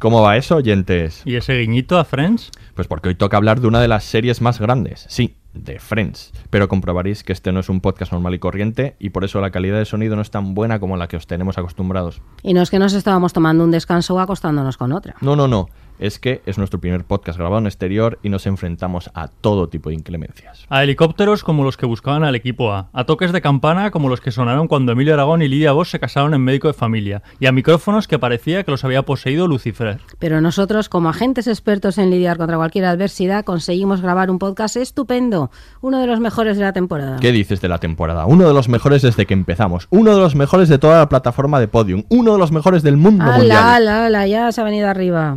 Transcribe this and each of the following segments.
¿Cómo va eso, oyentes? ¿Y ese guiñito a Friends? Pues porque hoy toca hablar de una de las series más grandes, sí, de Friends. Pero comprobaréis que este no es un podcast normal y corriente y por eso la calidad de sonido no es tan buena como la que os tenemos acostumbrados. Y no es que nos estábamos tomando un descanso o acostándonos con otra. No, no, no. Es que es nuestro primer podcast grabado en exterior y nos enfrentamos a todo tipo de inclemencias. A helicópteros como los que buscaban al equipo A, a toques de campana como los que sonaron cuando Emilio Aragón y Lidia Bosch se casaron en médico de familia, y a micrófonos que parecía que los había poseído Lucifer. Pero nosotros, como agentes expertos en lidiar contra cualquier adversidad, conseguimos grabar un podcast estupendo, uno de los mejores de la temporada. ¿Qué dices de la temporada? Uno de los mejores desde que empezamos, uno de los mejores de toda la plataforma de Podium, uno de los mejores del mundo mundial. ¡Hala, hala, hala! Ya se ha venido arriba.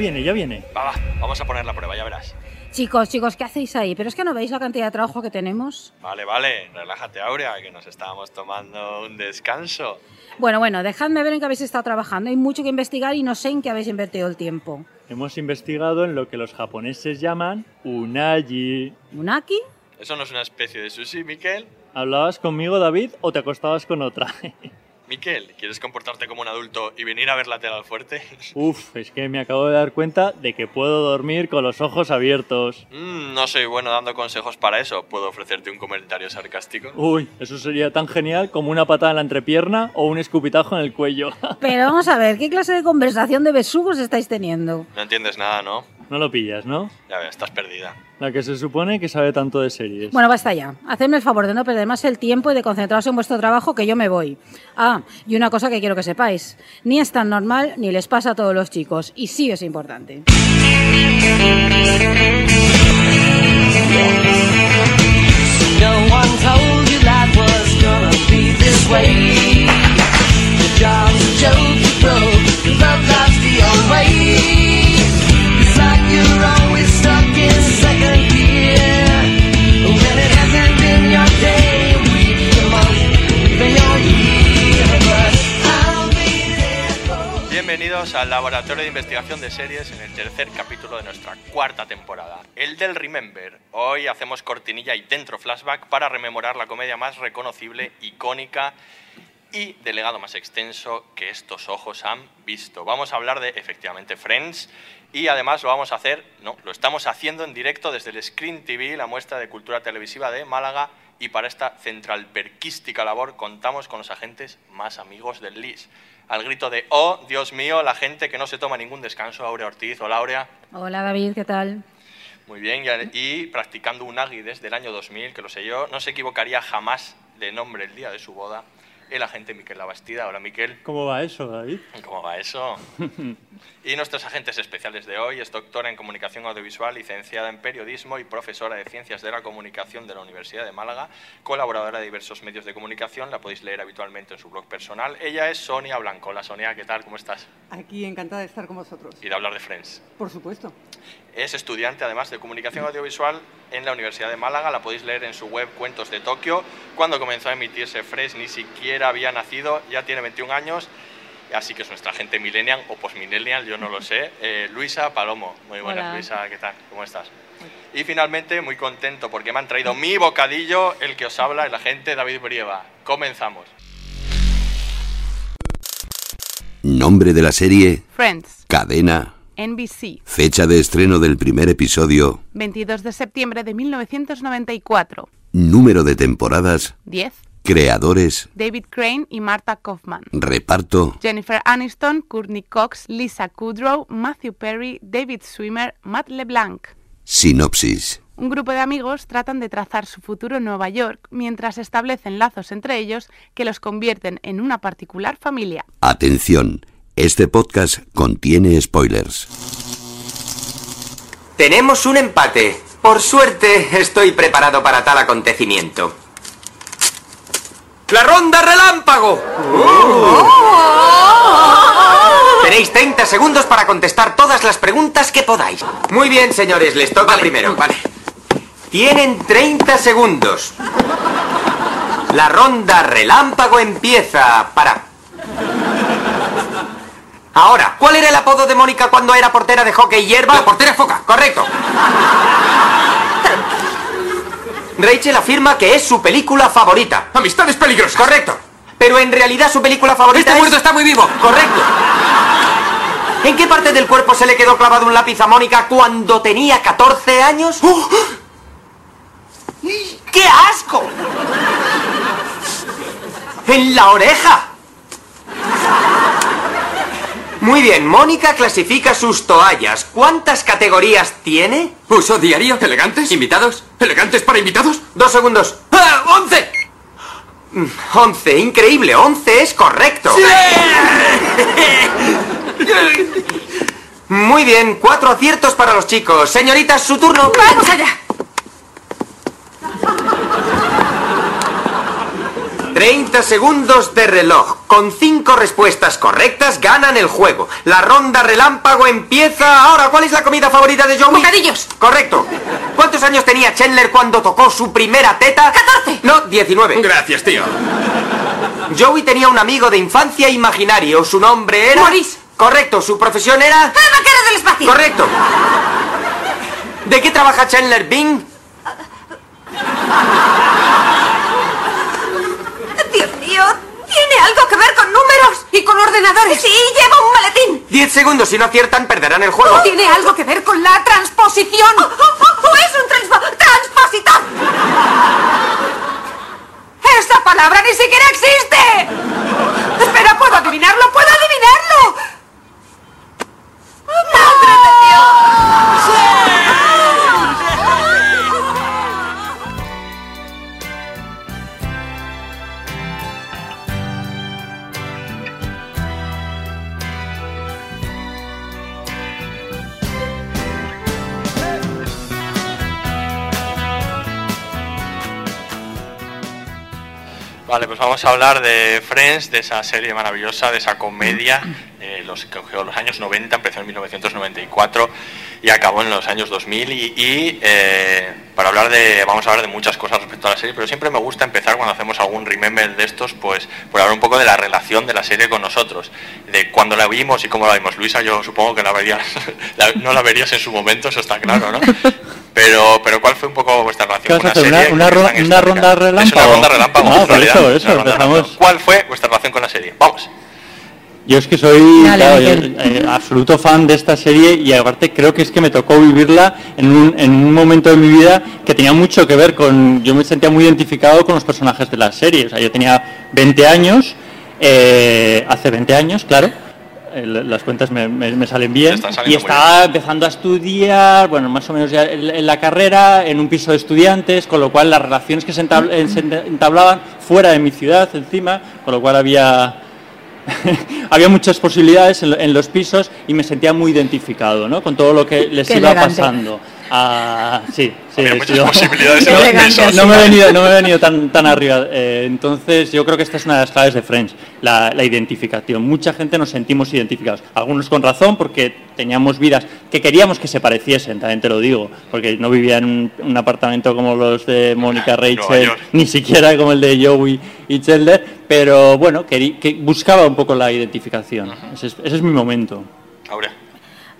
Viene, ya viene. Va, va, vamos a poner la prueba, ya verás. Chicos, chicos, ¿qué hacéis ahí? ¿Pero es que no veis la cantidad de trabajo que tenemos? Vale, vale, relájate, Aurea, que nos estábamos tomando un descanso. Bueno, bueno, dejadme ver en qué habéis estado trabajando. Hay mucho que investigar y no sé en qué habéis invertido el tiempo. Hemos investigado en lo que los japoneses llaman unagi. ¿Unaki? ¿Eso no es una especie de sushi, Miquel? ¿Hablabas conmigo, David, o te acostabas con otra? Miquel, ¿quieres comportarte como un adulto y venir a ver la tela al fuerte? Uf, es que me acabo de dar cuenta de que puedo dormir con los ojos abiertos. Mm, no soy bueno dando consejos para eso. ¿Puedo ofrecerte un comentario sarcástico? Uy, eso sería tan genial como una patada en la entrepierna o un escupitajo en el cuello. Pero vamos a ver, ¿qué clase de conversación de besugos estáis teniendo? No entiendes nada, ¿no? No lo pillas, ¿no? Ya ves, estás perdida. La que se supone que sabe tanto de series. Bueno, basta ya. Hacedme el favor de no perder más el tiempo y de concentraros en vuestro trabajo que yo me voy. Ah, y una cosa que quiero que sepáis. Ni es tan normal ni les pasa a todos los chicos. Y sí es importante. No al Laboratorio de Investigación de Series en el tercer capítulo de nuestra cuarta temporada, el del Remember. Hoy hacemos cortinilla y dentro flashback para rememorar la comedia más reconocible, icónica y del legado más extenso que estos ojos han visto. Vamos a hablar de, efectivamente, Friends y además lo vamos a hacer, no, lo estamos haciendo en directo desde el Screen TV, la muestra de cultura televisiva de Málaga y para esta centralperquística labor contamos con los agentes más amigos del LIS. Al grito de, oh, Dios mío, la gente que no se toma ningún descanso, Aurea Ortiz o Laurea. Hola David, ¿qué tal? Muy bien, y, y practicando un agui desde el año 2000, que lo sé yo, no se equivocaría jamás de nombre el día de su boda, el agente Miquel Labastida. Hola, Miquel. ¿Cómo va eso, David? ¿Cómo va eso? y nuestros agentes especiales de hoy es doctora en comunicación audiovisual, licenciada en periodismo y profesora de ciencias de la comunicación de la Universidad de Málaga, colaboradora de diversos medios de comunicación, la podéis leer habitualmente en su blog personal. Ella es Sonia Blanco. Hola, Sonia, ¿qué tal? ¿Cómo estás? Aquí encantada de estar con vosotros. Y de hablar de Friends. Por supuesto. Es estudiante además de comunicación audiovisual en la Universidad de Málaga. La podéis leer en su web Cuentos de Tokio. Cuando comenzó a emitirse Fresh ni siquiera había nacido, ya tiene 21 años. Así que es nuestra gente millennial o postmillennial, yo no lo sé. Eh, Luisa Palomo. Muy buenas, Hola. Luisa, ¿qué tal? ¿Cómo estás? Y finalmente, muy contento porque me han traído mi bocadillo, el que os habla, el agente David Brieva. Comenzamos. Nombre de la serie, Friends. cadena, NBC. Fecha de estreno del primer episodio. 22 de septiembre de 1994. Número de temporadas. 10. Creadores. David Crane y Martha Kaufman. Reparto. Jennifer Aniston, Courtney Cox, Lisa Kudrow, Matthew Perry, David Swimmer, Matt LeBlanc. Sinopsis. Un grupo de amigos tratan de trazar su futuro en Nueva York mientras establecen lazos entre ellos que los convierten en una particular familia. Atención. Este podcast contiene spoilers. Tenemos un empate. Por suerte, estoy preparado para tal acontecimiento. ¡La ronda relámpago! Tenéis 30 segundos para contestar todas las preguntas que podáis. Muy bien, señores, les toca primero. Vale. Tienen 30 segundos. La ronda relámpago empieza. Para. Ahora, ¿cuál era el apodo de Mónica cuando era portera de hockey hierba? La portera foca. Correcto. Rachel afirma que es su película favorita. Amistades peligrosas. Correcto. Pero en realidad su película favorita Este es... muerto está muy vivo. Correcto. ¿En qué parte del cuerpo se le quedó clavado un lápiz a Mónica cuando tenía 14 años? ¡Oh! ¡Qué asco! En la oreja. Muy bien, Mónica clasifica sus toallas. ¿Cuántas categorías tiene? ¿Uso diario? ¿Elegantes? ¿Invitados? ¿Elegantes para invitados? Dos segundos. ¡Ah! ¡Once! Mm, Once, increíble, once es correcto. Muy bien, cuatro aciertos para los chicos. Señoritas, su turno. ¡Vamos allá! 30 segundos de reloj. Con cinco respuestas correctas ganan el juego. La ronda relámpago empieza ahora. ¿Cuál es la comida favorita de Joey? Bocadillos. Correcto. ¿Cuántos años tenía Chandler cuando tocó su primera teta? 14. No, 19. Gracias, tío. Joey tenía un amigo de infancia imaginario. Su nombre era... Maurice. Correcto. ¿Su profesión era...? ¡Ah, vaquero del espacio! Correcto. ¿De qué trabaja Chandler Bing? Dios mío, ¿tiene algo que ver con números? ¿Y con ordenadores? Sí, lleva un maletín. 10 segundos. Si no aciertan, perderán el juego. ¿Tiene algo que ver con la transposición? ¡O, o- o es un transpo transpositor! ¡Esa palabra ni siquiera existe! Espera, ¿puedo adivinarlo? ¿Puedo adivinarlo? ¡Madre de Dios! Vale, pues vamos a hablar de Friends, de esa serie maravillosa, de esa comedia, eh, los, que cogió los años 90, empezó en 1994 y acabó en los años 2000. Y, y, eh, para hablar de, vamos a hablar de muchas cosas respecto a la serie, pero siempre me gusta empezar cuando hacemos algún remember de estos, pues por hablar un poco de la relación de la serie con nosotros, de cuando la vimos y cómo la vimos. Luisa, yo supongo que la verías, la- no la verías en su momento, eso está claro, ¿no? Pero, pero ¿cuál fue un poco vuestra ¿Qué relación con la serie? ¿Una, una, ro- una ronda relámpago? Es una ronda relámpago. Ah, en por realidad, eso, es eso, una ronda empezamos. relámpago. ¿Cuál fue vuestra relación con la serie? Vamos. Yo es que soy Dale, claro, Miguel. yo, eh, absoluto fan de esta serie y aparte creo que es que me tocó vivirla en un, en un momento de mi vida que tenía mucho que ver con... Yo me sentía muy identificado con los personajes de la serie. O sea, yo tenía 20 años, eh, hace 20 años, claro. eh, las cuentas me, me- me salen bien y estaba empezando a estudiar bueno más o menos ya en, en la carrera en un piso de estudiantes con lo cual las relaciones que se, entab- eh, se entablaban fuera de mi ciudad encima con lo cual había había muchas posibilidades en, en los pisos y me sentía muy identificado ¿no? con todo lo que les Qué iba elegante. pasando. Ah, sí, sí, Había muchas posibilidades pisos. no me he venido, no me he venido tan, tan arriba. Eh, entonces, yo creo que esta es una de las claves de Friends, la, la identificación. Mucha gente nos sentimos identificados. Algunos con razón, porque teníamos vidas que queríamos que se pareciesen, también te lo digo, porque no vivía en un, un apartamento como los de Mónica Rachel, ni siquiera como el de Joey y Chandler, pero bueno, querí- que buscaba un poco la identificación. Ese es, ese es mi momento. Aurea.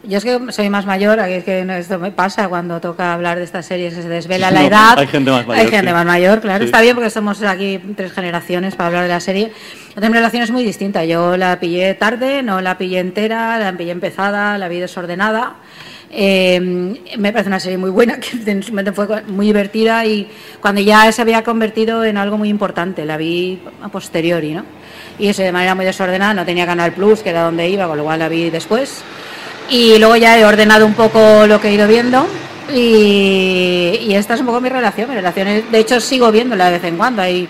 Yo es que soy más mayor, aquí es que esto me pasa cuando toca hablar de estas series, se desvela Sí, la no, edad. hay gente más mayor, Hay gente sí. más mayor, claro. Sí. Está bien porque somos aquí tres generaciones para hablar de la serie. Yo tengo relaciones muy distintas. Yo la pillé tarde, no la pillé entera, la pillé empezada, la vi desordenada. Eh, me parece una serie muy buena, que en su momento fue muy divertida y cuando ya se había convertido en algo muy importante, la vi a posteriori, ¿no? Y eso de manera muy desordenada, no tenía Canal Plus, que era donde iba, con lo cual la vi después. Y luego ya he ordenado un poco lo que he ido viendo. Y, y esta es un poco mi relación. Mi relación de hecho, sigo viéndola de vez en cuando. Hay,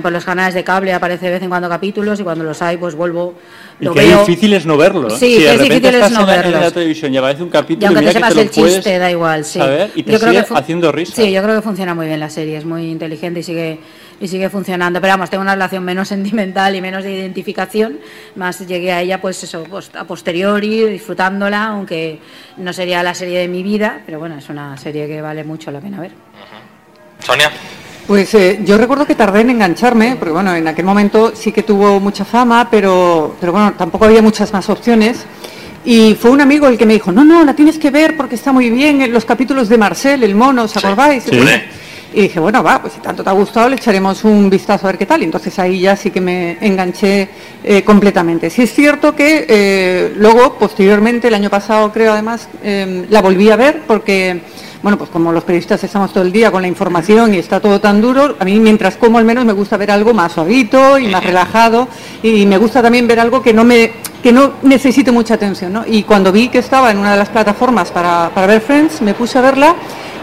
por los canales de cable aparece de vez en cuando capítulos y cuando los hay, pues vuelvo. Y Lo que veo. difícil es no verlo. ¿eh? Sí, que de es repente difícil es estás no en la- en la, verlos. televisión y aparece un capítulo Y aunque te mira que sepas te lo el chiste, puedes da igual, sí. saber y te Yo creo sigue que fu- haciendo risa. Sí, yo creo que funciona muy bien la serie, es muy inteligente y sigue y sigue funcionando. Pero vamos, tengo una relación menos sentimental y menos de identificación. Más llegué a ella, pues eso, pues, a posteriori, disfrutándola, aunque no sería la serie de mi vida, pero bueno, es una serie que vale mucho la pena ver. Sonia. Pues eh, yo recuerdo que tardé en engancharme, porque bueno, en aquel momento sí que tuvo mucha fama, pero, pero bueno, tampoco había muchas más opciones. Y fue un amigo el que me dijo, no, no, la tienes que ver porque está muy bien, en los capítulos de Marcel, el mono, ¿os acordáis? Sí. Y dije, bueno, va, pues si tanto te ha gustado, le echaremos un vistazo a ver qué tal. Y entonces ahí ya sí que me enganché eh, completamente. Sí es cierto que eh, luego, posteriormente, el año pasado creo además, eh, la volví a ver porque, bueno, pues como los periodistas estamos todo el día con la información y está todo tan duro, a mí mientras como al menos me gusta ver algo más suavito y más relajado y me gusta también ver algo que no me que no necesite mucha atención, ¿no? Y cuando vi que estaba en una de las plataformas para, para ver Friends, me puse a verla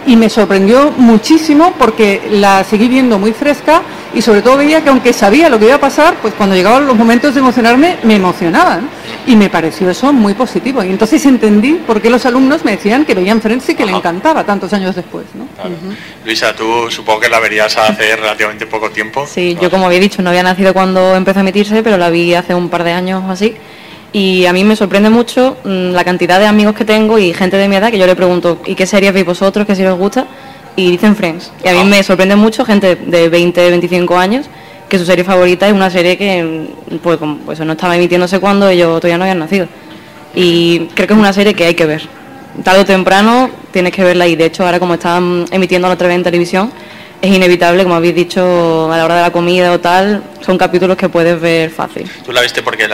y me sorprendió muchísimo porque la seguí viendo muy fresca y sobre todo veía que aunque sabía lo que iba a pasar, pues cuando llegaban los momentos de emocionarme, me emocionaban. Y me pareció eso muy positivo. Y entonces entendí por qué los alumnos me decían que veían Friends y que le encantaba tantos años después, ¿no? Luisa, tú supongo que la verías hace relativamente poco tiempo. Sí, yo como había dicho, no había nacido cuando empezó a emitirse, pero la vi hace un par de años o así. Y a mí me sorprende mucho mm, la cantidad de amigos que tengo y gente de mi edad que yo le pregunto, ¿y qué series veis vosotros? ¿Qué series os gusta? Y dicen Friends. Y a mí me sorprende mucho gente de 20, 25 años que su serie favorita es una serie que mm, pues, pues no estaba emitiéndose cuando ellos todavía no habían nacido. Y creo que es una serie que hay que ver. Tarde o temprano tienes que verla y de hecho ahora como están emitiendo otra vez en televisión, es inevitable, como habéis dicho, a la hora de la comida o tal, son capítulos que puedes ver fácil. ¿Tú la viste porque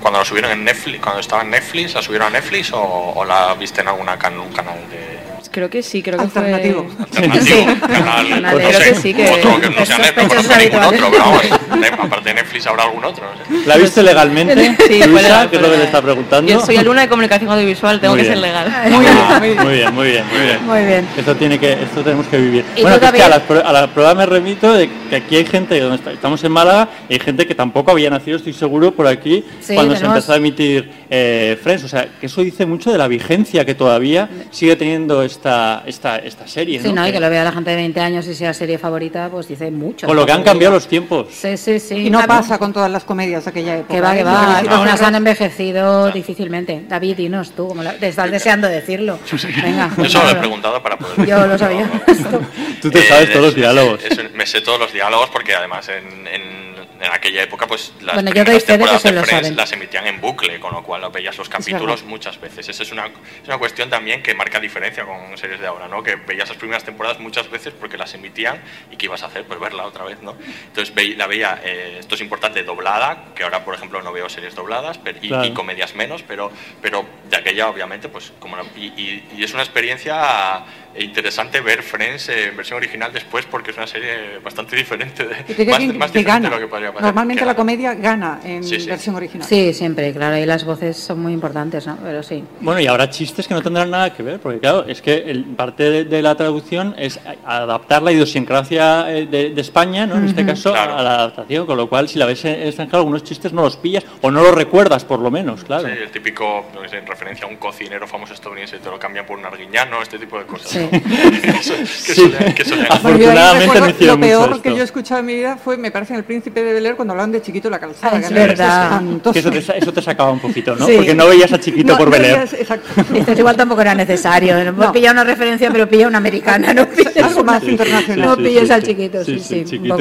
cuando la subieron en Netflix, cuando estaba en Netflix, la subieron a Netflix o, o la viste en alguna can- un canal de Creo que sí, creo que Alternativo. fue... alternativo? Canal, Canal, no creo sé, que sí, que- otro que no sea es Netflix, no conozco sospechoso ningún habitual. otro, pero vamos, ne- aparte de Netflix habrá algún otro. no sé. ¿La viste legalmente? Sí, Luisa, es lo que le está preguntando. Yo soy alumna de comunicación audiovisual, tengo Muy que ser legal. Muy bien, muy bien, muy bien, muy bien. Muy bien. Esto tiene que, esto tenemos que vivir. ¿Y Bueno, es que a también? la, pro- a la prueba me remito de que aquí hay gente, donde está- estamos en Málaga, y hay gente que tampoco había nacido, estoy seguro, por aquí, Sí, cuando se empezó a emitir eh, Friends. O sea, que eso dice mucho de la vigencia que todavía sigue teniendo esta, esta, esta serie. Sí, ¿no? no, y Que- lo vea la gente de 20 años y sea serie favorita, pues dice mucho. con lo que han cambiado los tiempos. Sí, sí, sí. Y no pasa con todas las comedias de aquella época. Que va, ¿eh? que va. Algunas han envejecido difícilmente. David, dinos tú, como la- te estás deseando decirlo. Venga. Yo solo lo he preguntado para poder Yo lo sabía. Tú te Eh, sabes todos los diálogos. es- es- me sé todos los diálogos porque además en, en- en aquella época pues las Bueno, yo doy que temporadas se de lo Friends saben. las emitían en bucle, con lo cual lo veías los capítulos muchas veces. Esa es una, es una cuestión también que marca diferencia con series de ahora, ¿no? Que veías las primeras temporadas muchas veces porque las emitían y ¿qué ibas a hacer? Pues verla otra vez, ¿no? Entonces veí- la veía, eh, esto es importante, doblada, que ahora por ejemplo no veo series dobladas pero, y, Claro. y comedias menos, pero, pero de aquella obviamente pues como la- y, y- y es una experiencia interesante ver Friends en versión original después porque es una serie bastante diferente de, más, que- más que diferente gana. de lo que podría pasar. Normalmente la comedia gana en Sí, sí. versión original. Sí, siempre, claro, y las voces son muy importantes, ¿no? Pero sí. Bueno, y habrá chistes que no tendrán nada que ver, porque claro, es que el- parte de, de la traducción es a- adaptar la idiosincrasia eh, de, de España, ¿no? En este caso, Claro. a la adaptación, con lo cual si la ves en extranjero, algunos chistes no los pillas o no los recuerdas, por lo menos, claro. Sí, el típico, sé, en referencia a un cocinero famoso estadounidense te lo cambian por un arguiñano, este tipo de cosas. Sí. ¿No? Afortunadamente no lo peor mucho que esto. yo he escuchado en mi vida fue, me parece, en El Príncipe de Bel Air cuando hablaban de Chiquito la calzada. Ah, es que verdad. Que eso, te, eso te sacaba un poquito, ¿no? Sí. Porque no veías a Chiquito No, por no Bel Air. veías- exacto. Esto igual tampoco era necesario. No. Pilla una referencia, pero pilla una americana. No pilles, Algo más internacional. no pilles sí, al chiquito. Sí, Sí, Chiquito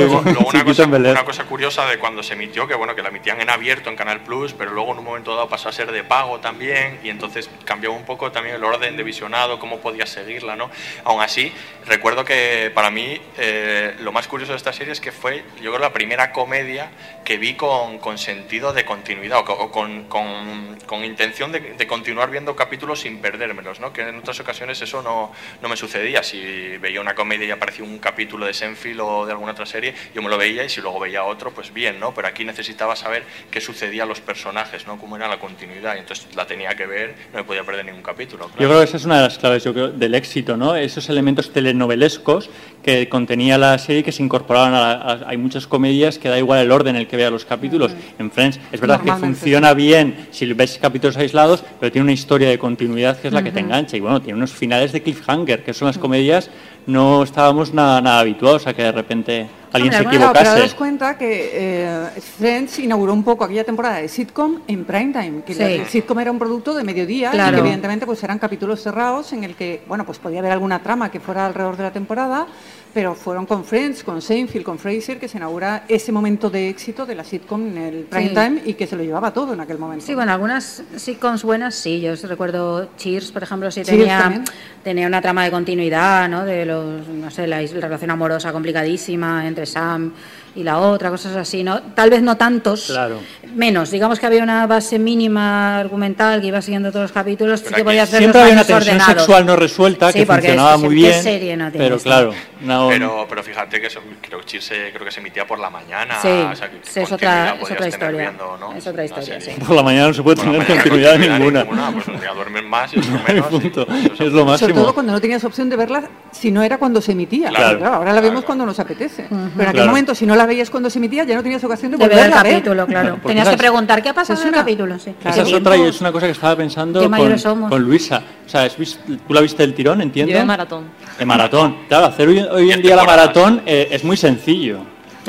cosa, una cosa curiosa de cuando se emitió, que bueno, que la emitían en abierto en Canal Plus, pero luego en un momento dado pasó a ser de pago también, y entonces cambió un poco también el orden de visionado, cómo podías seguirla, ¿no? Aún así, recuerdo que para mí eh, lo más curioso de esta serie es que fue, yo creo, la primera comedia que vi con, con sentido de continuidad, o, co- o con, con- con intención de, de continuar viendo capítulos sin perdérmelos, ¿no? Que en otras ocasiones eso no, no me sucedía. Si veía una comedia y aparecía un capítulo de Senfield o de alguna otra serie, yo me lo veía y si luego veía otro, pues bien, ¿no? Pero aquí necesitaba saber qué sucedía a los personajes, ¿no? Cómo era la continuidad, y entonces la tenía que ver, no me podía perder ningún capítulo. Yo creo que esa es una de las claves yo creo, del éxito, ¿no? Esos elementos telenovelescos que contenía la serie que se incorporaban a, la- a- hay muchas comedias que da igual el orden en el que vea los capítulos. En Friends es verdad que funciona bien si ves capítulos aislados, pero tiene una historia de continuidad que es la que te engancha. Y bueno, tiene unos finales de cliffhanger, que son las comedias no estábamos nada, nada habituados a que de repente alguien se Claro, pero equivocase. daros cuenta que eh, Friends inauguró un poco aquella temporada de sitcom en prime time, que Sí. la- el sitcom era un producto de mediodía y que evidentemente pues eran capítulos cerrados en el que, bueno, pues podía haber alguna trama que fuera alrededor de la temporada, pero fueron con Friends, con Seinfeld, con Fraser, que se inaugura ese momento de éxito de la sitcom en el prime Sí. time y que se lo llevaba todo en aquel momento. Sí, bueno, algunas sitcoms buenas sí. Yo recuerdo Cheers, por ejemplo, sí tenía, tenía una trama de continuidad, ¿no? De los, no sé, la, la relación amorosa complicadísima entre entre SAM, y la otra, cosas así, ¿no? Tal vez no tantos, Claro. menos. Digamos que había una base mínima argumental que iba siguiendo todos los capítulos, sí Pero que aquí podía ser Siempre había una tensión ordenados. sexual no resuelta Sí, que funcionaba es- muy ¿qué bien, serie no tiene pero esto? claro, no- Pero, pero fíjate que eso, creo que se- creo que se emitía por la mañana. Sí, o sea, que sí, es continuidad otra, es otra historia. viendo, ¿no? Es otra historia, sí. por la mañana no se puede Por tener mañana continuidad ninguna. Pues un día duermes más y otro menos. Punto. y- Es lo Sobre máximo. todo cuando no tenías opción de verla si no era cuando se emitía. Claro. Claro, ahora la vemos cuando nos apetece. Pero en aquel momento, si no la veías cuando se emitía, ya no tenías ocasión de De ver el a ver. capítulo, claro. Porque Tenías que preguntar qué ha pasado es en el una- capítulo, sí. Claro. Esa es ¿Qué otra y es una cosa que estaba pensando con, mayores somos. con Luisa. O sea, ¿has vis- ¿tú la viste del tirón, entiendo? Yo de maratón. De maratón. Claro, hacer hoy, hoy en día la maratón eh, es muy sencillo.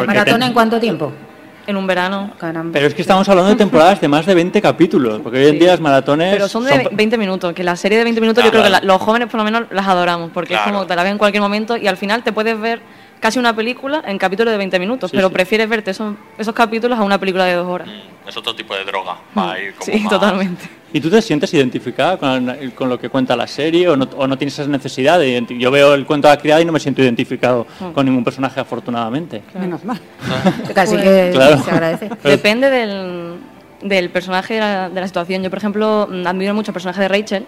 ¿Maratón te- en cuánto tiempo? En un verano. Caramba. Pero es que estamos hablando de temporadas de más de 20 capítulos, porque hoy en Sí. día las maratones Pero son de 20 minutos, que la serie de 20 minutos Ah, yo creo que la- los jóvenes por lo menos las adoramos, porque Claro. es como te la ves en cualquier momento y al final te puedes ver casi una película en capítulos de 20 minutos, Sí, pero sí. prefieres verte esos, esos capítulos a una película de dos horas. Mm, Es otro tipo de droga. Va ir como Sí, más- totalmente. ¿Y tú te sientes identificada con, con lo que cuenta la serie o no, o no tienes esa necesidad de Yo veo el cuento de la criada y no me siento identificado Mm. con ningún personaje, afortunadamente. Menos mal. Casi Pues- que Claro. se agradece. Depende del, del personaje de la, de la situación. Yo, por ejemplo, mm, admiro mucho el personaje de Rachel,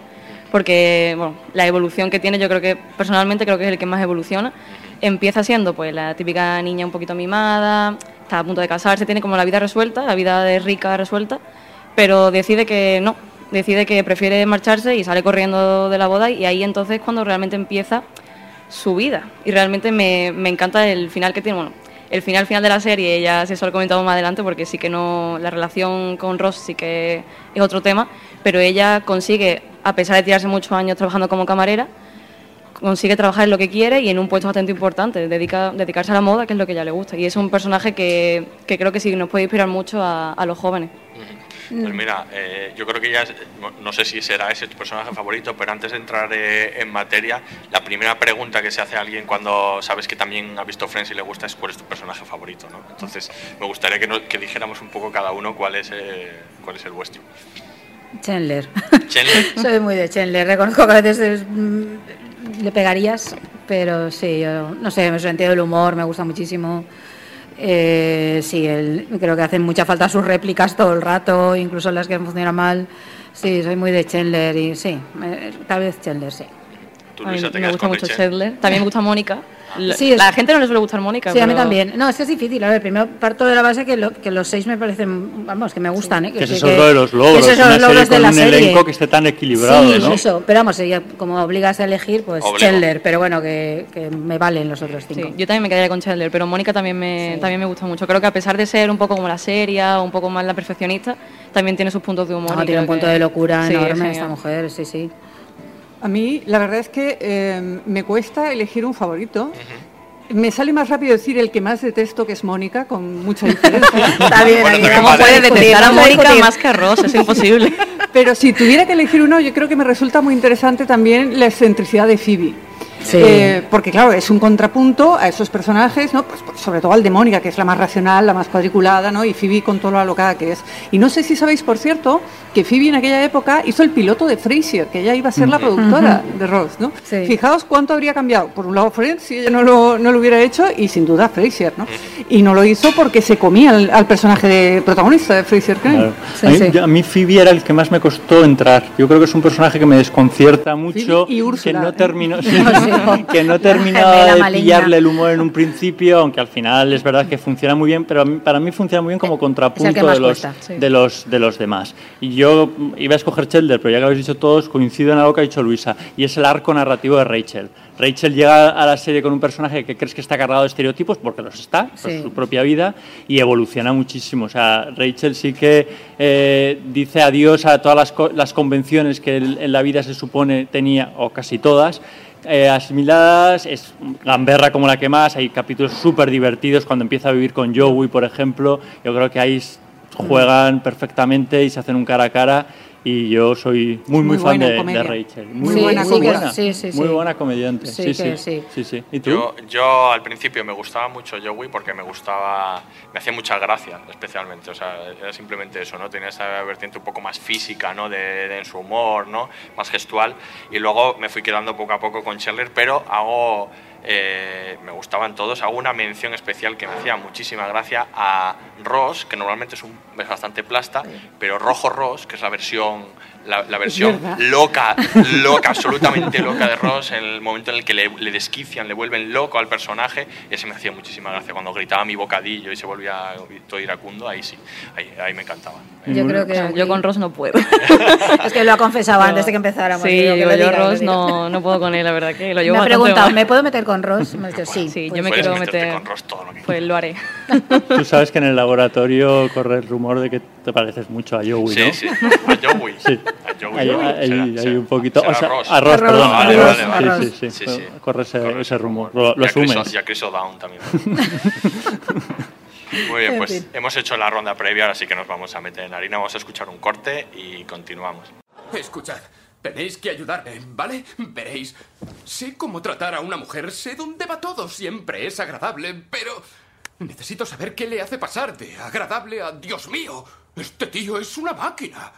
porque bueno, la evolución que tiene, yo creo que personalmente creo que es el que más evoluciona. Empieza siendo pues la típica niña un poquito mimada, está a punto de casarse, tiene como la vida resuelta, la vida rica resuelta, pero decide que no, decide que prefiere marcharse y sale corriendo de la boda y ahí entonces es cuando realmente empieza su vida. Y realmente me, me encanta el final que tiene. Bueno, el final final de la serie, ya se eso lo comentamos más adelante, porque sí que no. La relación con Ross sí que es otro tema, pero ella consigue, a pesar de tirarse muchos años trabajando como camarera, consigue trabajar en lo que quiere y en un puesto bastante importante, dedica, dedicarse a la moda, que es lo que a ella le gusta. Y es un personaje que, que creo que sí nos puede inspirar mucho a, a los jóvenes. Pues mira, eh, yo creo que ya, no sé si será ese tu personaje favorito, pero antes de entrar eh, en materia, la primera pregunta que se hace a alguien cuando sabes que también ha visto Friends y le gusta es cuál es tu personaje favorito, ¿no? Entonces, me gustaría que, no- que dijéramos un poco cada uno cuál es, eh, cuál es el vuestro. Chandler. Chandler. Soy muy de Chandler. Reconozco que a veces es, mm, le pegarías, pero sí, yo, no sé, me sentido del humor, me gusta muchísimo. Eh, sí, él, creo que hacen mucha falta sus réplicas todo el rato, incluso las que funcionan mal. Sí, soy muy de Chandler y sí, me- tal vez Chandler, sí. Tú, A mí Luisa, te me gusta mucho. Chandler. También me gusta Mónica. Sí, es- la gente no le suele gustar Mónica. Sí, a mí pero- también. No, es que es difícil. A ver, primero parto de la base que, lo- que los seis me parecen, vamos, que me gustan. ¿eh? Que ese es otro de los que logros, esos son una los logros serie de con la un serie. elenco que esté tan equilibrado, Sí, ¿no? eso. Pero vamos, ya como obligas a elegir, pues Obligo. Chandler. Pero bueno, que, que me valen los otros cinco. Sí, yo también me quedaría con Chandler, pero Mónica también me, Sí. también me gusta mucho. Creo que a pesar de ser un poco como la seria, un poco más la perfeccionista, también tiene sus puntos de humor. No, y tiene un punto que- de locura Sí, enorme esta mujer, sí, sí. A mí, la verdad es que eh, me cuesta elegir un favorito. Me sale más rápido decir el que más detesto, que es Mónica, con mucha diferencia. Está bien, Bueno, ¿cómo vale. puedes detestar a Mónica más que a Ross, es imposible. Pero si tuviera que elegir uno, yo creo que me resulta muy interesante también la excentricidad de Phoebe. Sí. Eh, porque claro, es un contrapunto a esos personajes, ¿no? Pues, pues, sobre todo al de Mónica, que es la más racional, la más cuadriculada, ¿no? Y Phoebe con todo lo alocada que es. Y no sé si sabéis, por cierto, que Phoebe en aquella época hizo el piloto de Frasier, que ella iba a ser la productora de Ross, ¿no? Sí. Fijaos cuánto habría cambiado. Por un lado Friends, si ella no lo, no lo hubiera hecho, y sin duda Frasier, ¿no? Y no lo hizo porque se comía al, al personaje de protagonista de Frasier Crane. Claro. Sí, a, mí, sí. yo- a mí Phoebe era el que más me costó entrar. Yo creo que es un personaje que me desconcierta mucho, y Úrsula, que no terminó, que no terminaba de pillarle el humor en un principio, aunque al final es verdad que funciona muy bien, pero para mí funciona muy bien como contrapunto de los, de los de los demás. Y yo mm, iba a escoger Chelder, pero ya que lo habéis dicho todos, coincido en algo que ha dicho Luisa, y es el arco narrativo de Rachel. Rachel llega a la serie con un personaje que crees que está cargado de estereotipos, porque los está, por Sí. su propia vida, y evoluciona muchísimo. O sea, Rachel sí que eh, dice adiós a todas las, las convenciones que en la vida se supone tenía, o casi todas, eh, asimiladas, es gamberra como la que más, hay capítulos súper divertidos cuando empieza a vivir con Joey, por ejemplo, yo creo que ahí s- juegan perfectamente y se hacen un cara a cara y yo soy muy muy, Muy fan buena de, de Rachel. Muy, Sí, buena, sí buena, sí, sí, muy sí. buena comediante. Sí Sí, que sí, sí. sí, sí. ¿Y tú? Yo, yo al principio me gustaba mucho Joey porque me gustaba, me hacía mucha gracia, especialmente. O sea, era simplemente eso, ¿no? Tenía esa vertiente un poco más física, ¿no? De, de- en su humor, ¿no? Más gestual. Y luego me fui quedando poco a poco con Chandler, pero hago, eh, me gustaban todos. Hago una mención especial que me hacía muchísima gracia a Ross, que normalmente es, un, es bastante plasta, pero Rojo Ross, que es la versión, la, la versión loca, loca, absolutamente loca de Ross, en el momento en el que le, le desquician, le vuelven loco al personaje, ese me hacía muchísima gracia. Cuando gritaba mi bocadillo y se volvía todo iracundo, ahí sí, ahí, ahí me encantaba. Yo creo que yo con Ross no puedo. es que lo ha confesado antes de que empezáramos. Sí, digo, que digo, lo yo diga, Ross no, no puedo con él, la verdad que lo llevo Me ha preguntado. ¿me puedo meter con Ross? Me ha dicho, sí. Sí, pues yo me quiero meter. con Ross todo lo que Pues lo haré. Tú sabes que en el laboratorio corre el rumor de que te pareces mucho a Joey, Sí, ¿no? sí, a Joey. Sí. A Joey. Hay, Joey. hay- Será- hay será- un poquito. o sea, Ross. a Ross, Ross, perdón. a a Ross, Ross, vale, vale. Sí, sí, sí. Sí, sí. Corre ese, Corre ese ese rumor. rumor. Lo, asumes. Y a Chris O'Down también. Muy bien, En pues hemos hecho la ronda previa, ahora sí que nos vamos a meter en harina. Vamos a escuchar un corte y continuamos. Escuchad, tenéis que ayudarme, ¿vale? Veréis. Sé cómo tratar a una mujer, sé dónde va todo, siempre es agradable, pero necesito saber qué le hace pasar de agradable a Dios mío. Este tío es una máquina.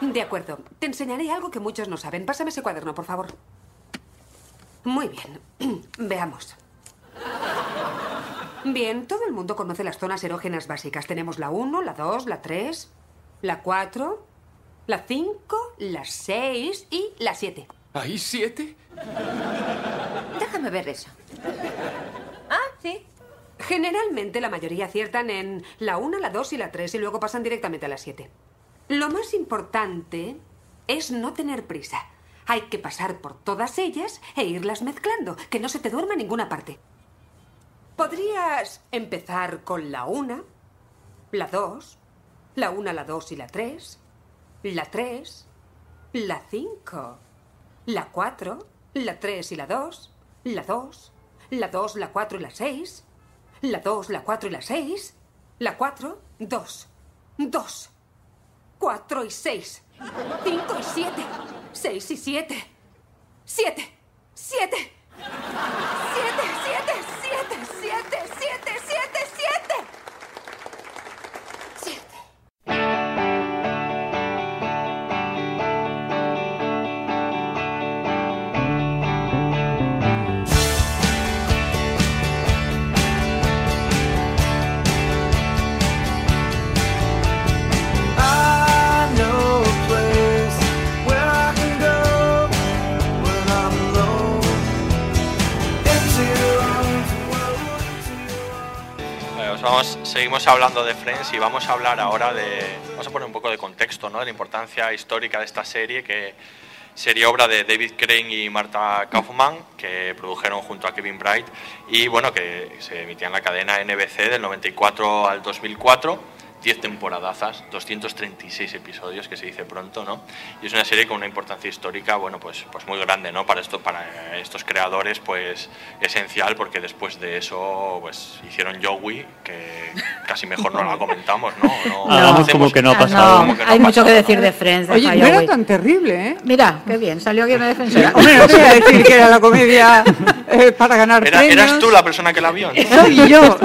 De acuerdo. Te enseñaré algo que muchos no saben. Pásame ese cuaderno, por favor. Muy bien. Veamos. Bien, todo el mundo conoce las zonas erógenas básicas. Tenemos la 1, la 2, la 3, la 4, la 5, la 6 y la 7. ¿Hay siete? Déjame ver eso. Ah, sí. Generalmente la mayoría aciertan en la 1, la 2 y la 3 y luego pasan directamente a la 7. Lo más importante es no tener prisa. Hay que pasar por todas ellas e irlas mezclando, que no se te duerma ninguna parte. Podrías empezar con la 1, la 2, la 1, la 2 y la 3, la 3, la 5, la 4, la 3 y la 2, la 2, la 2, la 4 y la 6, la 2, la 4 y la 6, la 4, 2, 2, 4 y 6, 5 y 7, 6 y 7, 7, 7, 7, 7, 7, 7, seguimos hablando de Friends y vamos a hablar ahora de. Vamos a poner un poco de contexto, ¿no? De la importancia histórica de esta serie, que serie obra de David Crane y Marta Kaufman, que produjeron junto a Kevin Bright, y bueno, que se emitía en la cadena NBC del 94 al 2004. 10 temporadazas, 236 episodios, que se dice pronto, ¿no? Y es una serie con una importancia histórica, bueno, pues, pues muy grande, ¿no? Para, esto, para estos creadores, pues esencial, porque después de eso, pues hicieron Joey, que casi mejor no la comentamos, ¿no? No, Hagamos hacemos- como que no ha pasado. no, hay mucho que decir de Friends. de Oye, no era tan terrible, ¿eh? Mira, qué bien, salió aquí una defensora. Hombre, no te voy a decir que era la comedia eh, para ganar Era- premios. ¿Eras tú la persona que la vio? Soy yo.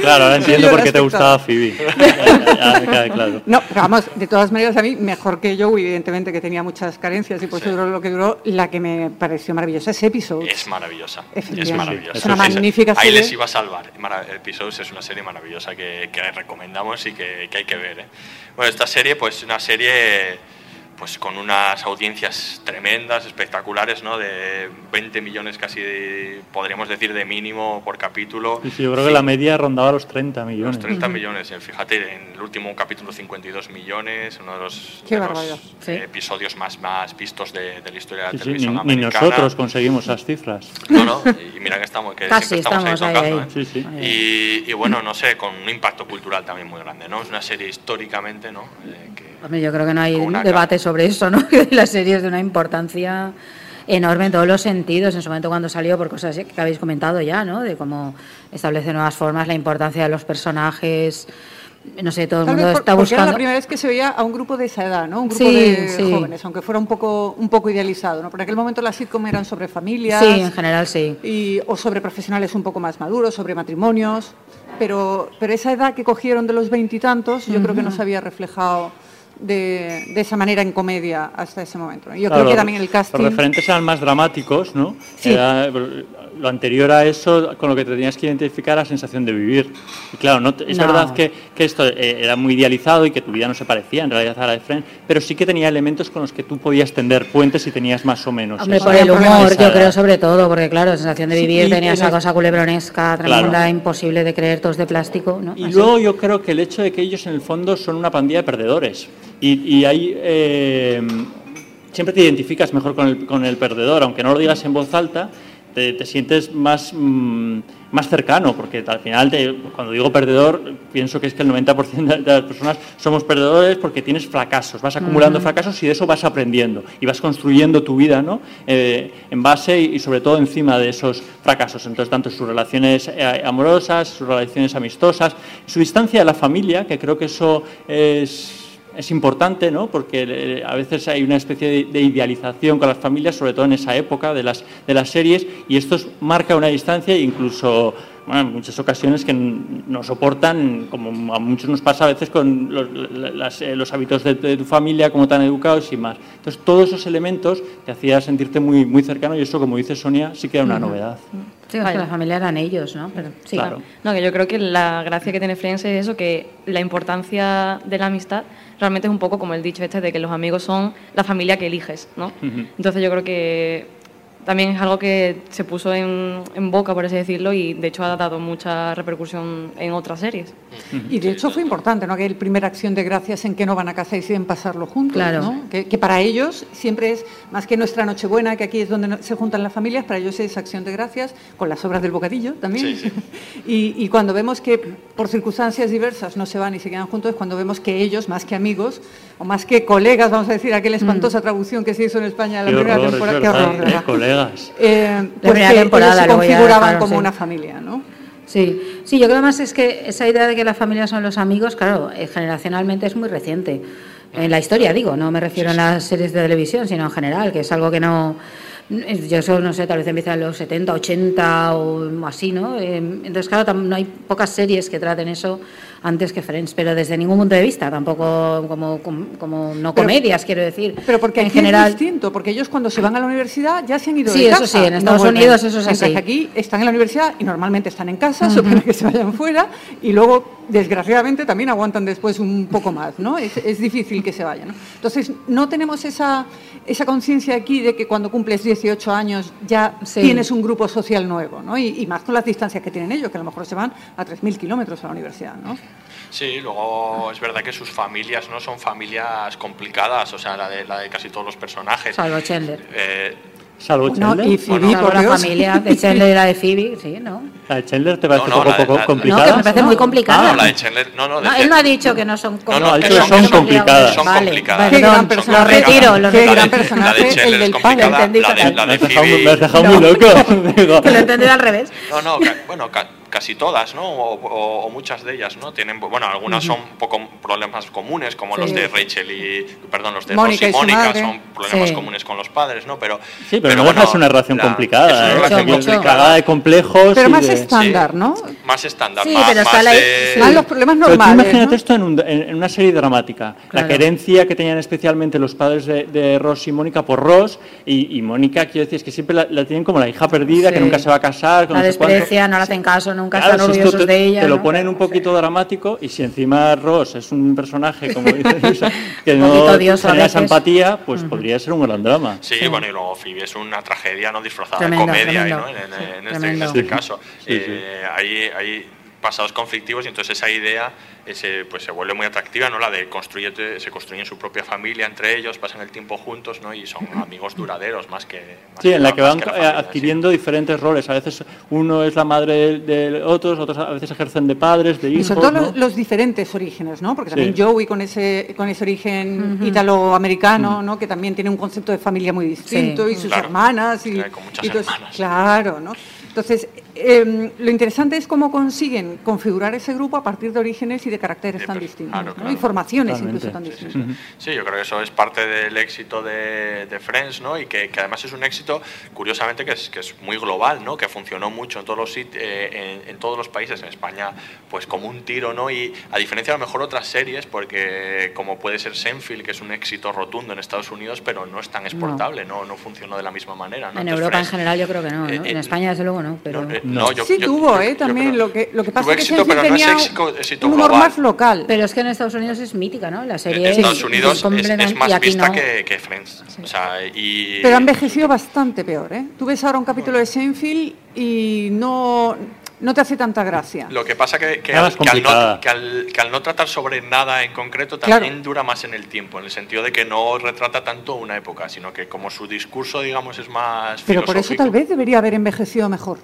Claro, ahora entiendo por qué te gustaba Phoebe. Queda claro. No, pero vamos, de todas maneras a mí, mejor que yo, evidentemente que tenía muchas carencias y por eso duró lo que duró, la que me pareció maravillosa es Episode. Es maravillosa. Es maravillosa. Es una magnífica Ahí serie. les iba a salvar. Episodes es una serie maravillosa que, que recomendamos y que, que hay que ver. ¿eh? Bueno, esta serie, pues una serie pues con unas audiencias tremendas, espectaculares, ¿no? De 20 millones casi, de- podríamos decir, de mínimo por capítulo. Sí, sí, yo creo que la media rondaba los 30 millones. Los 30 millones, fíjate, en el último capítulo 52 millones, uno de los, de los, eh, episodios más, más vistos de, de la historia de la Sí, sí, televisión ni, ni americana. nosotros conseguimos esas cifras. No, no, y mira que estamos, que Casi siempre estamos, estamos ahí tocando, ahí. ¿eh? Sí, sí. Y, y bueno, no sé, con un impacto cultural también muy grande, ¿no? Es una serie históricamente, ¿no? Eh, que- Hombre, yo creo que no hay debate sobre eso, ¿no? Que la serie es de una importancia enorme en todos los sentidos. En su momento cuando salió, por cosas que habéis comentado ya, ¿no? De cómo establece nuevas formas, la importancia de los personajes. No sé, todo el mundo por- está porque era la buscando. primera vez que se veía a un grupo de esa edad, ¿no? Un grupo Sí, de sí. jóvenes, aunque fuera un poco, un poco idealizado, ¿no? Por aquel momento las sitcom eran sobre familias. Sí, en general sí. y, o sobre profesionales un poco más maduros, sobre matrimonios, pero, pero esa edad que cogieron de los veintitantos, yo creo que no se había reflejado de, de esa manera en comedia hasta ese momento. ¿no? Yo Claro, creo que también el casting... Los referentes eran más dramáticos, ¿no? Sí. Era- lo anterior a eso, con lo que te tenías que identificar, la sensación de vivir. Y claro, no es No. verdad que, que esto eh, era muy idealizado y que tu vida no se parecía en realidad a la de Friends, pero sí que tenía elementos con los que tú podías tender puentes y tenías más o menos. Hombre, por el humor, yo edad. creo sobre todo, porque claro, la sensación de vivir y tenía en esa cosa culebronesca, tremenda, Claro. imposible de creer, todos de plástico, ¿no? Y Así. luego yo creo que el hecho de que ellos en el fondo son una pandilla de perdedores. Y, y ahí eh, siempre te identificas mejor con el, con el perdedor, aunque no lo digas en voz alta, te, te sientes más, mm, más cercano, porque al final, te- cuando digo perdedor, pienso que es que el 90% de de las personas somos perdedores porque tienes fracasos, vas acumulando fracasos y de eso vas aprendiendo y vas construyendo tu vida ¿no? Eh, en base y, y sobre todo encima de esos fracasos. Entonces, tanto sus relaciones eh, amorosas, sus relaciones amistosas, su distancia de la familia, que creo que eso es es importante, ¿no? porque eh, a veces hay una especie de, de idealización con las familias, sobre todo en esa época de las, de las series, y esto es- marca una distancia e incluso bueno, en muchas ocasiones que n- no soportan, como a muchos nos pasa a veces con los, la- las, eh, los hábitos de, de tu familia, cómo tan educados y más. Entonces, todos esos elementos te hacían sentirte muy, muy cercano y eso, como dice Sonia, sí que era una Ujú. novedad. Sí, es que la familia eran ellos, ¿no? Pero, sí. Claro. No, que yo creo que la gracia que tiene Friends es eso, que la importancia de la amistad realmente es un poco como el dicho este de que los amigos son la familia que eliges, ¿no? Entonces yo creo que también es algo que se puso en, boca, por así decirlo, y de hecho ha dado mucha repercusión en otras series. Y de hecho fue importante, ¿no? Que el primer acción de gracias en que no van a casa y deciden pasarlo juntos, Claro. ¿no? Que, que para ellos siempre es, más que nuestra Nochebuena, que aquí es donde se juntan las familias, para ellos es acción de gracias, con las obras del bocadillo también. y, y cuando vemos que por circunstancias diversas no se van y se quedan juntos, es cuando vemos que ellos, más que amigos, o más que colegas, vamos a decir, aquella espantosa traducción que se hizo en España la Qué primera horror, es temporada, qué horror, eh, verdad. colegas. Eh, La pues primera que temporada, ellos se ya configuraban como sí. una familia, ¿no? Sí, sí, yo creo más es que esa idea de que la familia son los amigos, claro, eh, generacionalmente es muy reciente. En la historia, digo, no me refiero a las series de televisión, sino en general, que es algo que no. eh, Yo eso, no sé, tal vez empieza en los 70, 80 o así, ¿no? Eh, Entonces, claro, no hay pocas series que traten eso antes que Friends, pero desde ningún punto de vista, tampoco como, como, como no Pero- comedias, quiero decir. Pero porque en general. es distinto, porque ellos cuando se van a la universidad ya se han ido Sí, de eso casa. sí, en no Estados vuelven. Unidos eso es así. aquí están en la universidad y normalmente están en casa, Ujú. supone que se vayan fuera y luego, desgraciadamente, también aguantan después un poco más, ¿no? Es, es difícil que se vayan, ¿no? Entonces, no tenemos esa, esa conciencia aquí de que cuando cumples 18 años ya Sí. tienes un grupo social nuevo, ¿no? Y, y más con las distancias que tienen ellos, que a lo mejor se van a 3.000 kilómetros a la universidad, ¿no? Sí, luego es verdad que sus familias no son familias complicadas, o sea, la de, la de casi todos los personajes. Salvo Chandler. Eh, Salvo No, Chandler. y Phoebe, por la familia de Chandler y la de Phoebe, sí, ¿no? La de Chandler te parece No, no, un poco, la de- la- complicada. No, que me parece muy complicada. No, la de Chandler, no, no, de- No, él no ha dicho que no son No, no, ha dicho que son, son complicadas. Son Vale, complicadas. Gran Son complicadas. Lo retiro, lo La retiro. de- Gran personaje, La de Chandler el es del padre. complicada. La de, la Me de has dejado, Phoebe- me has dejado No. muy loco. Que lo he entendido al revés. No, no, bueno, casi todas, ¿no? O, o- o muchas de ellas, ¿no? Tienen, bueno, algunas son un poco problemas comunes, como Sí. los de Rachel y, perdón, los de Mónica Ross y y Mónica, son problemas Sí. comunes con los padres, ¿no? Pero, Sí, pero, no deja de ser una relación la- complicada. es una ¿eh? relación mucho. Cargada de complejos. Pero más de- estándar, ¿no? Más estándar, Sí, más, pero más la- de... sí. Más los problemas Pero tú normales. imagínate ¿no? esto en, un- en- en una serie dramática. Claro. La querencia que tenían especialmente los padres de, de Ross y Mónica por Ross. Y, y Mónica, quiero decir, es que siempre la, la tienen como la hija perdida, que nunca se va a casar. que La no sé cuánto. desprecia, no le hacen caso, nunca Claro, están orgullosos te, de ella. te lo ¿no? ponen un poquito dramático y si encima Ross es un personaje, como dice Luisa, que no genera esa empatía, pues podría ser un gran drama. Sí, bueno, y luego Phoebe es una tragedia no disfrazada Tremendo, de comedia, tremendo. ¿no? En, en- en este, en este Sí. caso. Sí, sí. Eh, Hay, hay pasados conflictivos y entonces esa idea ese, pues se vuelve muy atractiva, ¿no? La de construye, se construyen su propia familia entre ellos, pasan el tiempo juntos, ¿no? Y son amigos duraderos más que... más Sí, en la que más van la eh, familia, adquiriendo diferentes roles. A veces uno es la madre de, otros, otros a veces ejercen de padres, de Y hijos. sobre todo ¿no? los, los diferentes orígenes, ¿no? Porque también Sí. Joey con ese, con ese origen italoamericano, ¿no? Que también tiene un concepto de familia muy distinto Sí. y sus Claro. hermanas. Y, con muchas y eso. hermanas. Claro, ¿no? Entonces, em, lo interesante es cómo consiguen configurar ese grupo a partir de orígenes y de caracteres De tan distintos, claro, ¿no? claro. Y formaciones Totalmente. incluso tan Sí, sí, distintas. sí. Sí, yo creo que eso es parte del éxito de, de Friends, ¿no? Y que, que además es un éxito, curiosamente, que es, que es muy global, ¿no? Que funcionó mucho en todos los eh, en, en todos los países, en España, pues como un tiro, ¿no? Y a diferencia a lo mejor otras series, porque como puede ser Senfield, que es un éxito rotundo en Estados Unidos, pero no es tan exportable, no, no, funcionó de la misma manera, ¿no? En Entonces, Europa en general yo creo que no, ¿no? Eh, En eh, España desde luego no, pero... no, eh, No. no, yo- Sí yo- tuvo, yo- ¿eh? yo También creo- lo que, lo que pasa es que éxito, pero no es tenía éxito- éxito un humor global. más local. Pero es que en Estados Unidos es mítica, ¿no? La serie En Estados es- Unidos es es, completa- es más vista no. que, que Friends. O sea, y, Pero ha envejecido bastante peor, ¿eh? Tú ves ahora un capítulo de Seinfeld y no, no te hace tanta gracia. Lo que pasa que, que, al, que no, que, al, que al no tratar sobre nada en concreto Claro. también dura más en el tiempo, en el sentido de que no retrata tanto una época, sino que como su discurso, digamos, es más Pero por eso tal vez debería haber envejecido mejor.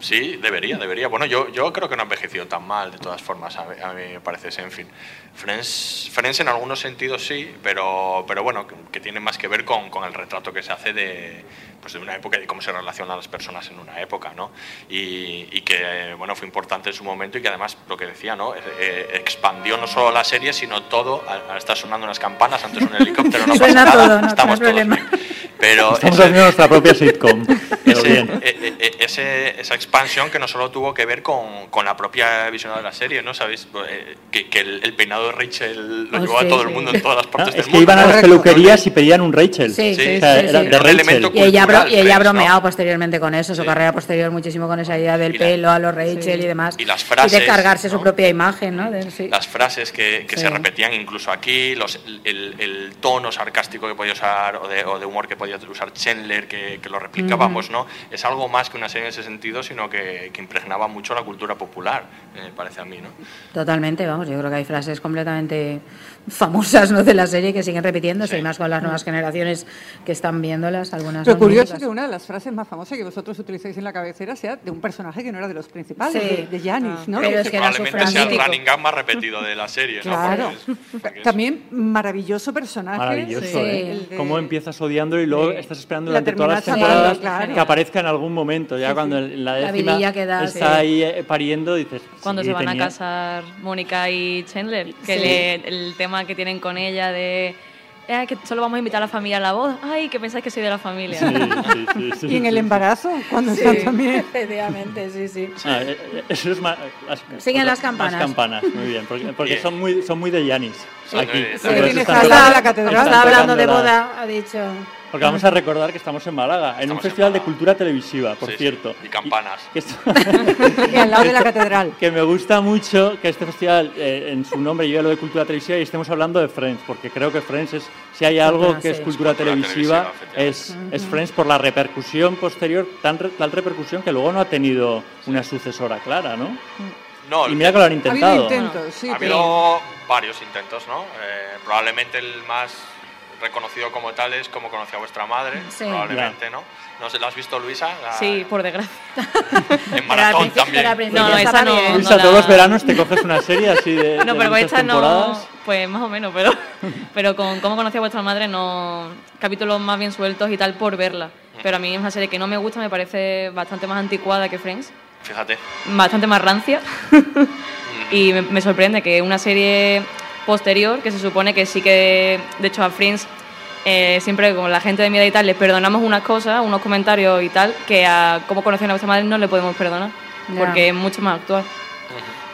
Sí, debería, debería. Bueno, yo, yo creo que no ha envejecido tan mal, de todas formas, a, mí- a mí me parece Seinfeld. Friends, Friends en algunos sentidos sí, pero, pero bueno, que, que tiene más que ver con, con el retrato que se hace de, pues de una época y de cómo se relacionan las personas en una época, ¿no? Y, y que, bueno, fue importante en su momento y que además, lo que decía, ¿no? Eh, eh, expandió no solo la serie, sino todo. Ahora está sonando unas campanas, antes un helicóptero, no pasa nada, todo, no, estamos no todos problema. bien. Pero Estamos ese- haciendo nuestra propia sitcom. Pero ese- bien. eh, eh, ese- esa expansión que no solo tuvo que ver con, con la propia visión de la serie, ¿no? ¿Sabéis? Eh, que, que el, el peinado de Rachel lo Oh, llevó sí, a todo el sí. mundo en todas las Ah, partes del es que mundo. iban a las peluquerías y pedían un Rachel. Sí, sí, Sí, O sea, sí, era de Rachel. elemento Y ella, ha bro- cultural, y ella ha Friends, ¿no? bromeado posteriormente con eso, su Sí. carrera posterior muchísimo con esa idea del Y la- pelo a los Rachel y demás. y las frases, de cargarse su ¿no? propia imagen, ¿no? De- sí. Las frases que, que Sí. se repetían incluso aquí, los, el, el tono sarcástico que podía usar o de, o de humor que podía usar Chandler, que, que lo replicábamos, ¿no? Es algo más que una serie en ese sentido, sino que, que impregnaba mucho la cultura popular, me parece a mí, ¿no? Totalmente, vamos, yo creo que hay frases completamente famosas ¿no? de la serie que siguen repitiéndose Sí. y más con las nuevas generaciones que están viéndolas, algunas curioso míticas. es que una de las frases más famosas que vosotros utilizáis en la cabecera sea de un personaje que no era de los principales, Sí. de, Janis, Ah, ¿no? pero Que es que Probablemente sea el running gag más repetido de la serie, ¿no? Claro. Porque es- porque es- También maravilloso personaje. Maravilloso, Sí. ¿eh? De- Cómo empiezas odiando y luego Sí. estás esperando La durante todas las temporadas claro. que aparezca en algún momento. Ya cuando en la La décima que da, está sí. ahí eh, pariendo, dices. Cuando sí, se van tenía- a casar Mónica y Chandler, que Sí. le- el tema que tienen con ella de "Eh, que solo vamos a invitar a la familia a la boda. Ay, que pensáis que soy de la familia. Sí, sí, sí, sí, Y en el sí. embarazo, cuando Sí, están también. efectivamente, sí, sí. Ah, eh, eh, eso es más, las, Siguen las Más campanas. campanas, muy bien, porque, porque Bien. son muy son muy de Yanis. Sí. Aquí. Sí, sí, de la catedral. Está hablando de la- boda, ha dicho. Porque vamos a recordar que estamos en Málaga, en un Estamos en festival de cultura televisiva, por Sí, sí, cierto. y campanas. que esto- Y al lado de la catedral. que me gusta mucho que este festival eh, en su nombre lleve lo de cultura televisiva y estemos hablando de Friends, porque creo que Friends es, si hay algo Cultura, que es sí. cultura Cultura televisiva, televisiva, es, es Friends por la repercusión posterior, tan re- tal repercusión que luego no ha tenido una sucesora clara, ¿no? No, Y mira que lo han Ha intentado. habido intentos, sí, ha habido varios intentos, ¿no? Eh, probablemente el más reconocido como tales, como conocí a vuestra madre, Sí. probablemente, ¿no? ¿No se la has visto, Luisa? La- Sí, por desgracia. En maratón también. No, no, esta no. no Luisa, la- todos los veranos te coges una serie así de. No, de pero esta no, temporadas. pues más o menos, pero, pero con cómo conocí a vuestra madre no, capítulos más bien sueltos y tal por verla. Pero a mí es una serie que no me gusta, me parece bastante más anticuada que Friends, Fíjate. bastante más rancia y me, me sorprende que una serie posterior, que se supone que sí que, de hecho a Friends eh, siempre con la gente de mi edad y tal, les perdonamos unas cosas, unos comentarios y tal, que a cómo conocen a vuestra madre no le podemos perdonar, porque es mucho más actual.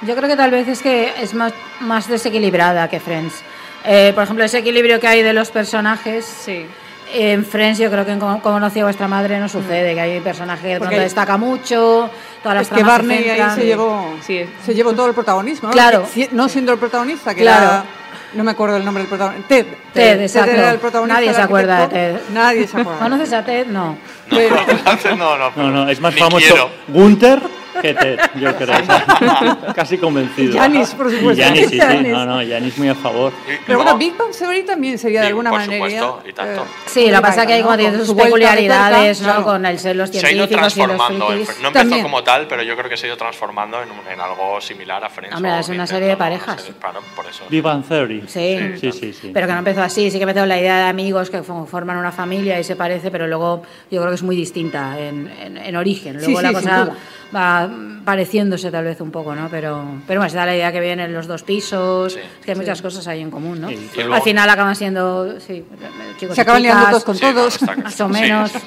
Yo creo que tal vez es que es más, más desequilibrada que Friends. Eh, por ejemplo, ese equilibrio que hay de los personajes. Sí. En Friends yo creo que en Cómo conocí a vuestra madre no sucede, que hay un personaje que de pronto destaca mucho, todas las Es que tramas se Barney ahí se llevó, se llevó todo el protagonismo, ¿no? Claro. No siendo el protagonista, que Claro. era, no me acuerdo el nombre del protagonista, Ted. Ted, exacto. era el protagonista. Nadie se acuerda de. Ted. Nadie se acuerda. ¿Conoces a Ted? No. no, no, No, no, es más Ni famoso quiero. Gunther que Ted, yo creo. Casi convencido. Y Janis, por supuesto. Y Janis, sí, sí. No, no, Janis muy a favor. Pero bueno, Big Bang Theory también sería de alguna por manera. supuesto, y tanto. eh, Sí, lo que pasa es que hay como sus vuelta peculiaridades, ¿no? Con el ser los Se ha ido científicos y los transformando. no empezó También. como tal, pero yo creo que se ha ido transformando en, algo similar a Friends. Hombre, es una serie de parejas. serie- claro, por eso. Big Bang Theory. Sí. sí, sí. sí. Pero que no empezó así, sí que empezó la idea de amigos que fo- forman una familia y se parece, pero luego yo creo que es muy distinta en, en- en origen. Sí, Luego la cosa duda. Pareciéndose tal vez un poco, ¿no? Pero, pero bueno, se da la idea que vienen los dos pisos, que hay muchas cosas ahí en común, ¿no? Y luego- Al final acaban siendo, sí, chicos Se acaban liando todos con todos. más o sí, menos. Sí,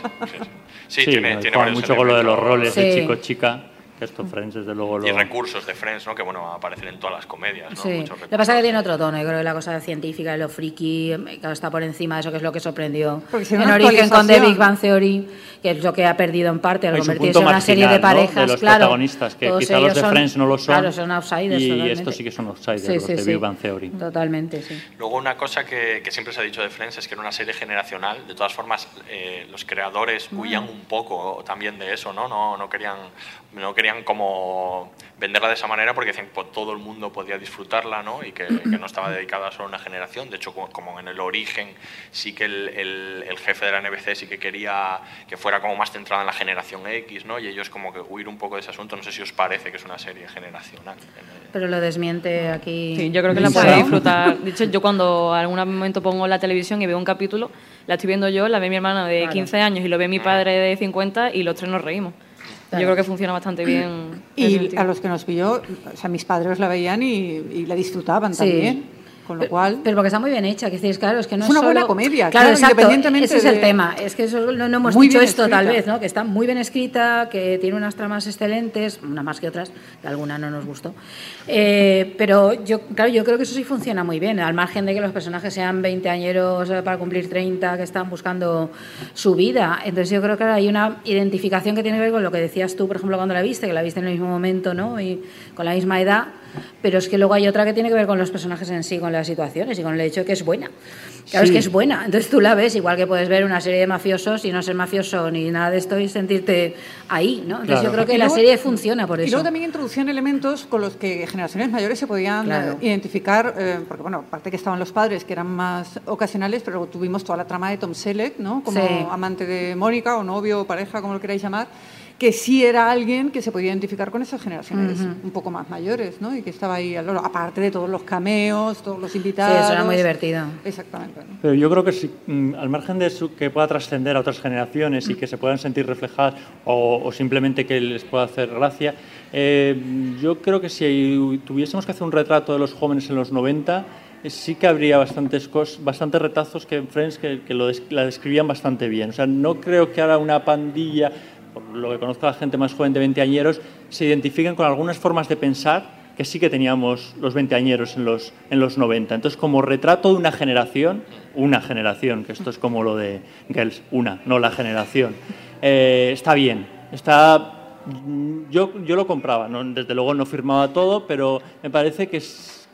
Sí, tiene, tiene mucho con lo de los roles de chico-chica, que esto Friends desde luego lo... Y recursos de Friends, ¿no? Que bueno, aparecen en todas las comedias, ¿no? Sí, lo que pasa es que tiene otro tono. Yo creo que la cosa científica lo friki claro, está por encima de eso, que es lo que sorprendió si en no, origen con The. Big Bang Theory, que es lo que ha perdido en parte al convertirse en una marginal, serie de ¿no? parejas. de los claro, protagonistas, que quizá los de son- Friends no lo son. Claro, son outsiders. Y totalmente. estos sí que son outsiders, Sí, los sí, de sí. Big Bang Theory. Totalmente, sí. Luego una cosa que, que siempre se ha dicho de Friends es que era una serie generacional. De todas formas, eh, los creadores huían un poco también de eso, ¿no? No, no querían, no querían como venderla de esa manera porque decían que pues, todo el mundo podía disfrutarla, ¿no? Y que, que no estaba dedicada solo a una generación. De hecho, como, como en el origen, sí que el, el- el jefe de la NBC sí que quería que fuera como más centrada en la generación X, ¿no? Y ellos como que huir un poco de ese asunto. No sé si os parece que es una serie generacional. Pero lo desmiente aquí. Sí, yo creo que la ¿no? disfrutar. De hecho, yo cuando algún momento pongo la televisión y veo un capítulo, la estoy viendo yo, la ve mi hermana de Claro. 15 años y lo ve mi padre de 50 y los tres nos reímos. Claro. Yo creo que funciona bastante bien. Y a los que nos pilló, o sea, mis padres la veían y, y la disfrutaban Sí. también. Con lo cual, Pero porque está muy bien hecha, que decís, claro, es que no Es una buena comedia, claro, claro, exacto, independientemente ese es el de- tema, es que eso no, no hemos Muy dicho esto tal vez, ¿no? Que está muy bien escrita, que tiene unas tramas excelentes, una más que otras, que alguna no nos gustó. Eh, pero yo, claro, yo creo que eso sí funciona muy bien, al margen de que los personajes sean 20 añeros eh, para cumplir 30, que están buscando su vida. Entonces yo creo que hay una identificación que tiene que ver con lo que decías tú, por ejemplo, cuando la viste, que la viste en el mismo momento, ¿no? Y con la misma edad. Pero es que luego hay otra que tiene que ver con los personajes en sí, con las situaciones y con el hecho de que es buena. Claro, es Sí. que es buena. Entonces tú la ves, igual que puedes ver una serie de mafiosos y no ser mafioso ni nada de esto y sentirte ahí, ¿no? Entonces Claro. yo creo que Y la luego- serie funciona por Y eso. luego también introducían elementos con los que generaciones mayores se podían Claro. eh, identificar, eh, porque bueno, aparte que estaban los padres que eran más ocasionales, pero luego tuvimos toda la trama de Tom Selleck, ¿no? Como Sí. amante de Mónica o novio o pareja, como lo queráis llamar, que sí era alguien que se podía identificar con esas generaciones Ujú. un poco más mayores, ¿no? Y que estaba ahí, al loro, aparte de todos los cameos, todos los Sí, invitados. eso era muy divertido. Exactamente. ¿no? Pero yo creo que si, mm, al margen de su- que pueda trascender a otras generaciones y que se puedan sentir reflejadas o, o simplemente que les pueda hacer gracia, eh, yo creo que si tuviésemos que hacer un retrato de los jóvenes en los 90, eh, sí que habría bastantes, cos- bastantes retazos que en Friends que, que lo des- la describían bastante bien. O sea, no creo que ahora una pandilla, por lo que conozco a la gente más joven de 20 añeros, se identifiquen con algunas formas de pensar que sí que teníamos los veinteañeros en los, en los 90. Entonces, como retrato de una generación, una generación, que esto es como lo de Girls, una, no la generación, eh, está bien. Está, yo, yo lo compraba, ¿no? desde luego no firmaba todo, pero me parece que,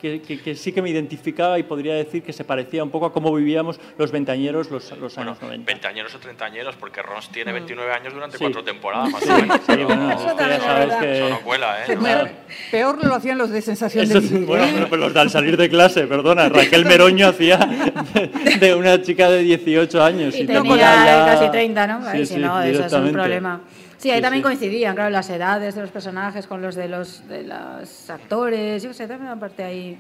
que, que- que sí que me identificaba y podría decir que se parecía un poco a cómo vivíamos los veinteañeros los, los años 90. Veinteañeros o treintañeros, porque Ross tiene Mm. 29 años durante Sí. cuatro temporadas, más Sí, o menos. sí, pero- bueno, Eso esto ya sabes que- Eso no cuela, ¿eh? Peor, peor lo hacían los de sensación Eso de vivir, bueno, bueno, pues los de al salir de clase, perdona, Raquel Meroño hacía de, de una chica de 18 años. Y tal, tenía ya- casi 30, ¿no? Sí, si no, eso es un problema. Sí, ahí Sí, también sí. coincidían, claro, las edades de los personajes con los de los, de los actores, yo sé, también una parte ahí...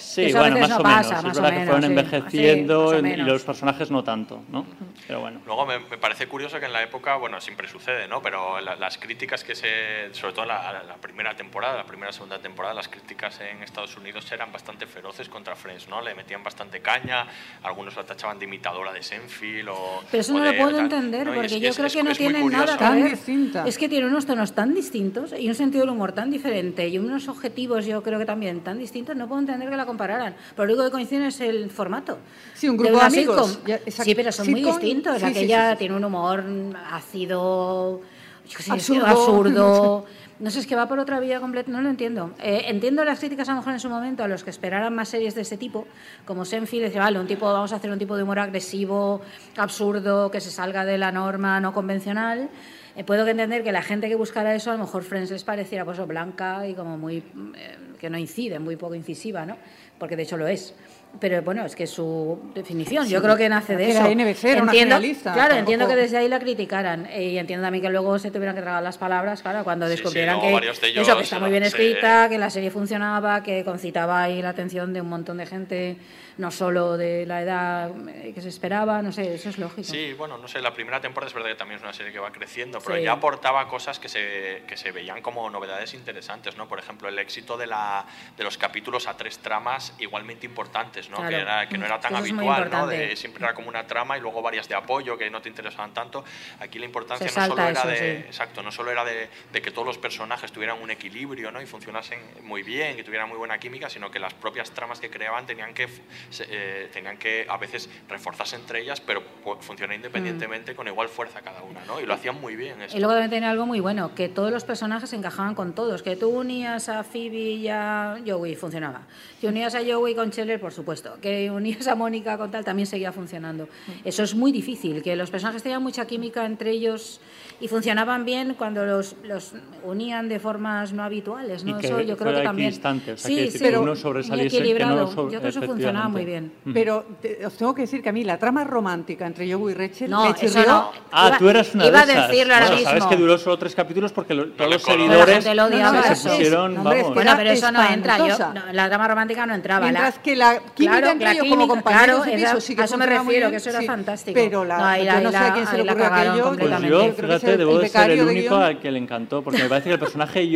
Sí, Eso bueno, más no o pasa, menos. más es verdad que fueron envejeciendo Sí, y los personajes no tanto, ¿no? Pero bueno. Luego me, me parece curioso que en la época, bueno, siempre sucede, ¿no? Pero la- las críticas que se, sobre todo la, la primera temporada, la primera segunda temporada, las críticas en Estados Unidos eran bastante feroces contra Friends, ¿no? Le metían bastante caña, algunos la tachaban de imitadora de Senfield o... Pero eso o no lo puedo tal, entender, ¿no? Porque es- yo es- creo es- que no tienen curioso. nada que ver. distinta. Es que tiene unos tonos tan distintos y un sentido del humor tan diferente y unos objetivos, yo creo que también tan distintos, no puedo entender que la compararan. Pero lo único que coincide es el formato. Sí, un de grupo de una amigos. Ya. Sí, pero son muy distintos. sí, Aquella sí, sí. tiene un humor ácido, sé, Absurdo. absurdo. No sé, es que va por otra vía completa, no lo entiendo. Eh, entiendo las críticas a lo mejor en su momento a los que esperaran más series de ese tipo, como Senfield, decía, vale, un tipo, vamos a hacer un tipo de humor agresivo, absurdo, que se salga de la norma no convencional. Eh, puedo entender que la gente que buscara eso, a lo mejor Friends les pareciera pues blanca y como muy, eh, que no incide, muy poco incisiva, ¿no? Porque de hecho lo es. Pero bueno, es que su definición. Yo creo que nace de eso. NBC, era una entiendo, Claro, tampoco- entiendo que desde ahí la criticaran. eh, y entiendo también que luego se tuvieran que tragar las palabras, claro, cuando Sí, sí, descubrieran que, ellos eso, que está muy bien escrita, que la serie funcionaba, que concitaba ahí la atención de un montón de gente, no solo de la edad eh, que se esperaba, no sé, eso es lógico. Sí, bueno, no sé, la primera temporada es verdad que también es una serie que va creciendo, pero Sí. ya aportaba cosas que se, que se veían como novedades interesantes, ¿no? Por ejemplo, el éxito de, la, de los capítulos a tres tramas igualmente importantes, ¿no? Claro. Que, era, que no era tan habitual, ¿no? De, siempre era como una trama y luego varias de apoyo que no te interesaban tanto. Aquí la importancia no solo eso, de, sí. exacto, no solo era de, de que todos los personajes tuvieran un equilibrio, ¿no? Y funcionasen muy bien, que tuvieran muy buena química, sino que las propias tramas que creaban tenían que, eh, tenían que a veces reforzarse entre ellas, pero funcionar independientemente con igual fuerza cada una, ¿no? Y lo hacían muy bien. esto. Y luego también tenía algo muy bueno, que todos los personajes encajaban con todos, que tú unías a Phoebe y a Joey, funcionaba. Que unías a Joey con Scheller, por supuesto. Que unías a Mónica con tal, también seguía funcionando. Eso es muy difícil, que los personajes tenían mucha química entre ellos y funcionaban bien cuando los, los unían de formas no habituales, ¿no? Y que eso yo creo que también... o sea, sí, sí, que uno sobresaliese, que no equilibrado. sobre- yo creo que eso funcionaba muy bien. Pero te- os tengo que decir que a mí la trama romántica entre Joey y Rachel No, me eso no. Ah, Iba- tú eras una iba a de esas. decirlo ahora Bueno, sabes mismo. que duró solo tres capítulos porque lo- todos los seguidores La gente lo odiaba, se eso. pusieron, es vamos. que Bueno, pero eso no entra. Yo, no, la trama romántica no entraba. Mientras la, que la química claro, entre la ellos como compañeros claro, era- sí que a eso me refiero, que eso era fantástico. Pero la, yo no sé a quién se la ocurrió aquello. Pues completamente. yo, fíjate, debo de ser el único al que le encantó, porque me parece que el personaje de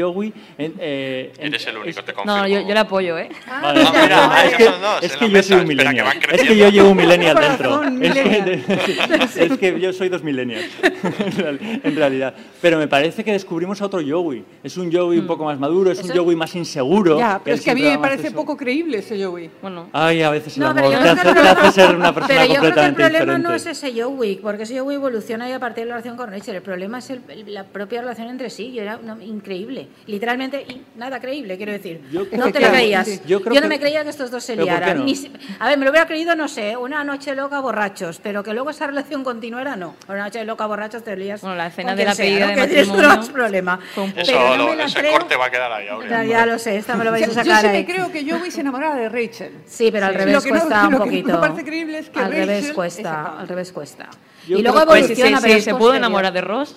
en- eh, Eres el único, te confirmo. No, yo, yo le apoyo, ¿eh? Vale, Ah, mira, es que, dos es que yo soy un que millennial. Es que yo llevo un millennial dentro. Es que, es que yo soy dos millennials, en real- en realidad. Pero me parece que descubrimos a otro Joey. Es un Joey un poco más maduro, es un Joey más inseguro. Ya, pero es que a mí me parece poco creíble ese Joey. Bueno, Ay, a veces el No, pero amor yo te creo que hace, te ser una persona Pero yo creo que el completamente problema diferente. no es ese Joey, porque ese Joey evoluciona y a partir de la relación con Rachel. El problema es el- el- la propia relación entre sí, y era una- increíble. Literalmente, y nada creíble, quiero decir. Yo- no te lo creías. sí. Yo Yo, creo no que- me creía que estos dos se ¿Pero por qué liaran. no? Ni A ver, me lo hubiera creído, no sé, una noche loca borrachos, pero que luego esa relación continuara, no. Una noche loca borrachos te lías. Bueno, la escena de la sea, pedida ¿no? de Que matrimonio no es problema. Eso, Pero no lo- me la ese creo. corte va a quedar ahí. Ya, ya lo sé, esta me lo vais a Yo sacar sí ahí. me creo que Joey se enamoraba de Rachel. Sí, pero al Sí. revés Lo que no- cuesta lo un que no poquito. me parece creíble es que al revés Rachel- cuesta, Exacto. al revés cuesta. Yo y luego que- pues sí, evoluciona, sí, pero sí, es se pudo enamorar de Ross.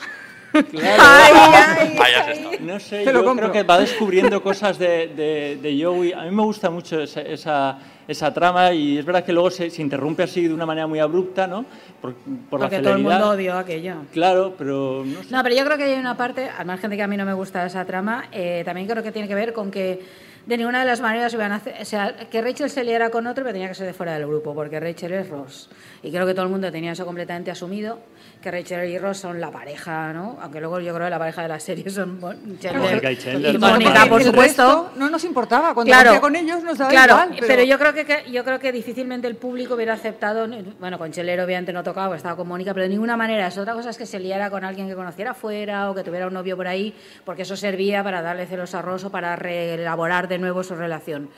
Claro. Has estado. No sé, Te yo creo que va descubriendo cosas de, de, de Joey. A mí me gusta mucho esa, esa, esa trama y es verdad que luego se, se interrumpe así de una manera muy abrupta, ¿no? Por, por la todo el mundo odió aquello. Claro, pero no sé. No, pero yo creo que hay una parte, al margen de que a mí no me gusta esa trama, eh, también creo que tiene que ver con que de ninguna de las maneras iban a hacer, o sea, que Rachel se liara con otro, pero tenía que ser de fuera del grupo, porque Rachel es Ross. Y creo que todo el mundo tenía eso completamente asumido, que Rachel y Ross son la pareja, ¿no? Aunque luego yo creo que la pareja de la serie son Chandler y Chandler. y Mónica, por supuesto. resto no nos importaba. Cuando Claro. con ellos nos daba Claro, igual. pero... yo creo que, yo creo que difícilmente el público hubiera aceptado, bueno, con Chelero obviamente no tocaba, estaba con Mónica, pero de ninguna manera. Es otra cosa es que se liara con alguien que conociera fuera o que tuviera un novio por ahí, porque eso servía para darle celos a Ross o para reelaborar de nuevo su relación.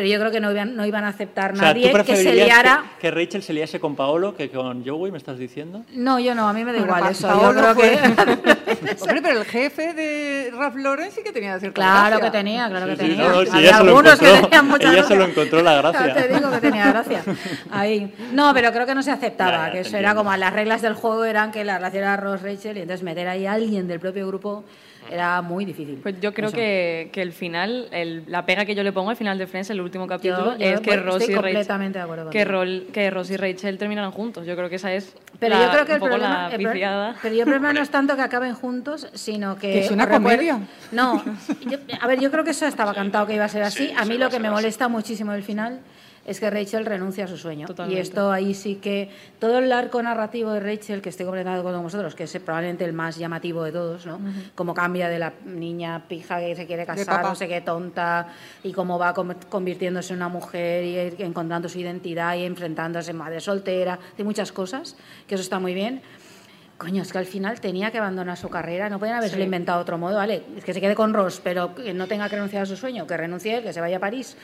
Pero yo creo que no iban, no iban a aceptar O sea, ¿tú nadie que se liara. que, que Rachel se liase con Paolo que con Joey, me estás diciendo? No, yo no, a mí me da Bueno, igual Pa- eso. Yo Paolo que. fue- Hombre, pero el jefe de Ralph Lauren sí que tenía cierta Claro gracia. que tenía, claro que Sí, sí, tenía. no, si Había ella se lo algunos que tenían mucha ella se lo encontró la Ya gracia. te digo que tenía gracia. Ahí. No, pero creo que no se aceptaba, Ya, que eso era como las reglas del juego eran que la relación era Ross Rachel y entonces meter ahí a alguien del propio grupo era muy difícil. Pues yo creo que, que el final, el- la pega que yo le pongo al final de Friends, el último capítulo, yo, es que Ross y Rachel, completamente de acuerdo que. Rol- que Ross y Rachel terminaran juntos. Yo creo que esa es Pero la- yo creo que un el poco problema, la pifiada. pero yo el problema no es tanto que acaben juntos, sino que Que es una comedia. No, yo- a ver, yo creo que eso estaba cantado que iba a ser así. a mí lo que me molesta muchísimo del final es que Rachel renuncia a su sueño. Totalmente. Y esto ahí sí que todo el arco narrativo de Rachel, que estoy acuerdo con vosotros, que es probablemente el más llamativo de todos, ¿no? Cómo cambia de la niña pija que se quiere casar, no sé qué tonta, y cómo va convirtiéndose en una mujer y encontrando su identidad y enfrentándose madre soltera, de muchas cosas, que eso está muy bien. Coño, es que al final tenía que abandonar su carrera, no podían haberse Sí. inventado otro modo, ¿vale? Es que se quede con Ross, pero que no tenga que renunciar a su sueño, que renuncie él, que se vaya a París.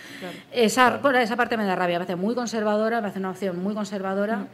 Esa, esa parte me da rabia, me hace muy conservadora, me hace una opción muy conservadora,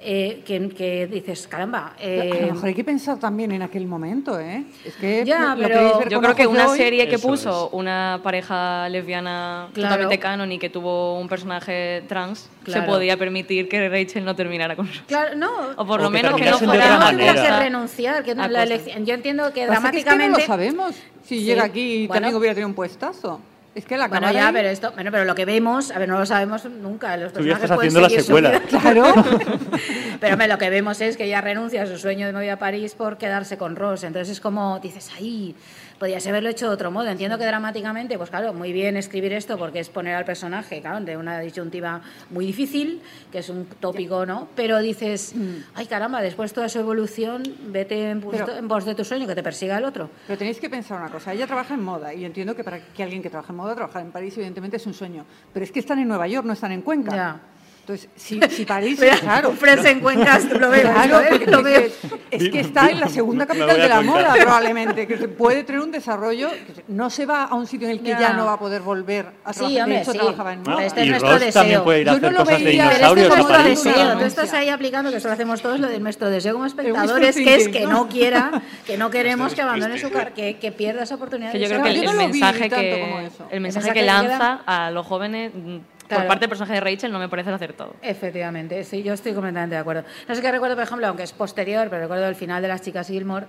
eh, que, que dices, caramba. eh, a lo mejor hay que pensar también en aquel momento, ¿eh? Es que Ya, lo pero ver Yo creo que una hoy. serie que puso es. una pareja lesbiana Claro. totalmente canon y que tuvo un personaje trans, Claro. se podía permitir que Rachel no terminara con Ross. Claro, no. O por O lo que menos que no fuera no que renunciar, que la elección. Yo entiendo que Pasa que es que no dramáticamente. lo sabemos. Si Sí. llega aquí y Bueno. también hubiera tenido un puestazo. Es que la Bueno, cámara ya, ahí- pero esto, bueno, pero lo que vemos, a ver, no lo sabemos nunca. Los Tú ya estás pueden haciendo la secuela. vida. Claro. Pero hombre, lo que vemos es que ella renuncia a su sueño de novia a París por quedarse con Ross. Entonces es como, dices, ahí, podías haberlo hecho de otro modo. Entiendo que dramáticamente, pues claro, muy bien escribir esto porque es poner al personaje, claro, de una disyuntiva muy difícil, que es un tópico, ¿no? Pero dices, ay caramba, después toda su evolución, vete en, Pero- en pos de tu sueño, que te persiga el otro. Pero tenéis que pensar una cosa, ella trabaja en moda y entiendo que para que alguien que trabaja en moda trabajar en París evidentemente es un sueño, pero es que están en Nueva York, no están en Cuenca. Ya. Entonces, si, si París, Mira, claro, ofrecen Cuencas, lo veo, Claro, ¿eh? porque lo veo. dices, es que está en la segunda capital de la moda probablemente, que puede tener un desarrollo, que no se va a un sitio en el que ya, Ya. no va a poder volver a Sí, trabajar. hombre, de hecho, sí. trabajaba en moda. Este es nuestro Ross también deseo. puede ir a Yo no hacer cosas de veía, Pero este dinosaurios es a nuestro deseo. Tú estás ahí aplicando, que eso lo hacemos todos, lo de nuestro deseo como espectadores, que es que ¿no? quiera, que no queremos que abandone su carrera, que, que pierda esa oportunidad. Que de yo creo que el, yo el no lo vi mensaje tanto que como eso. el mensaje que lanza a los jóvenes mm, Claro. por parte del personaje de Rachel no me parece el acertado. Efectivamente, sí, yo estoy completamente de acuerdo. No sé qué recuerdo, por ejemplo, aunque es posterior, pero recuerdo el final de las chicas Gilmore,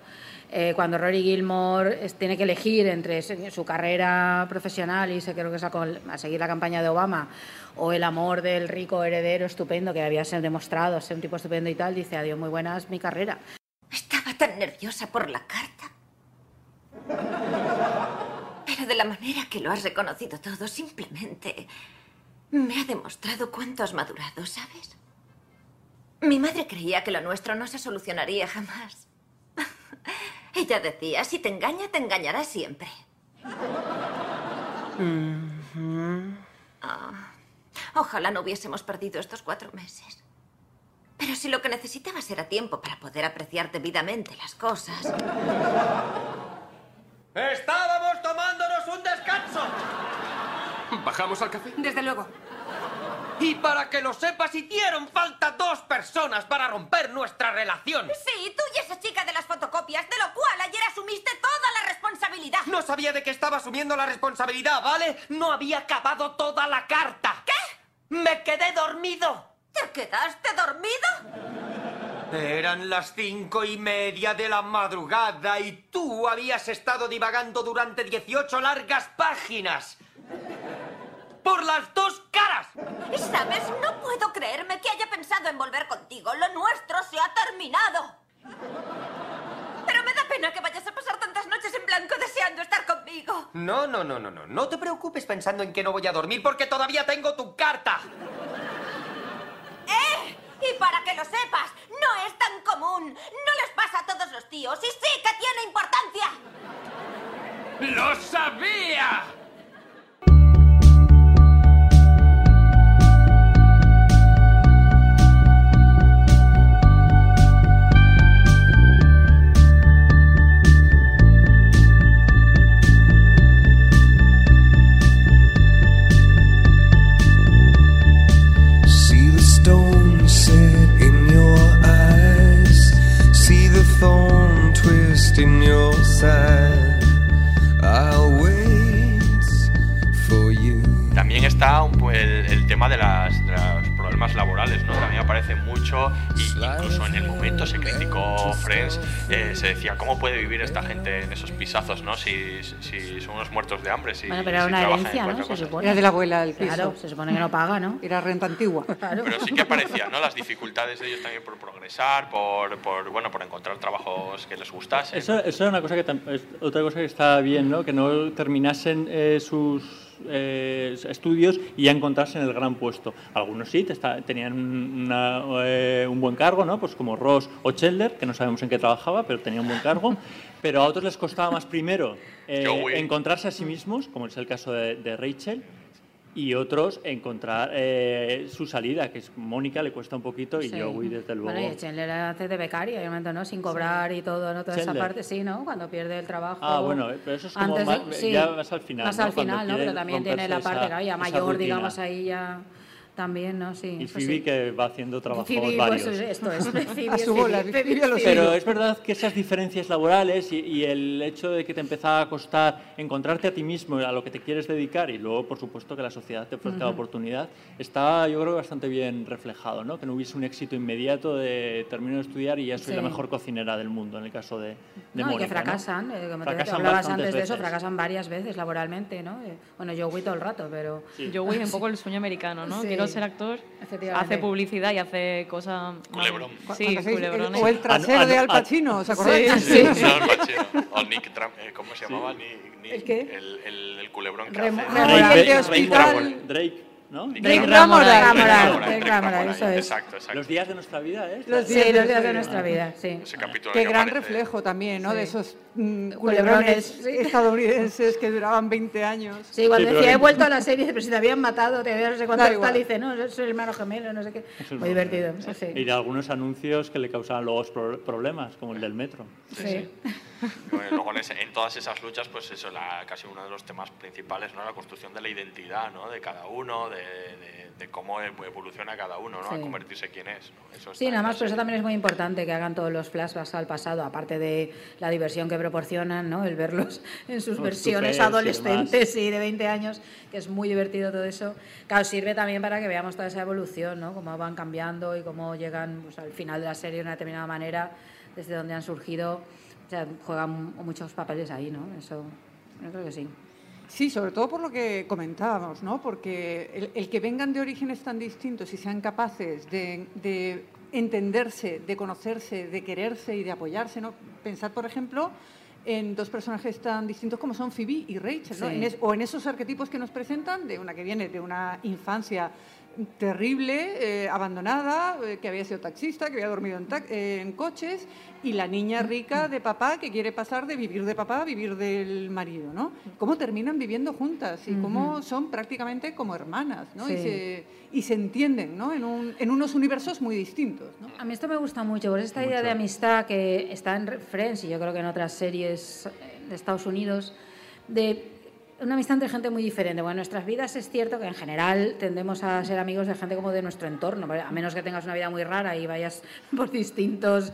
eh, cuando Rory Gilmore es- tiene que elegir entre su, carrera profesional y se creo que es a, seguir la campaña de Obama o el amor del rico heredero estupendo que había sido demostrado ser un tipo estupendo y tal, dice adiós, muy buena es mi carrera. Estaba tan nerviosa por la carta. Pero de la manera que lo has reconocido todo, simplemente me ha demostrado cuánto has madurado, ¿sabes? Mi madre creía que lo nuestro no se solucionaría jamás. Ella decía, si te engaña, te engañará siempre. Ah, ojalá no hubiésemos perdido estos cuatro meses. Pero si lo que necesitabas era tiempo para poder apreciar debidamente las cosas, ¡Estábamos tomándonos un descanso! ¿Bajamos al café? Desde luego. Y para que lo sepas, hicieron falta dos personas para romper nuestra relación. Sí, tú y esa chica de las fotocopias, de lo cual ayer asumiste toda la responsabilidad. No sabía de qué estaba asumiendo la responsabilidad, ¿vale? No había acabado toda la carta. ¿Qué? Me quedé dormido. ¿Te quedaste dormido? Eran las cinco y media de la madrugada y tú habías estado divagando durante 18 largas páginas. ¡Por las dos caras! ¿Sabes? No puedo creerme que haya pensado en volver contigo. Lo nuestro se ha terminado. Pero me da pena que vayas a pasar tantas noches en blanco deseando estar conmigo. No, no, no, no, no. No te preocupes pensando en que no voy a dormir porque todavía tengo tu carta. ¡Eh! Y para que lo sepas, no es tan común. No les pasa a todos los tíos y sí que tiene importancia. ¡Lo sabía! También está el, el tema de las, de las problemas laborales, ¿no? También aparece mucho y incluso en el momento se criticó Friends, eh, se decía, ¿cómo puede vivir esta gente en esos pisazos, ¿no? Si, si son unos muertos de hambre, si, Bueno, pero era si una herencia, ¿no? Se cosa". supone. Era de la abuela el piso. Claro, se supone que no paga, ¿no? Era renta antigua. Pero sí que aparecía, ¿no? Las dificultades de ellos también por progresar, por, por bueno, por encontrar trabajos que les gustasen. Eso, eso era una cosa que otra cosa que está bien, ¿no? Que no terminasen eh, sus eh, estudios y ya encontrarse en el gran puesto. Algunos sí, está- tenían una, eh, un buen cargo, ¿no? Pues como Ross o Chandler, que no sabemos en qué trabajaba, pero tenía un buen cargo. Pero a otros les costaba más primero eh, encontrarse a sí mismos, como es el caso de, de Rachel, y otros encontrar eh, su salida, que es Mónica le cuesta un poquito y Sí. Joey desde luego. Bueno, y Chandler hace de becaria, obviamente, ¿no? Sin cobrar y todo, ¿no? Toda esa Chandler. parte, sí, ¿no? Cuando pierde el trabajo. Ah, bueno, pero eso es como antes más- sí, ya más al final, Más ¿no? al Cuando final, ¿no? quiere Pero también tiene la parte, esa- claro, ya esa mayor, digamos, ahí ya también, ¿no? Sí. Y pues Phoebe sí. que va haciendo trabajos Phoebe, varios. pues, esto es, Phoebe A su Phoebe, bola, Phoebe Phoebe a. Pero es verdad que esas diferencias laborales y, y el hecho de que te empezaba a costar encontrarte a ti mismo, a lo que te quieres dedicar y luego, por supuesto, que la sociedad te ofrezca la Ujú. oportunidad, está yo creo bastante bien reflejado, ¿no? Que no hubiese un éxito inmediato de termino de estudiar y ya soy la mejor cocinera del mundo, en el caso de, de No, y Mónica, que ¿no? fracasan, eh, como Fracasan te hablabas antes de eso, veces. fracasan varias veces laboralmente, ¿no? Eh, Bueno, yo todo el rato, pero... Joey es un poco el sueño americano, ¿no? Sí. Quiero ser actor, hace publicidad y hace cosas... Culebrón. Sí, culebrones. o el trasero de Al Pacino, ¿os acordáis? Sí, sí. No, el Pacino. O Nick Tram- eh, ¿cómo se llamaba? ¿El qué? El, el- el culebrón que hace. Drake, ¿no? Drake Ramoray. Eso es. Exacto, exacto. Los días de nuestra vida, ¿eh? Los Sí, días de los días de nuestra vida, sí. Ese capítulo Qué gran aparece- reflejo también, ¿no? Sí. De esos mm, Culebrones, culebrones sí. estadounidenses que duraban 20 años. Sí, cuando Sí, pero- decía, he vuelto a la serie, pero si te habían matado, te habían no sé cuánto tal, igual. dice, no, soy hermano gemelo, no sé qué. Es Muy divertido, bueno. sí, Y sí. de algunos anuncios que le causaban luego pro- problemas, como el del metro. Sí. Bueno, luego en, ese- en todas esas luchas, pues eso, la, casi uno de los temas principales, ¿no? La construcción de la identidad, ¿no? De cada uno, de, de- de cómo evoluciona cada uno, ¿no? A Sí. convertirse quien es, ¿no? Eso Sí, nada más, pero eso también es muy importante que hagan todos los flashbacks al pasado, aparte de la diversión que proporcionan, ¿no? El verlos en sus versiones tupés y adolescentes y de 20 años, que es muy divertido todo eso. Claro, sirve también para que veamos toda esa evolución, ¿no? Cómo van cambiando y cómo llegan pues, al final de la serie de una determinada manera, desde donde han surgido. O sea, juegan muchos papeles ahí, ¿no? Eso, yo creo que sí. Sí, sobre todo por lo que comentábamos, ¿no? Porque el, el que vengan de orígenes tan distintos y sean capaces de, de entenderse, de conocerse, de quererse y de apoyarse, ¿no? Pensad, por ejemplo, en dos personajes tan distintos como son Phoebe y Rachel, ¿no? Sí. En es- o en esos arquetipos que nos presentan de una que viene de una infancia terrible, eh, abandonada, eh, que había sido taxista, que había dormido en, tac- eh, en coches, y la niña rica de papá que quiere pasar de vivir de papá a vivir del marido, ¿no? Cómo terminan viviendo juntas y cómo son prácticamente como hermanas, ¿no? Y, se, y se entienden, ¿no? En, un- en unos universos muy distintos, ¿no? A mí esto me gusta mucho, por esta idea de amistad que está en Friends y yo creo que en otras series de Estados Unidos, de una amistad entre gente muy diferente. Bueno, en nuestras vidas es cierto que en general tendemos a ser amigos de gente como de nuestro entorno, a menos que tengas una vida muy rara y vayas por distintos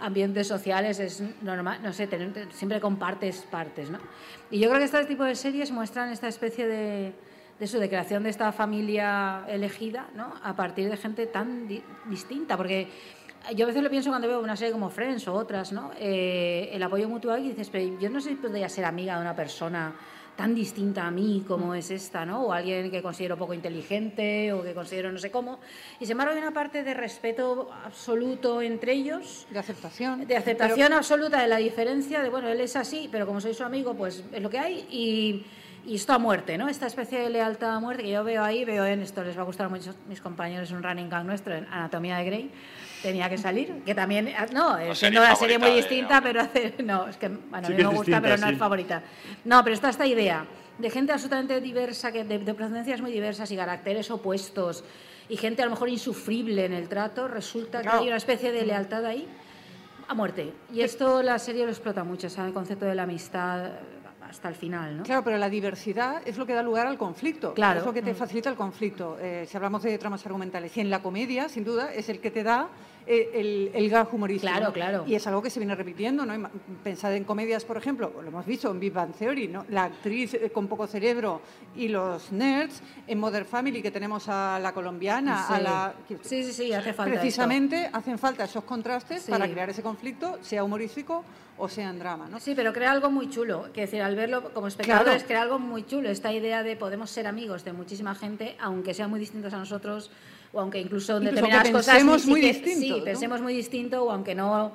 ambientes sociales, es normal, no sé, tener- siempre compartes partes, ¿no? Y yo creo que este tipo de series muestran esta especie de, de eso, de creación de esta familia elegida, ¿no? A partir de gente tan di- distinta, porque yo a veces lo pienso cuando veo una serie como Friends o otras, ¿no? Eh, el apoyo mutual y dices, pero yo no sé si podría ser amiga de una persona tan distinta a mí como es esta, ¿no? O alguien que considero poco inteligente o que considero no sé cómo. Y sin embargo hay una parte de respeto absoluto entre ellos. De aceptación. De aceptación absoluta de la diferencia, de bueno, él es así, pero como soy su amigo, pues es lo que hay. Y, y esto a muerte, ¿no? Esta especie de lealtad a muerte que yo veo ahí, veo en esto, les va a gustar mucho a mis compañeros, un running gag nuestro en Anatomía de Grey. Tenía que salir, que también, ah, no, eh, La una serie muy distinta, pero hace, no, es que, bueno, a mí que me gusta, distinta, pero no sí. es favorita. No, pero está esta idea de gente absolutamente diversa, que de, de procedencias muy diversas y caracteres opuestos, y gente a lo mejor insufrible en el trato, resulta que hay una especie de lealtad ahí a muerte. Y esto la serie lo explota mucho, ¿sabes? El concepto de la amistad hasta el final, ¿no? Claro, pero la diversidad es lo que da lugar al conflicto. Claro. Es lo que te Mm. facilita el conflicto. Eh, si hablamos de tramas argumentales. Y en la comedia, sin duda, es el que te da el, el gag humorístico. Claro, claro. Y es algo que se viene repitiendo, ¿no? Pensad en comedias, por ejemplo, lo hemos visto en Big Bang Theory, ¿no? La actriz eh, con poco cerebro y los nerds, en Mother Family que tenemos a la colombiana, a la... Sí, sí, sí, hace falta Precisamente hacen falta esos contrastes Sí. para crear ese conflicto, sea humorístico o sea en drama, ¿no? Sí, pero crea algo muy chulo. Que decir, al verlo como espectadores, Claro. crea algo muy chulo. Esta idea de podemos ser amigos de muchísima gente, aunque sean muy distintos a nosotros, o aunque incluso en Incluso determinadas cosas. pensemos muy siquiera- distinto, Sí, ¿no? pensemos muy distinto, o aunque no.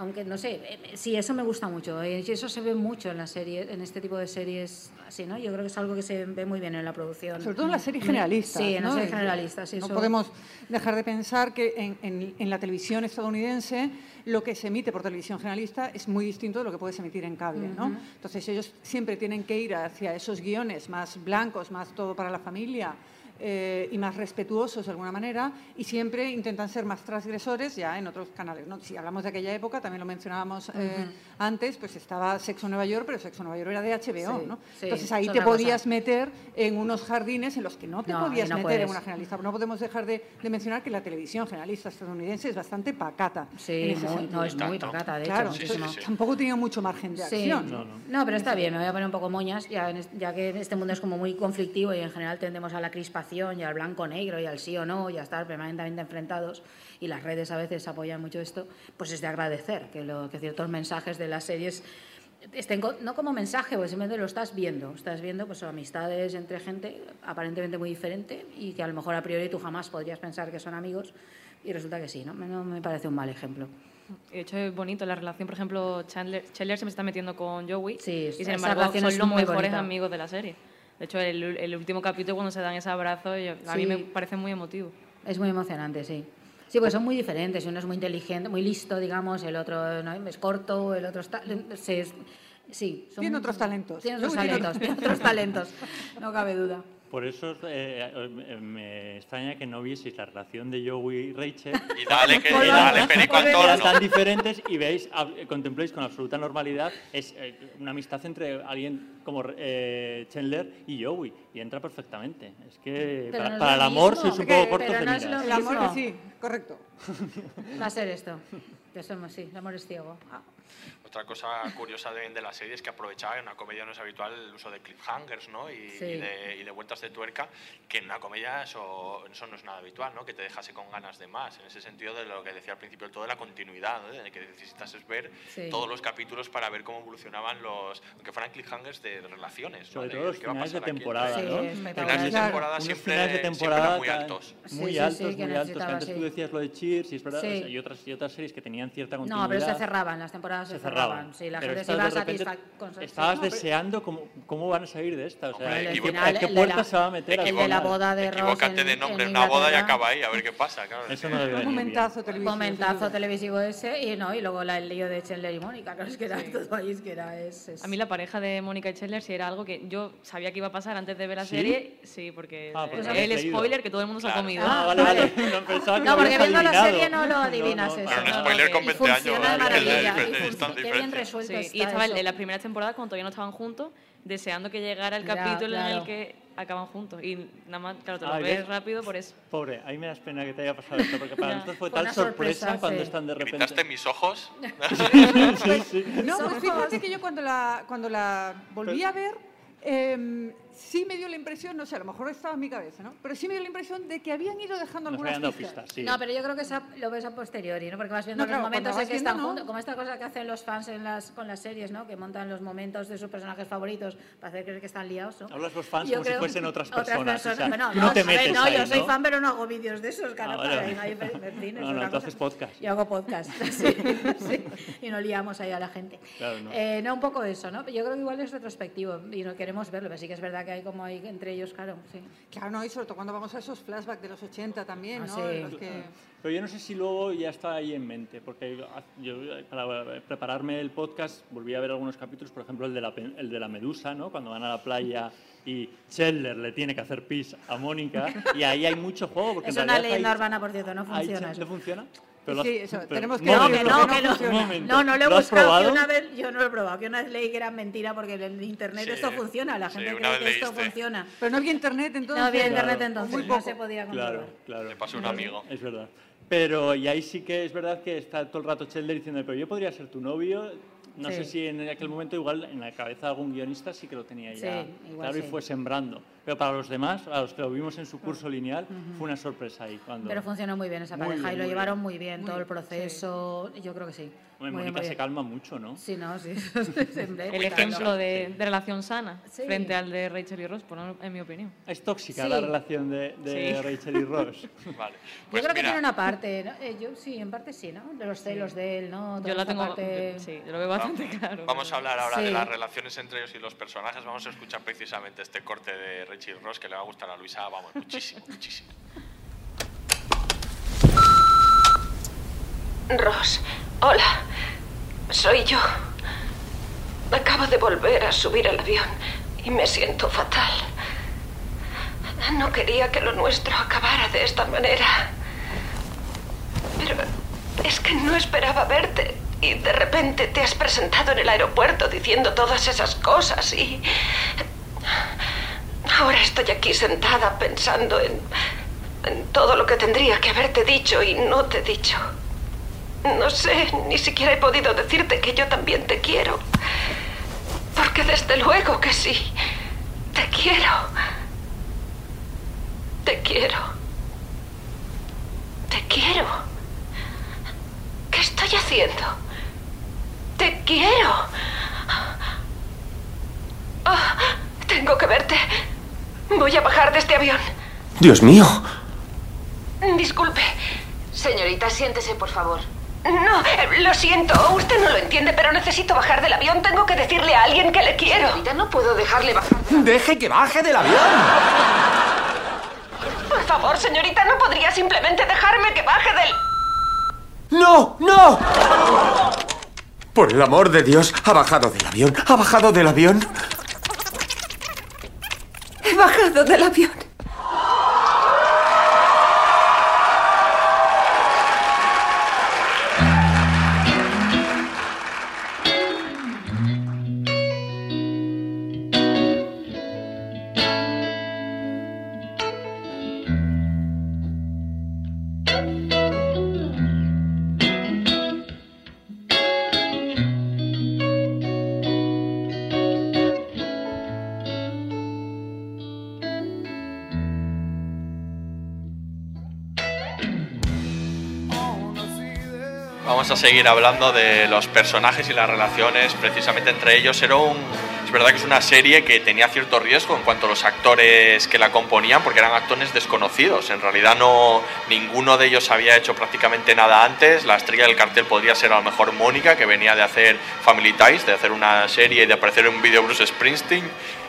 Aunque no sé, eh, sí, eso me gusta mucho. eh, y eso se ve mucho en las series, en este tipo de series así, ¿no? Yo creo que es algo que se ve muy bien en la producción. Sobre todo en las series generalistas. Sí, en las ¿no? series Eh, generalistas. sí, no eso- podemos dejar de pensar que en, en- en la televisión estadounidense lo que se emite por televisión generalista es muy distinto de lo que puedes emitir en cable. ¿no? Ujú. Entonces ellos siempre tienen que ir hacia esos guiones más blancos, más todo para la familia. Eh, y más respetuosos de alguna manera y siempre intentan ser más transgresores ya en otros canales. ¿no? Si hablamos de aquella época, también lo mencionábamos eh, Ujú. antes, pues estaba Sexo Nueva York, pero Sexo Nueva York era de HBO. Sí, ¿no? sí, Entonces ahí te otra cosa. podías meter en unos jardines en los que no te No, podías no meter puedes. en una generalista. No podemos dejar de, de mencionar que la televisión generalista estadounidense es bastante pacata. Sí, no, es muy pacata, de hecho, Claro, entonces tampoco tenía mucho margen de Sí. acción. No, pero está bien, me voy a poner un poco moñas, ya, ya que este mundo es como muy conflictivo y en general tendemos a la crispación y al blanco-negro y al sí o no y a estar permanentemente enfrentados y las redes a veces apoyan mucho esto, pues es de agradecer que, lo, que ciertos mensajes de las series estén no como mensaje, pues simplemente lo estás viendo, estás viendo pues amistades entre gente aparentemente muy diferente y que a lo mejor a priori tú jamás podrías pensar que son amigos y resulta que sí, ¿no? Me- No me parece un mal ejemplo. De hecho, es bonito la relación, por ejemplo, Chandler, Chandler se me está metiendo con Joey y esa sin embargo son los mejores bonita. amigos de la serie. De hecho, el, el último capítulo cuando se dan ese abrazo, yo- a mí me parece muy emotivo. Es muy emocionante, sí. Sí, pues son muy diferentes. Uno es muy inteligente, muy listo, digamos, el otro ¿no? es corto, el otro está... Sí, son- Tiene otros talentos. Tiene otros talentos, tiene otros talentos, no cabe duda. Por eso eh, eh, me extraña que no vieseis la relación de Joey y Rachel. Y dale, que, y dale perico al tan diferentes y veis, contempléis con absoluta normalidad es eh, una amistad entre alguien como eh, Chandler y Joey y entra perfectamente. Es que para, no es para el amor sois un Pero poco cortos de no es miras. lo El amor, sí, correcto. Va a ser esto. Que somos, sí, el amor es ciego. Ah. Otra cosa curiosa de, de la serie es que aprovechaba en una comedia no es habitual el uso de cliffhangers ¿no? y, Sí. y de, y de vueltas de tuerca, que en una comedia eso, eso no es nada habitual, ¿no? que te dejase con ganas de más, en ese sentido de lo que decía al principio, todo de la continuidad, ¿no? de que necesitas es ver Sí. todos los capítulos para ver cómo evolucionaban los, aunque fueran cliffhangers de relaciones. ¿no? Sobre todo los qué va a finales de aquí. temporada, Sí, ¿no? espectacular. Finales de temporada siempre, finales de siempre temporada eran muy altos. Muy Sí, sí, altos, sí, muy altos. Antes tú sí. decías lo de Cheers y, es verdad, Sí. o sea, y, otras, y otras series que tenían cierta continuidad. No, pero se cerraban, las temporadas se, se cerraban. Sí, la Pero gente se estas iba de repente satisfa- con- Estabas deseando cómo, cómo van a salir de esta. O sea, Hombre, ¿a el qué, final, a qué el de puerta la- se va a meter? el de la boda de Ross Equivócate de nombre en una boda y acaba ahí, a ver qué pasa. Claro. Eso no debe bien. Momentazo televisivo. Momentazo ese y no y luego la, el lío de Chandler y Mónica, claro, es que era todo ahí, es que era es, es- A mí la pareja de Mónica y Chandler sí era algo que yo sabía que iba a pasar antes de ver la ¿Sí? serie. Sí, porque Ah, pues el leído. spoiler que todo el mundo se ha comido. Ah, vale, vale. No, porque viendo la serie no lo adivinas no, eso. Pero un no, spoiler no, con y 20 años, funciona de ¿no? maravilla, Que es y diferente, fun- es tan qué bien resuelto Sí, está y estaba eso. en las primeras temporadas cuando todavía no estaban juntos, deseando que llegara el Ya, capítulo en el que acaban juntos. Y nada más, claro, te lo Ay, ves rápido por eso. Pobre, a mí me das pena que te haya pasado esto, porque para nosotros fue Fue tal sorpresa, sorpresa, cuando sí. están de repente. ¿Gritaste mis ojos? No, pues fíjate que yo cuando la, cuando la volví a ver, em, sí me dio la impresión, no sé, a lo mejor estaba en mi cabeza, ¿no? Pero sí me dio la impresión de que habían ido dejando Nos algunas pistas. pistas, sí. No, pero yo creo que esa lo ves a posteriori, ¿no? Porque vas viendo No, los claro, momentos cuando en que están viendo, ¿no? juntos, como esta cosa que hacen los fans en las, con las series, ¿no? Que montan los momentos de sus personajes favoritos para hacer creer que están liados, ¿no? Hablas los fans Yo como si creo- fuesen otras personas, o sea, Bueno, tú no no, te a ver, metes no, ahí, yo soy ¿no? fan, pero no hago vídeos de esos, claro, Ah, vale, para no hay No, no, cosa. haces podcast. Yo hago podcast, sí, sí, y no liamos ahí a la gente. Claro, no. Eh, no, un poco eso, ¿no? Yo creo que igual es retrospectivo y no queremos verlo, pero sí que es verdad que hay como hay entre ellos, claro, sí. Claro, no, y sobre todo cuando vamos a esos flashbacks de los 80 también, Ah, ¿no? sí. Los que- Pero yo no sé si luego ya está ahí en mente, porque yo para prepararme el podcast volví a ver algunos capítulos, por ejemplo el de la, el de la medusa, ¿no? cuando van a la playa y Chandler le tiene que hacer pis a Mónica, y ahí hay mucho juego. Porque Es en una hay- urbana, por cierto, no funciona. ¿No funciona? Sí, lo has- eso, tenemos un que No, que no, que que no no. No, no lo he ¿Lo buscado, que una vez, yo no lo he probado, que una vez leí que era mentira porque en el internet Sí, esto funciona, la sí, gente una cree que esto funciona. Pero no había internet entonces. No había Claro. internet entonces, Muy no poco. se podía Claro, controlar. claro. Le pasó un amigo. Es verdad. Pero y ahí sí que es verdad que está todo el rato Chandler diciendo, pero yo podría ser tu novio. No Sí. sé si en aquel momento igual en la cabeza de algún guionista sí que lo tenía ya Sí, igual claro y sí. fue sembrando. Pero para los demás, a los que lo vimos en su curso lineal, fue una sorpresa ahí. Cuando... Pero funcionó muy bien esa Muy pareja bien, y lo muy llevaron muy bien, todo el proceso. Yo creo que sí. Hombre, Muy bien, Mónica muy se bien. calma mucho, ¿no? Sí, no, sí. El ejemplo de, de relación sana Sí. frente al de Rachel y Ross, por en mi opinión. Es tóxica Sí. la relación de, de Sí. Rachel y Ross. Vale. Yo Pues creo que mira, tiene una parte, ¿no? Eh, yo sí, en parte sí, ¿no? De los celos de él, ¿no? Toda Yo la tengo, parte- sí, yo lo veo bastante claro. Vamos a hablar ahora de Sí. las relaciones entre ellos y los personajes. Vamos a escuchar precisamente este corte de Rachel Ross que le va a gustar a Luisa, vamos, muchísimo, muchísimo. Ross, hola. Soy yo. Acabo de volver a subir al avión y me siento fatal. No quería que lo nuestro acabara de esta manera. Pero es que no esperaba verte y de repente te has presentado en el aeropuerto diciendo todas esas cosas y... Ahora estoy aquí sentada pensando en, todo lo que tendría que haberte dicho y no te he dicho. No sé, ni siquiera he podido decirte que yo también te quiero. Porque desde luego que sí. Te quiero. Te quiero. Te quiero. ¿Qué estoy haciendo? Te quiero. Ah, tengo que verte. Voy a bajar de este avión. Dios mío. Disculpe. Señorita, siéntese, por favor. No, eh, lo siento. Usted no lo entiende, pero necesito bajar del avión. Tengo que decirle a alguien que le quiero. Señorita, no puedo dejarle bajar. Deje que baje del avión. Por favor, señorita, ¿no podría simplemente dejarme que baje del... ¡No! ¡No! Por el amor de Dios, ha bajado del avión. Ha bajado del avión. Bajado del avión. Vamos a seguir hablando de los personajes y las relaciones precisamente entre ellos. Era un, es verdad que es una serie que tenía cierto riesgo en cuanto a los actores que la componían, porque eran actores desconocidos. En realidad no ninguno de ellos había hecho prácticamente nada antes. La estrella del cartel podría ser a lo mejor Mónica, que venía de hacer Family Ties, de hacer una serie y de aparecer en un vídeo Bruce Springsteen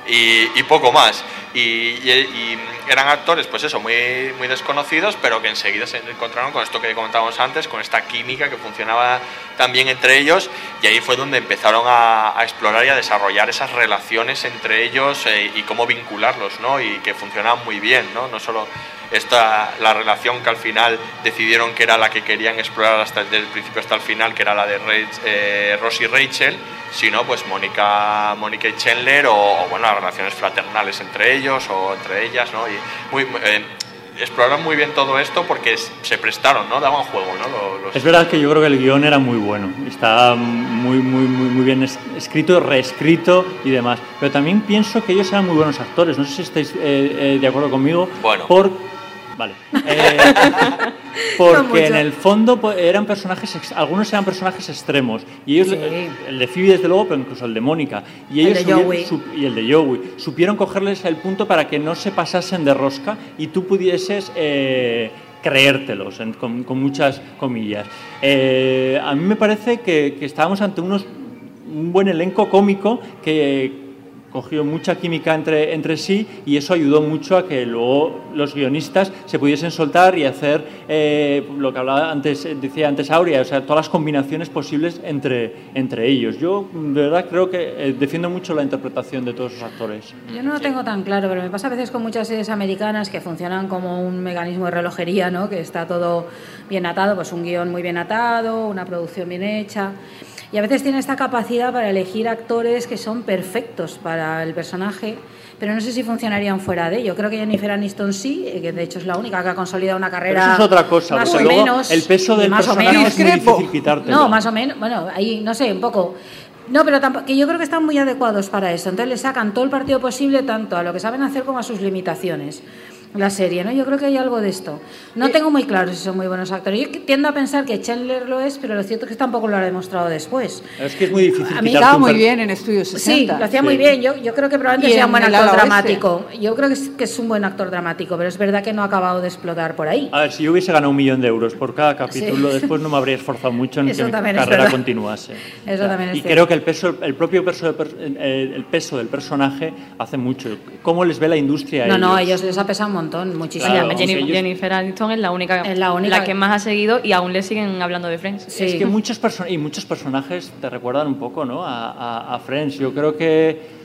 y, y poco más. Y, y- eran actores, pues eso, muy, muy desconocidos, pero que enseguida se encontraron con esto que comentábamos antes, con esta química que funcionaba también entre ellos, y ahí fue donde empezaron a, a explorar y a desarrollar esas relaciones entre ellos eh, y cómo vincularlos, ¿no? Y que funcionaban muy bien, ¿no? No solo esta, la relación que al final decidieron que era la que querían explorar hasta desde el principio hasta el final, que era la de Rach- eh, Ross y Rachel, sino pues Mónica, Mónica y Chandler o, o, bueno las relaciones fraternales entre ellos o entre ellas, ¿no? Y muy, eh, exploraron muy bien todo esto porque se prestaron, ¿no? Daban juego, ¿no? Los- Es verdad que yo creo que el guion era muy bueno, está muy, muy, muy, muy bien es- escrito, reescrito y demás. Pero también pienso que ellos eran muy buenos actores, no sé si estáis eh, eh, de acuerdo conmigo. Bueno. Por... Vale. Eh, porque en el fondo pues, eran personajes, algunos eran personajes extremos. Y ellos, Sí. el, el de Phoebe desde luego, pero incluso el de Mónica. Y El ellos de supieron- Joey. y el de Joey. Supieron cogerles el punto para que no se pasasen de rosca y tú pudieses eh, creértelos, en- con, con muchas comillas. Eh, a mí me parece que, que estábamos ante unos, un buen elenco cómico que cogió mucha química entre, entre sí y eso ayudó mucho a que luego los guionistas se pudiesen soltar y hacer eh, lo que hablaba antes, decía antes Aurea, o sea, todas las combinaciones posibles entre, entre ellos. Yo de verdad creo que eh, defiendo mucho la interpretación de todos los actores. Yo no lo tengo tan claro, pero me pasa a veces con muchas series americanas que funcionan como un mecanismo de relojería, ¿no? Que está todo bien atado, pues un guion muy bien atado, una producción bien hecha. Y a veces tiene esta capacidad para elegir actores que son perfectos para el personaje, pero no sé si funcionarían fuera de. Yo creo que Jennifer Aniston sí, eh, que de hecho es la única que ha consolidado una Pero carrera. eso es otra cosa, más o menos, el peso del más o personaje menos. es muy difícil quitártelo. No, más o menos, bueno, ahí no sé, un poco. No, pero tampoco, que yo creo que están muy adecuados para eso. Entonces le sacan todo el partido posible tanto a lo que saben hacer como a sus limitaciones. La serie, ¿no? Yo creo que hay algo de esto. No tengo muy claro si son muy buenos actores. Yo tiendo a pensar que Chandler lo es, pero lo cierto es que tampoco lo ha demostrado después. Es que es muy difícil A mí Estaba muy bien en Estudio 60. Sí, lo hacía muy bien. Yo, yo creo que probablemente Y sea un en buen actor ala oeste. dramático. Yo creo que es, que es un buen actor dramático, pero es verdad que no ha acabado de explotar por ahí. A ver, si yo hubiese ganado un millón de euros por cada capítulo, Sí. después no me habría esforzado mucho en Eso que mi carrera continuase. Eso también es y cierto. creo que el peso, el propio peso, eh, el peso del personaje hace mucho. ¿Cómo les ve la industria a No, no, a ellos? ellos les ha pesado montón, muchísimo. Claro, Jennifer, ellos- Jennifer Aniston es la única, Es la única- que más ha seguido y aún le siguen hablando de Friends. Es que muchos, y muchos personajes te recuerdan un poco ¿no? a, a- a Friends. Yo creo que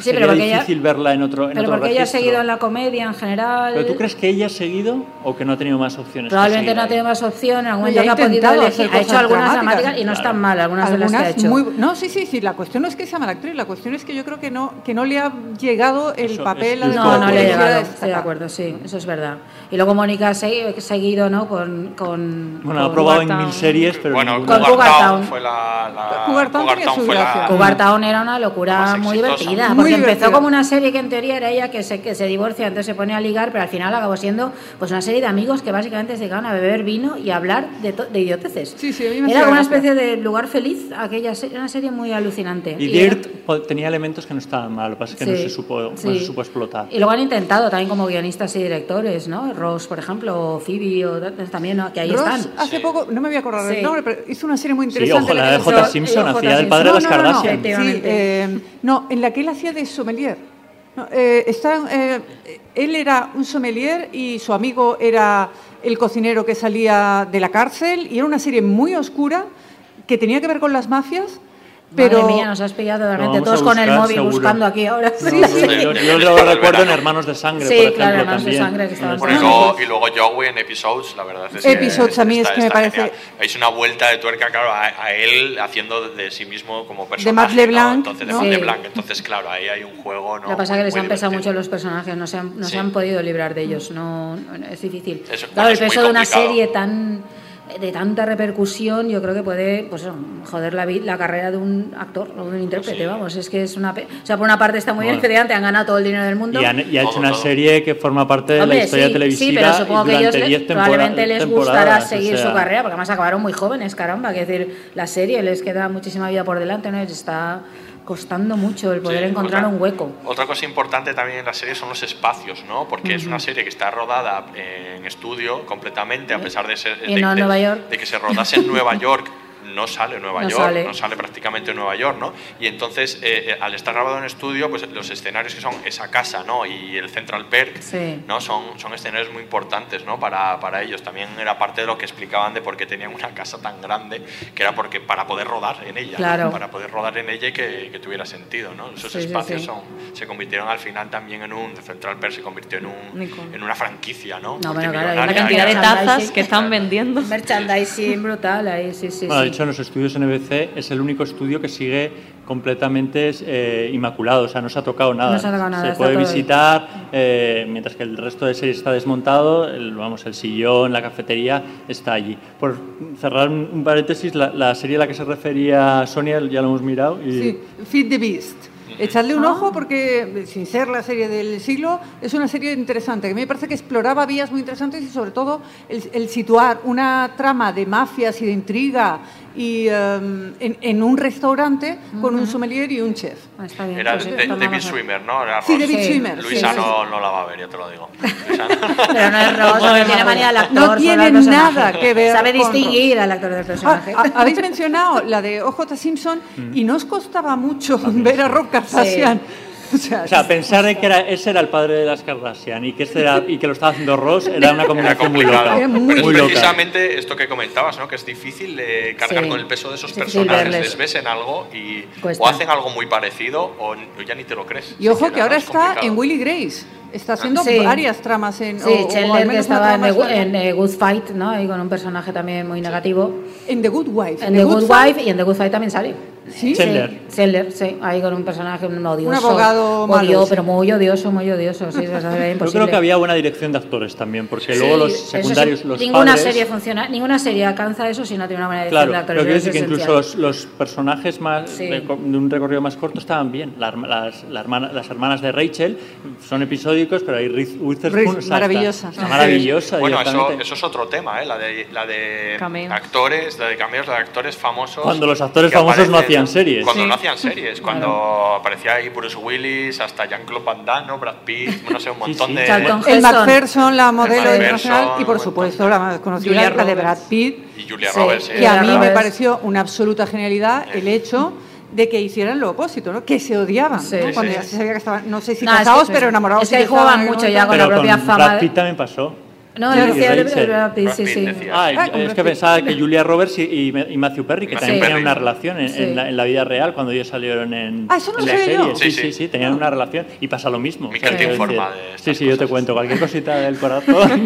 Sí, sería pero porque ella- difícil verla en otro, en Pero otro porque ella ha registro. seguido en la comedia en general. ¿Pero tú crees que ella ha seguido o que no ha tenido más opciones? Probablemente no ha tenido más opción, en algún momento ha que ha podido elegir. Ha hecho algunas dramáticas. dramáticas y no Claro. están mal algunas, de las que ha hecho. muy- no, sí, sí, sí. La cuestión no es que sea mala actriz, la cuestión es que yo creo que no, que no le ha llegado el Eso, papel es- No, no le ha llegado, estoy de acuerdo, sí, eso es verdad. Y luego Mónica ha segui- seguido, ¿no? Con, con, Bueno, ha probado en mil Town. series, pero Bueno, Con Cougar Cougar Town Town. fue la, la Cougar Town fue la-. Cougar Town era una locura muy divertida, Muy porque divertida. empezó como una serie que en teoría era ella que se, que se divorcia, entonces se pone a ligar, pero al final acabó siendo pues una serie de amigos que básicamente se quedaban a beber vino y a hablar de, to- de idioteces. Sí, sí, a mí me Era como una especie de lugar feliz, aquella serie, una serie muy alucinante. Y era- Dirt tenía elementos que no estaban mal, lo que pasa es que no, se supo, no se supo explotar. Y luego han intentado también como guionistas y directores, ¿no? Ross, por ejemplo, o Phoebe, o también, ¿no? que ahí Ross están. hace poco, no me voy a acordar Sí. del nombre, pero hizo una serie muy Sí, interesante. ojo, la en de J. Simpson hacía el Simpson. padre de No, las no, no, no. Kardashian. Sí, eh, no, en la que él hacía de sommelier. No, eh, está, eh, él era un sommelier y su amigo era el cocinero que salía de la cárcel y era una serie muy oscura que tenía que ver con las mafias, pero Madre mía, nos has pillado realmente vamos a todos con el móvil seguro. buscando aquí ahora. No, yo, yo lo recuerdo en Hermanos de Sangre, Sí, por ejemplo, claro, Hermanos de también. Sangre, que estaban Bueno, y luego, y luego Joey en Episodes, la verdad es que Episodes a mí es que me parece-. Es una vuelta de tuerca, claro, a, a él haciendo de sí mismo como personaje. Matt ¿no? LeBlanc, Entonces, de ¿no? Matt Sí. LeBlanc. Entonces, claro, ahí hay un juego, ¿no? Lo que pasa es que les han pesado mucho los personajes, no se han, no Sí. se han podido librar de ellos, no, no- es difícil. Eso, claro, bueno, el peso de una serie tan de tanta repercusión, yo creo que puede pues, eso, joder la, vi- la carrera de un actor o de un intérprete, vamos, es que es una... pe- O sea, por una parte está muy bien, efectivamente, han ganado todo el dinero del mundo. Y, han- y ha hecho una serie que forma parte de Hombre, la historia sí, televisiva sí, pero supongo que ellos durante le- 10 tempora- probablemente les gustará o seguir sea, su carrera, porque además acabaron muy jóvenes, caramba, que decir, la serie les queda muchísima vida por delante, ¿no? Está costando mucho el poder Sí, encontrar otra- un hueco. Otra cosa importante también en la serie son los espacios, ¿no? Porque es una serie que está rodada en estudio completamente, a pesar de ser de, no de- de que se rodase en Nueva York. No sale en Nueva No York, sale. no sale prácticamente en Nueva York, ¿no? Y entonces, eh, eh, al estar grabado en estudio, pues los escenarios que son esa casa, ¿no? Y el Central Perk, Sí. ¿no? Son, son escenarios muy importantes, ¿no? Para, para ellos. También era parte de lo que explicaban de por qué tenían una casa tan grande, que era porque para poder rodar en ella, para poder rodar en ella y que, que tuviera sentido, ¿no? Esos Sí, espacios sí. son, se convirtieron al final también en un Central Perk se convirtió en un en una franquicia, ¿no? No, bueno, claro, hay La una cantidad de Merchandising. tazas que están vendiendo. Merchandising brutal ahí, sí, sí, Bueno, de sí. Hecho, en los estudios NBC es el único estudio que sigue completamente eh, inmaculado, o sea, no se ha tocado nada. No se ha tocado nada, Se puede visitar, eh, mientras que el resto de series está desmontado, el, vamos, el sillón, la cafetería está allí. Por cerrar un, un paréntesis, la, la serie a la que se refería Sonia, ya lo hemos mirado. Y, Sí, Feed the Beast. Echadle Ah. un ojo porque, sin ser la serie del siglo, es una serie interesante. Que a mí me parece que exploraba vías muy interesantes y, sobre todo, el, el situar una trama de mafias y de intriga y, em, en, en un restaurante con un sommelier y un chef. Ah, Está bien. Era pues de- sí, David Swimmer, ¿no? Era Sí. David Sí. Schwimmer. Luisa sí, sí, no, sí. no la va a ver, ya te lo digo. Luisa no. Pero no es Ross, porque tiene manía del actor. No tiene nada que ver Sabe con distinguir al actor del Ah, personaje. ah, Habéis mencionado la de OJ Simpson y no os costaba mucho ver a Rob Kardashian. O sea, O sea, pensar en que era, ese era el padre de las Kardashian y que, este era- y que lo estaba haciendo Ross era una combinación muy loca. Pero muy es loca. precisamente esto que comentabas, ¿no? Que es difícil eh, cargar Sí. con el peso de esos Es personajes. verles. Les ves en algo y Cuesta. o hacen algo muy parecido o ya ni te lo crees. y ojo siquiera, que ahora ¿no? Es está complicado. en Willy Grace. Está haciendo Sí. varias tramas en. Sí, o- o Chandler que menos una estaba en, The, Good- suelta. en eh, Good Fight, ¿no? Ahí con un personaje también muy negativo. En The Good Wife. En The Good Wife y en The Good Fight también sale. ¿Sí? Chandler. Chandler, sí, ahí con un personaje un odioso. Un abogado malo, odio, sí. pero muy odioso, muy odioso, sí, es Yo imposible. creo que había buena dirección de actores también, porque luego los Sí, secundarios, sí, los ninguna padres... serie funciona, ninguna serie alcanza eso si no tiene una buena dirección Claro, de actores. pero quiero eso decir que incluso los, los personajes más Sí. de, de un recorrido más corto estaban bien. La las, la hermana- las hermanas de Rachel son episódicos, pero hay Reese Witherspoon o sea, está- maravillosa. Está, maravillosa. Bueno, eso, eso es otro tema, ¿eh? La de, la de Cameos. actores, la de cameos, la de actores famosos. Cuando los actores famosos no aparecen, hacían series. Cuando Sí. no hacían series, cuando aparecía ahí Bruce Willis, hasta Jean-Claude Van Damme. Brad Pitt, no sé, un montón sí. de... Charlton El Heston. MacPherson, la modelo internacional, y por supuesto la más conocida, Julia la de Brad. Pitt, Y Julia Sí. Roberts, ¿eh? que a mí me pareció una absoluta genialidad el hecho de que hicieran lo opuesto, ¿no? que se odiaban, Sí. ¿no? Sí, cuando sí. ya se sabía que estaban, no sé si No, es que- casados, pero enamorados. es que ahí jugaban mucho ya con momento. la Pero propia con fama Brad Pitt también pasó. No, Sí, Brad sí, sí. decía. Ah, Ah, es que pensaba que Julia Roberts y, Matthew Perry, que Matthew también Perry. tenían una relación en, Sí. en la, en la vida real cuando ellos salieron en, Ah, eso no en la serie. yo. Sí, Sí, sí, sí, sí. tenían una relación y pasa lo mismo. Miquel te informa decir- de Sí, sí, yo te cuento cualquier cosita del corazón.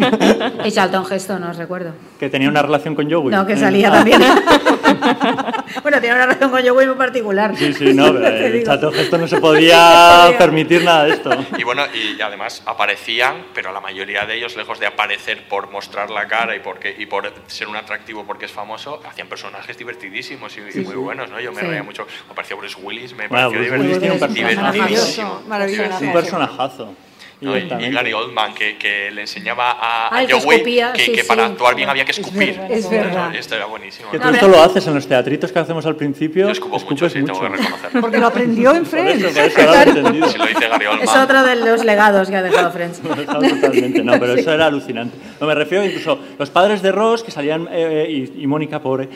Y Charlton Heston, no os recuerdo. que tenía una relación con Joey. No, que Eh, salía ah, también. bueno, tiene una relación con Joey muy particular. Sí, sí, no, pero el chato gesto no se podía permitir nada de esto. Y bueno, y además aparecían, pero la mayoría de ellos, lejos de aparecer por mostrar la cara y, porque, y por ser un atractivo porque es famoso, hacían personajes divertidísimos y, y muy buenos, ¿no? Yo me Sí. reía mucho. Apareció Bruce Willis, me Bueno, pareció Bruce Willis tiene un divertidísimo. maravilloso, maravilloso. Un personajazo. ¿No? Y. Gary Oldman, que, que le enseñaba a, a Ah, el que Joey escupía, que, sí, que sí. para actuar bien había que Es escupir. verdad, es verdad. Esto era buenísimo. Que tú esto lo haces en los teatritos que hacemos al principio. Yo escupo mucho, sí, tengo que reconocerlo. Porque lo aprendió en Friends. por eso lo entendido. Si lo dice Gary Oldman. Es otro de los legados que ha dejado Friends. Totalmente, no, pero eso era alucinante. No, me refiero incluso los padres de Ross, que salían, eh, y, y Mónica, pobre,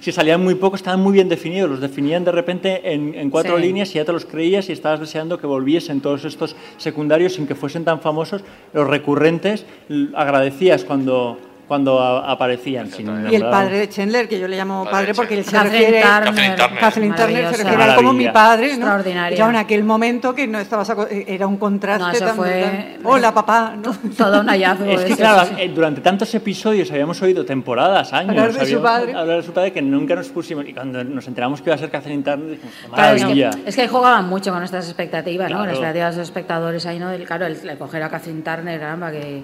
si salían muy poco, estaban muy bien definidos, los definían de repente en, en cuatro Sí. líneas y ya te los creías y estabas deseando que volviesen todos estos secundarios sin que fuesen tan famosos, los recurrentes, agradecías cuando, cuando a- aparecían. sin Y el padre de Chandler, que yo le llamo Padre padre porque él se Catherine refiere... Turner. Kathleen Turner. Se refiere a él como mi Maravilla. padre, ¿no? Ya en aquel momento que no estabas era un contraste No, eso tan fue-. Hola, papá, ¿no? Todo un hallazgo. Es que eso, claro, sí, eh, durante tantos episodios habíamos oído temporadas, años, Hablar de su padre. hablar de su padre que nunca nos pusimos y cuando nos enteramos que iba a ser Catherine Turner dijimos, "Qué Claro, es, maravilla. que, es que ahí jugaban mucho con nuestras expectativas, ¿no? Con las Claro. expectativas de los espectadores ahí, ¿no? Claro, el, el coger a Catherine Turner, caramba, que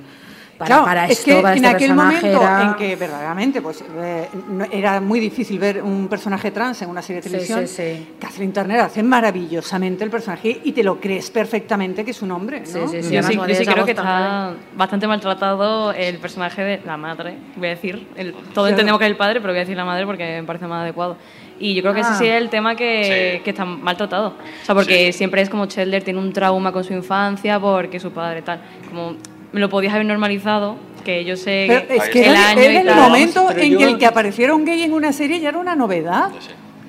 para, Claro, para es esto, que para en este aquel momento era... en que verdaderamente pues, eh, no- era muy difícil ver un personaje trans en una serie de Sí, televisión, sí, sí. Catherine Turner hace maravillosamente el personaje y te lo crees perfectamente que es un hombre, ¿no? Sí, sí, sí. Yo sí, yo sí creo que está bastante maltratado el personaje de la madre, voy a decir. El- todo Claro. entendemos que es el padre, pero voy a decir la madre porque me parece más adecuado. Y yo creo que ese Ah. sí es el tema que, Sí. que está maltratado. O sea, porque siempre es como Chandler tiene un trauma con su infancia porque su padre tal. Como lo podías haber normalizado, que yo sé Pero que es que el era, año era y el tal. momento Pero en yo- que el que apareciera un gay en una serie ya era una novedad.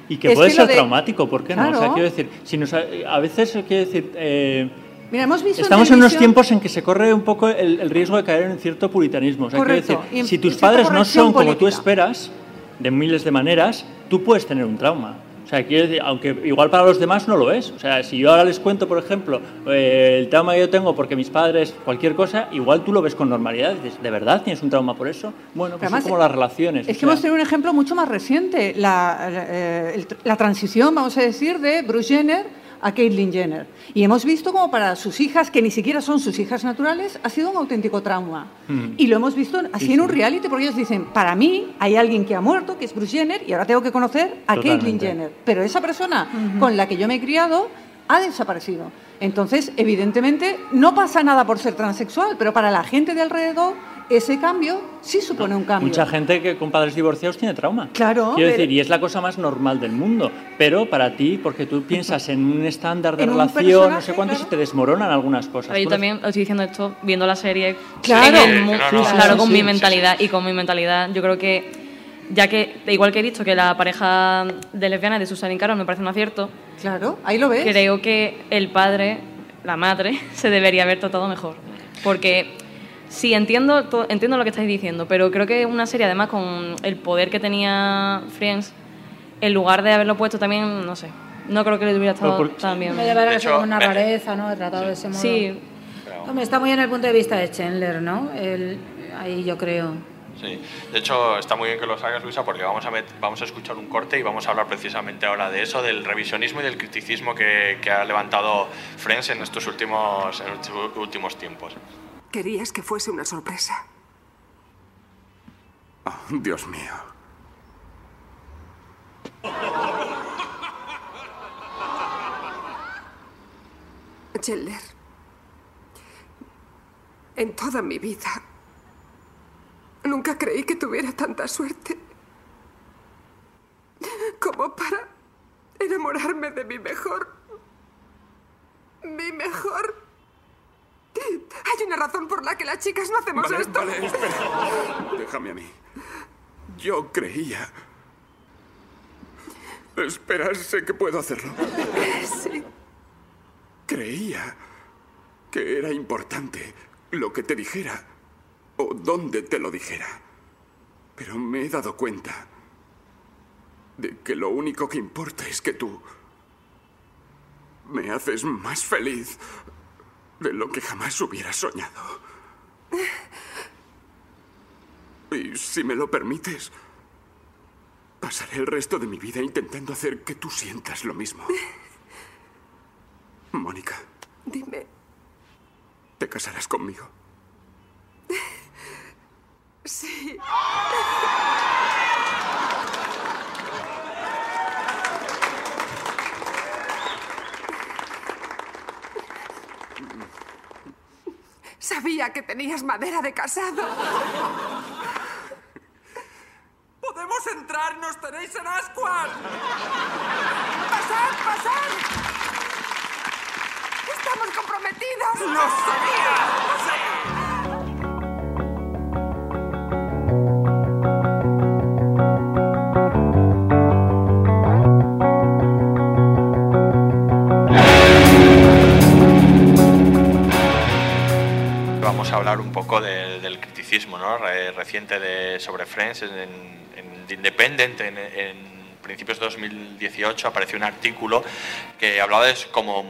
Y que Es puede que ser de- traumático, ¿por qué no? O sea, quiero decir, si nos, ha- a veces, eh, quiero decir, eh, Mira, hemos visto estamos en unos tiempos en que se corre un poco el, el riesgo de caer en cierto puritanismo. O sea, Correcto. decir, si tus padres no son como tú esperas, de miles de maneras, tú puedes tener un trauma. O sea, quiero decir, aunque igual para los demás no lo es. O sea, si yo ahora les cuento, por ejemplo, eh, el trauma que yo tengo porque mis padres, cualquier cosa, igual tú lo ves con normalidad. y Dices, ¿de verdad tienes un trauma por eso? Bueno, pues Además, es como las relaciones. Es que hemos tenido un ejemplo mucho más reciente, la, eh, la transición, vamos a decir, de Bruce Jenner a Caitlyn Jenner. Y hemos visto como para sus hijas, que ni siquiera son sus hijas naturales, ha sido un auténtico trauma. Mm. Y lo hemos visto así Sí, en un reality, porque ellos dicen, para mí hay alguien que ha muerto, que es Bruce Jenner, y ahora tengo que conocer a Caitlyn. Jenner. Pero esa persona con la que yo me he criado ha desaparecido. Entonces, evidentemente, no pasa nada por ser transexual, pero para la gente de alrededor, ese cambio sí supone un cambio. Mucha gente que con padres divorciados tiene trauma. Claro, Quiero pero- decir, y es la cosa más normal del mundo. Pero para ti, porque tú piensas en un estándar de relación, no sé cuánto, claro. se te desmoronan algunas cosas. Pero yo también os estoy diciendo esto viendo la serie Claro. en el Sí, claro, sí, con sí, mi sí, mentalidad y con mi mentalidad yo creo que ya que igual que he dicho que la pareja de lesbianas de Susan y Carol me parece un acierto Claro, ahí lo ves. creo que el padre la madre se debería haber tratado mejor porque sí entiendo to- entiendo lo que estáis diciendo pero creo que una serie además con el poder que tenía Friends en lugar de haberlo puesto también no sé no creo que le hubiera estado por- tan bien Me lleva De a hecho, como una me- rareza, ¿no? Tratado de ese modo. sí Hombre, está muy en el punto de vista de Chandler, ¿no? El- ahí yo creo. Sí, de hecho está muy bien que lo hagas, Luisa, porque vamos a, vamos a escuchar un corte y vamos a hablar precisamente ahora de eso, del revisionismo y del criticismo que, que ha levantado Friends en estos últimos, en estos últimos tiempos. Querías que fuese una sorpresa. Oh, Dios mío. Chandler, en toda mi vida nunca creí que tuviera tanta suerte como para enamorarme de mi mejor. Mi mejor. Hay una razón por la que las chicas no hacemos Vale, esto. vale, espera. Déjame a mí. Yo creía. Espera, sé que puedo hacerlo. Sí. Creía que era importante lo que te dijera o dónde te lo dijera. Pero me he dado cuenta de que lo único que importa es que tú me haces más feliz de lo que jamás hubiera soñado. Y si me lo permites, pasaré el resto de mi vida intentando hacer que tú sientas lo mismo. Mónica, Dime, ¿te casarás conmigo? sí. Sabía que tenías madera de casado. ¡Podemos entrar! ¡Nos tenéis en ascuas! ¡Pasad, pasad! ¡Estamos comprometidos! ¡Lo sabía! ¡Lo sabía! Hablar un poco de- del criticismo ¿no? Re- reciente de, sobre Friends en, The Independent. En, principios de 2018 apareció un artículo que hablaba de cómo,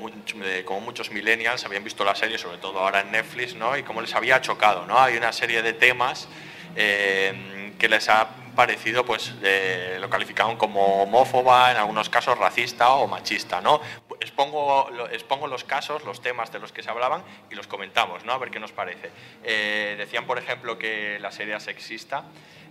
cómo muchos millennials habían visto la serie, sobre todo ahora en Netflix, ¿no? y cómo les había chocado. ¿no? Hay una serie de temas eh, que les ha parecido, pues eh, lo calificaban como homófoba, en algunos casos racista o machista. ¿no? Expongo los casos, los temas de los que se hablaban y los comentamos, ¿no? a ver qué nos parece. Eh, decían, por ejemplo, que la serie era sexista.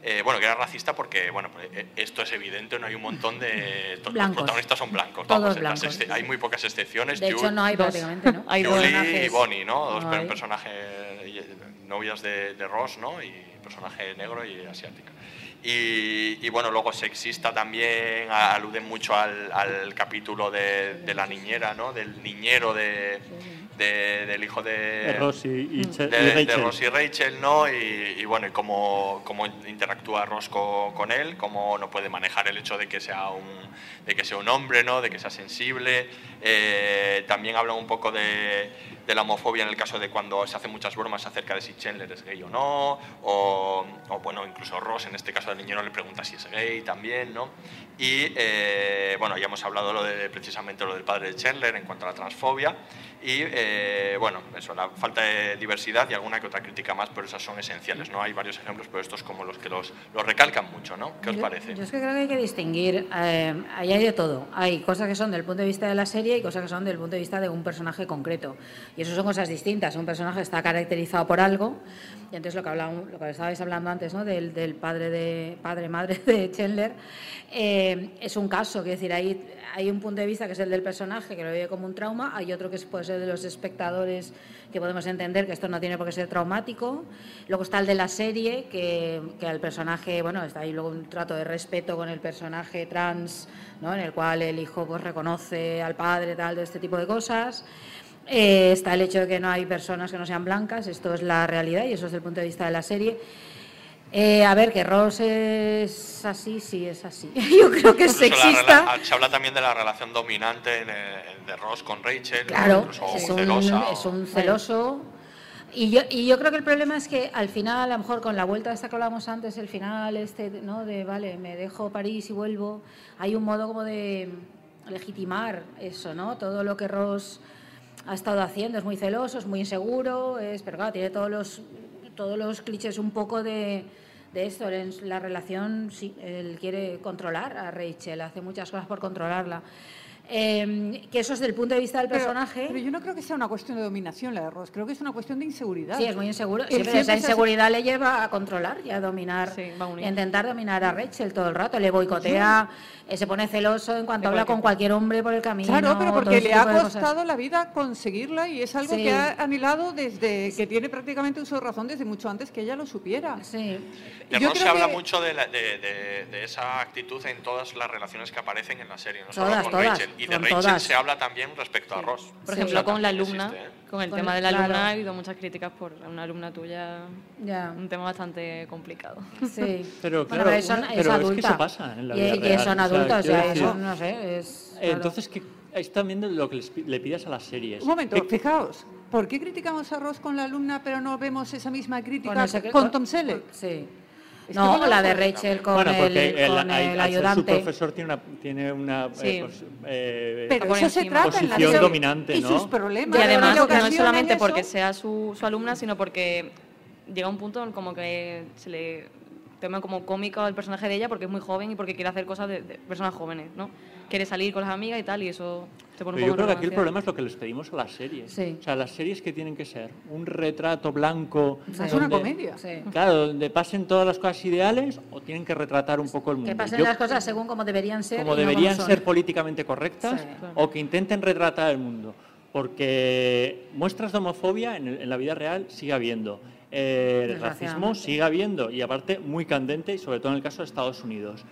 eh, bueno, que era racista porque, bueno, pues, eh, esto es evidente, no hay un montón de... Los protagonistas son blancos. Todos vamos, las exce- hay muy pocas excepciones. De hecho, no hay prácticamente, ¿no? Hay Julie y. Bonnie, ¿no? Dos No personajes, novias de, de Ross, ¿no? Y personaje negro y asiática. Y, y, bueno, luego sexista también, aluden mucho al, al capítulo de, de la niñera, ¿no? Del niñero de, de- del hijo de, De Ross y- y de, de. Ross y Rachel, ¿no? Y, bueno, y cómo, cómo interactúa Ross co- con, él, cómo no puede manejar el hecho de que sea un, de que sea un hombre, ¿no? De que sea sensible. Eh, también hablan un poco de, de la homofobia en el caso de cuando se hacen muchas bromas acerca de si Chandler es gay o no, o, o, bueno, incluso Ross, en este caso del niñero, le pregunta si es gay también, ¿no? Y eh, bueno, ya hemos hablado lo de, precisamente lo del padre de Chandler en cuanto a la transfobia. Y eh, bueno, eso, la falta de diversidad y alguna que otra crítica más, pero esas son esenciales, ¿no? Hay varios ejemplos, pero estos como los que los, los recalcan mucho, ¿no? ¿Qué os Yo- parece? Yo es que creo que hay que distinguir, eh, ahí hay de todo. Hay cosas que son del punto de vista de la serie y cosas que son del punto de vista de un personaje concreto. Y eso son cosas distintas. Un personaje está caracterizado por algo. Y entonces lo que, hablábamos, lo que estabais hablando antes, ¿no? del, del padre, de, padre, madre de Chandler, eh, es un caso. Quiero decir, hay, hay un punto de vista que es el del personaje, que lo vive como un trauma. Hay otro que puede ser de los espectadores, que podemos entender que esto no tiene por qué ser traumático. Luego está el de la serie, que, que al personaje, bueno, está ahí luego un trato de respeto con el personaje trans, ¿no? en el cual el hijo pues, reconoce al padre, tal, de este tipo de cosas. Eh, está el hecho de que no hay personas que no sean blancas, esto es la realidad y eso es el punto de vista de la serie. Eh, a ver, que Ross es así, sí es así. Yo creo que es sexista. rela- se habla también de la relación dominante de Ross con Rachel, Claro, es un, es un celoso. Y yo, y yo creo que el problema es que al final, a lo mejor con la vuelta esta que hablábamos antes, el final este, ¿no? De, vale, me dejo París y vuelvo, hay un modo como de legitimar eso, ¿no? Todo lo que Ross ha estado haciendo es muy celoso, es muy inseguro, es, pero claro, tiene todos los, todos los clichés un poco de, de esto. En la relación, sí, él quiere controlar a Rachel, hace muchas cosas por controlarla. Eh, que eso es del punto de vista del Pero- personaje. Pero, yo no creo que sea una cuestión de dominación la de Ross, creo que es una cuestión de inseguridad. Sí, es muy inseguro. Sí, pero esa inseguridad le lleva a controlar y a dominar, a intentar dominar a Rachel todo el rato. Le boicotea, eh, se pone celoso en cuanto De habla con cualquier hombre por el camino. Claro, pero porque le ha costado la vida conseguirla y es algo Sí. que ha anhelado desde que tiene prácticamente uso de razón desde mucho antes que ella lo supiera. Sí. De Yo Ross se habla que- mucho de, la- de- de- de esa actitud en todas las relaciones que aparecen en la serie, no solo Todas, con todas, Rachel. Y de Rachel todas. se habla también respecto a Ross. Por ejemplo, con la alumna, Existe, ¿eh? con el Con tema el- de la alumna claro. ha habido muchas críticas por una alumna tuya. Ya. Un tema bastante complicado. Sí. Pero Bueno, claro, pero es, una- es pero es que eso pasa en la y, vida y que real, son o sea, adultos, decir- eso no sé. Es, claro. Entonces, que es también de lo que les pi- le pidas a las series. Un momento, fijaos, ¿por qué criticamos a Ross con la alumna pero no vemos esa misma crítica Con ese Tom Selleck? Sí. No, bueno, la de Rachel con bueno, porque el, el, con el ser su ayudante. profesor tiene una, tiene una Sí. eh, eh, Pero por eso se trata en la posición dominante, y ¿no? sus problemas. Y además, no es solamente eso. porque sea su, su alumna, sino porque llega un punto en como que se le toma como cómico al personaje de ella porque es muy joven y porque quiere hacer cosas de, de personas jóvenes, ¿no? Quiere salir con las amigas y tal, y eso se pone un Pero yo poco creo que aquí el problema es lo que les pedimos a las series. Sí. O sea, las series que tienen que ser un retrato blanco. Es una donde- comedia. Sí. Claro, donde pasen todas las cosas ideales o tienen que retratar un poco el mundo. Que pasen Yo- las cosas según como deberían ser. como no deberían ser políticamente correctas Sí. o que intenten retratar el mundo. Porque muestras de homofobia en, el- en la vida real sigue habiendo. Eh, el racismo sigue habiendo y aparte muy candente y sobre todo en el caso de Estados Unidos.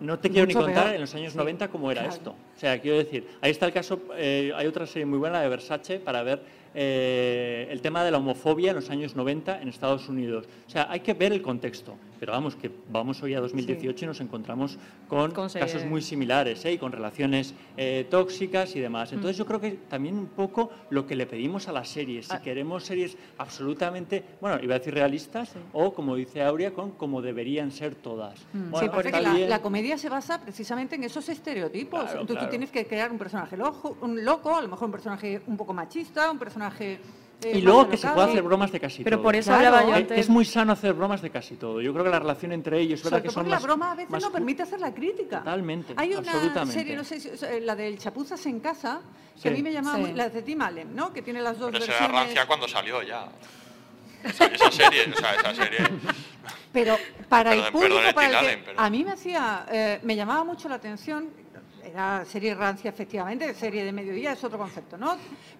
No te quiero ni contar peor. en los años Sí, 90 cómo era claro. esto. O sea, quiero decir, ahí está el caso, eh, hay otra serie muy buena de Versace para ver eh, el tema de la homofobia en los años 90 en Estados Unidos. O sea, hay que ver el contexto. Pero vamos, que vamos hoy a 2018 y nos encontramos con, casos muy similares ¿eh? y con relaciones eh, tóxicas y demás. Mm. Entonces yo creo que también un poco lo que le pedimos a las series, Ah. si queremos series absolutamente, bueno, iba a decir realistas, o como dice Aurea, con como deberían ser todas. Mm. Bueno, Sí, porque la, la comedia se basa precisamente en esos estereotipos. Claro, Entonces claro. tú tienes que crear un personaje loco, un loco, a lo mejor un personaje un poco machista, un personaje... eh, Y luego que se puede hacer bromas de casi Pero todo. por eso Claro. hablaba yo antes. Es muy sano hacer bromas de casi todo. Yo creo que la relación entre ellos, es verdad que son la más, broma a veces más no permite hacer la crítica. Totalmente, Hay una serie, no sé si eh, la del Chapuzas en casa, que a Sí. mí me llamaba, Sí. muy- la de Tim Allen, ¿no? Que tiene las dos Pero versiones. rancia cuando salió ya. Esa, esa serie, o sea, esa serie. Pero para el Perdón, público, perdón, para el que- Allen, pero- a mí me hacía, eh, me llamaba mucho la atención, era serie rancia efectivamente, serie de mediodía es otro concepto, ¿no?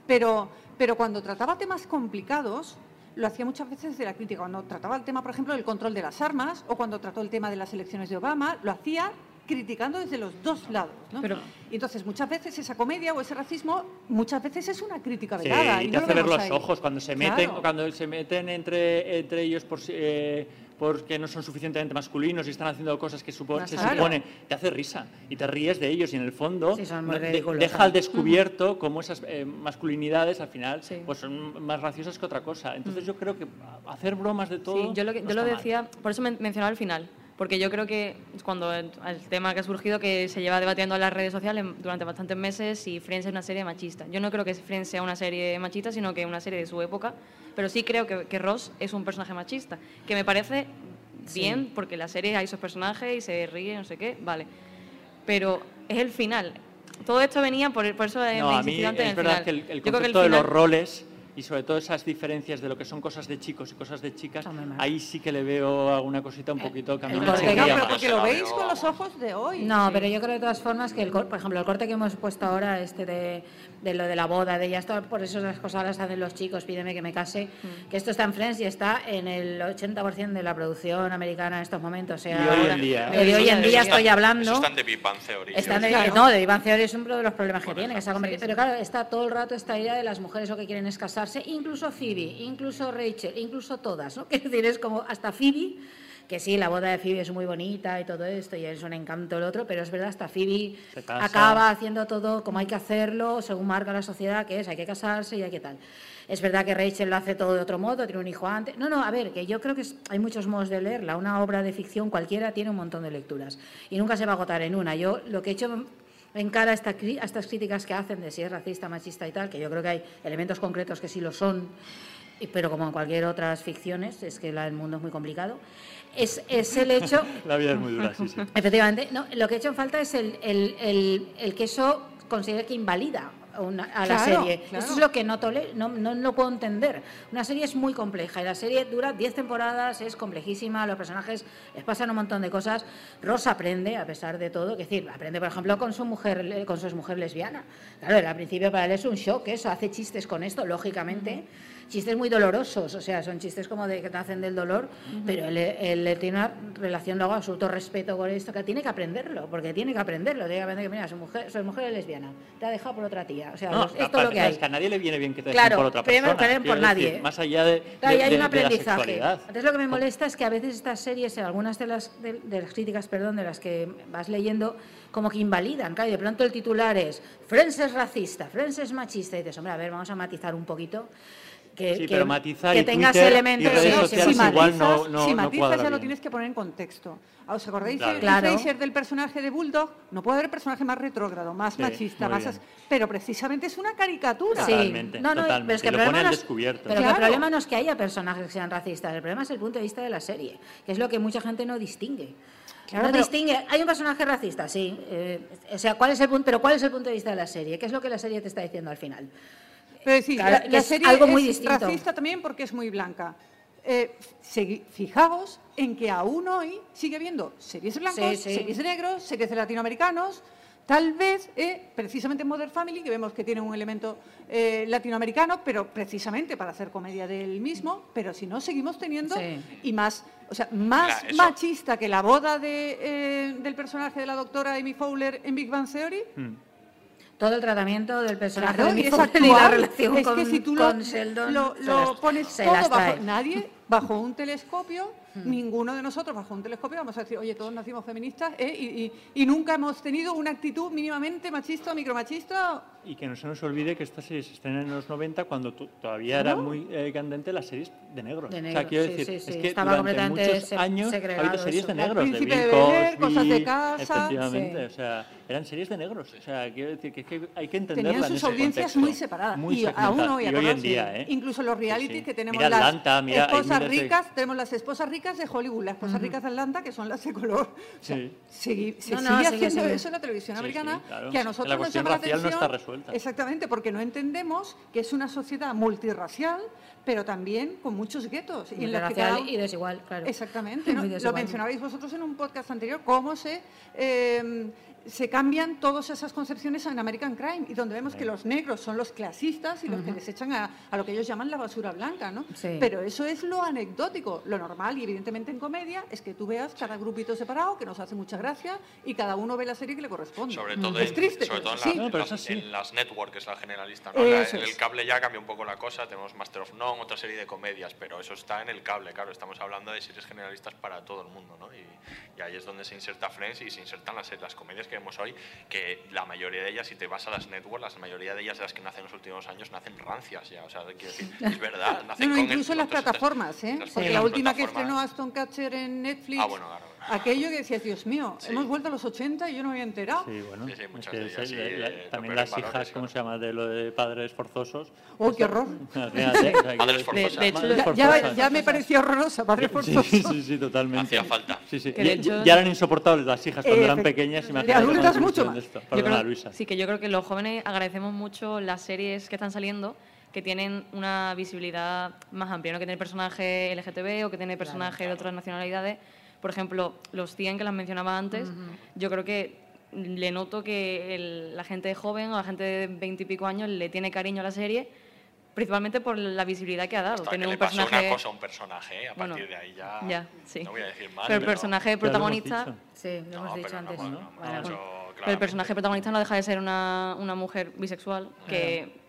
Pero, pero cuando trataba temas complicados, lo hacía muchas veces desde la crítica. Cuando trataba el tema, por ejemplo, del control de las armas, o cuando trató el tema de las elecciones de Obama, lo hacía criticando desde los dos lados, ¿no? Pero- y entonces muchas veces esa comedia o ese racismo, muchas veces es una crítica Sí, velada. y y te no lo hace ver vemos los ahí. ojos cuando se meten, Claro. cuando se meten entre, entre ellos por, si- eh, porque no son suficientemente masculinos y están haciendo cosas que supo- se Claro. supone, te hace risa y te ríes de ellos y en el fondo Sí, no- de- deja al descubierto cómo esas eh, masculinidades al final Sí. pues son más graciosas que otra cosa. Entonces yo creo que hacer bromas de todo Sí, yo lo, que- no yo lo está mal. decía, por eso men- mencionaba al final, porque yo creo que es cuando el, el tema que ha surgido que se lleva debatiendo en las redes sociales durante bastantes meses y Friends es una serie machista. Yo no creo que Friends sea una serie machista, sino que una serie de su época, pero sí creo que, que Ross es un personaje machista, que me parece bien, porque la serie hay esos personajes y se ríe, no sé qué, vale. Pero es el final. Todo esto venía por, por eso eh, No, a mí en es el verdad final. que el, el creo que el concepto de los final- roles y sobre todo esas diferencias de lo que son cosas de chicos y cosas de chicas, ahí sí que le veo alguna cosita un poquito corte- chirría No, pero porque lo veis con los ojos de hoy. No, Sí. pero yo creo de todas formas que, el, cor- por ejemplo, el corte que hemos puesto ahora, este de, de lo de la boda, de ya está, por eso las cosas las hacen los chicos, pídeme que me case, Mm. que esto está en Friends y está en el 80% de la producción americana en estos momentos. O sea, Y hoy en día. de hoy en día está- estoy hablando. Están de Big Bang Theory. Están de- Claro. No, de Iván Theory es uno de los problemas que tiene, que se ha convertido- Pero claro, está todo el rato esta idea de las mujeres lo que quieren es casarse, incluso Phoebe, incluso Rachel, incluso todas, ¿no? Quiero decir, es como hasta Phoebe, que sí, la boda de Phoebe es muy bonita y todo esto, y es un encanto el otro, pero es verdad, hasta Phoebe acaba haciendo todo como hay que hacerlo, según marca la sociedad, que es, hay que casarse y hay que tal. Es verdad que Rachel lo hace todo de otro modo, tiene un hijo antes. No, no, a ver, que yo creo que es- hay muchos modos de leerla. Una obra de ficción cualquiera tiene un montón de lecturas y nunca se va a agotar en una. Yo lo que he hecho en cara a, esta cri- a estas críticas que hacen de si es racista, machista y tal, que yo creo que hay elementos concretos que sí lo son, pero como en cualquier otras ficciones, es que la- el mundo es muy complicado, es, es el hecho La vida es muy dura, sí, sí. Efectivamente, no, lo que he hecho en falta es el, el- el- el que eso considere que invalida a una- a la serie. claro. Eso es lo que no, tole- no, no lo puedo entender. Una serie es muy compleja y la serie dura 10 temporadas, es complejísima, los personajes les pasan un montón de cosas. Ross aprende, a pesar de todo, es decir, aprende, por ejemplo, con su mujer, con su mujer lesbiana. Claro, al principio para él es un shock eso, hace chistes con esto, lógicamente. Chistes muy dolorosos, o sea, son chistes como de que te hacen del dolor, pero él, él- él tiene una relación luego absoluto respeto con esto, que tiene que aprenderlo, porque tiene que aprenderlo, tiene que aprender que, mira, su mujer, su mujer es lesbiana, te ha dejado por otra tía, o sea, No, esto es lo que hay. es que a nadie le viene bien que te Claro, dejen por otra persona. den por decir, nadie. más allá de, Claro, y de- hay de- un de la aprendizaje. sexualidad. Entonces lo que me molesta es que a veces estas series, en algunas de las, de, de las críticas, perdón, de las que vas leyendo, como que invalidan. Claro, y de pronto el titular es Friends es racista, Friends es machista. Y dices, hombre, a ver, vamos a matizar un poquito. Que, Sí, que- pero matizar que y tengas Twitter y elementos redes que sociales si igual no- matizas, no- si no matizas cuadra ya lo tienes que poner en contexto. ¿Os acordáis Claro. de Claro. Del personaje de Bulldog? No puede haber personaje más retrógrado, más Sí, machista, más... as- Pero precisamente es una caricatura. Sí. Totalmente, No, no, totalmente. pero es que Y el lo problema pone al no es- descubierto. Pero que Claro. el problema no es que haya personajes que sean racistas, el problema es el punto de vista de la serie, que es lo que mucha gente no distingue. Claro, no pero- distingue. Hay un personaje racista, sí. eh, o sea, ¿cuál es el punto? Pero ¿cuál es el punto de vista de la serie? ¿Qué es lo que la serie te está diciendo al final? Pero sí, Claro, la, que la es serie algo muy es distinto. racista también porque es muy blanca. Eh, fijaos en que aún hoy sigue habiendo series Sí, sí. series negros, series de latinoamericanos. Tal vez, eh, precisamente en Modern Family, que vemos que tiene un elemento eh, latinoamericano, pero precisamente para hacer comedia del mismo, pero si no, seguimos teniendo, Sí. y más, o sea, más machista que la boda de, eh, del personaje de la doctora Amy Fowler en Big Bang Theory, Mm. Todo el tratamiento del personaje Claro, de y y la relación es con, que si tú lo, con Sheldon lo- lo pones todo bajo nadie bajo un telescopio Hmm. ninguno de nosotros bajo un telescopio vamos a decir oye todos nacimos feministas ¿eh? y, y- y nunca hemos tenido una actitud mínimamente machista o micromachista Y que no se nos olvide que esta serie se estrena en los 90 cuando tu- todavía era Claro. muy eh, candente las series de negros. De o sea, negros, quiero sí, decir, sí, es sí. que Estaba durante completamente muchos años ha habido series eso. de El negros, Príncipe Bill de Bel-Air, Cosby, Cosas de casa. efectivamente, Sí. o sea, eran series de negros. O sea, quiero decir que, es que hay que entenderla tenían en sus ese audiencias contexto. muy separadas Muy y aún hoy, y hoy en día, ¿eh? incluso los sí. que tenemos Mira las Atlanta, mira, hay esposas ricas tenemos las esposas ricas de Hollywood las esposas ricas de Atlanta que son las de color o sea, Sí. segui- se No, no, sigue sigue haciendo siendo. eso en la televisión Sí, americana sí, claro. que a La nosotros nos cuestión llama la racial no atención está resuelta. exactamente porque no entendemos que es una sociedad multirracial pero también con muchos guetos y en las que cada- y desigual, claro. Exactamente, ¿no? Muy lo desigual. mencionabais vosotros en un podcast anterior, cómo se, eh, se cambian todas esas concepciones en American Crime y donde vemos que los negros son los clasistas y los que les echan a, a lo que ellos llaman la basura blanca, ¿no? Sí. Pero eso es lo anecdótico, lo normal y evidentemente en comedia es que tú veas cada grupito separado que nos hace mucha gracia y cada uno ve la serie que le corresponde. Sobre todo, es en, triste, sobre todo en, sí. las, en las networks, la generalista. ¿no? La- en el cable ya cambia un poco la cosa, tenemos Master of None, otra serie de comedias, pero eso está en el cable, claro, estamos hablando de series generalistas para todo el mundo, ¿no? Y, y ahí es donde se inserta Friends y se insertan las, las comedias que vemos hoy, que la mayoría de ellas, si te vas a las networks, la mayoría de ellas de las que nacen en los últimos años nacen rancias ya, o sea, quiero decir, es verdad, nacen No, no, con el- incluso en las plataformas, ¿eh? las la última que estrenó Aston Catcher en Netflix, Ah, bueno, claro. aquello que decías, Dios mío, Sí. hemos vuelto a los 80 y yo no me había enterado. Sí, bueno, Sí, es muchas que de es ellas, el- sí, la- eh, también las hijas, valores, ¿cómo claro. se llama? De lo de padres forzosos. ¡Oh, qué horror! Padres que- forzosas. de hecho, Madres Ya, me parecía horrorosa, padre Sí, forzoso. sí, sí, sí, totalmente. Hacía falta. Sí, sí. Que Ya, hecho- ya eran insoportables las hijas cuando Eh, eran pequeñas. imagínate la adultas mucho más. Perdona, creo- Luisa. Sí, que yo creo que los jóvenes agradecemos mucho las series que están saliendo que tienen una visibilidad más amplia, no que tiene personajes LGTB o que tiene personajes de otras nacionalidades. Por ejemplo, los 100 que las mencionaba antes, yo creo que le noto que el- la gente joven o la gente de 20 y pico años le tiene cariño a la serie, principalmente por la visibilidad que ha dado. Hasta Tiene que un le pasó personaje... una cosa a un personaje, ¿eh? a Bueno, partir de ahí ya, ya, sí. no voy a decir más. Pero el personaje protagonista... Sí, lo hemos No, dicho pero antes. Pero el personaje protagonista no deja de ser una, una mujer bisexual, que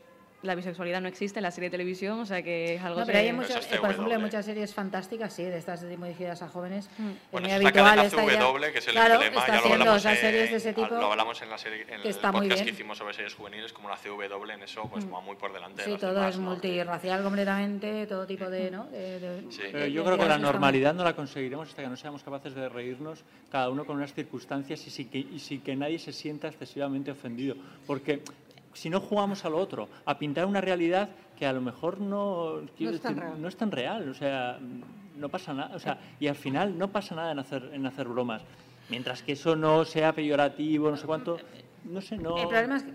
la bisexualidad no existe en la serie de televisión, o sea que es algo No, pero hay que- muchas, Eso es eh, por ejemplo, hay muchas series fantásticas, sí, de estas dirigidas a jóvenes. Mm. Es Bueno, muy esa es la habitual idea. CW, que es el claro, emblema, está ya lo haciendo hablamos, series de ese tipo. lo hablamos en, la serie, en que el está podcast que hicimos sobre series juveniles, como la CW, en eso pues va muy por delante de Sí, las todo demás, es ¿no? multirracial completamente, todo tipo de... ¿no? de- de- Sí. de- Pero de yo creo que la normalidad no la conseguiremos hasta que no seamos capaces de reírnos cada uno con unas circunstancias y sin que, y sin que nadie se sienta excesivamente ofendido. Porque si no jugamos a lo otro, a pintar una realidad que a lo mejor no, es tan decir, real. no es tan real, o sea, no pasa nada, o sea, y al final no pasa nada en hacer, en hacer bromas. Mientras que eso no sea peyorativo, no sé cuánto, no sé, no... El problema es que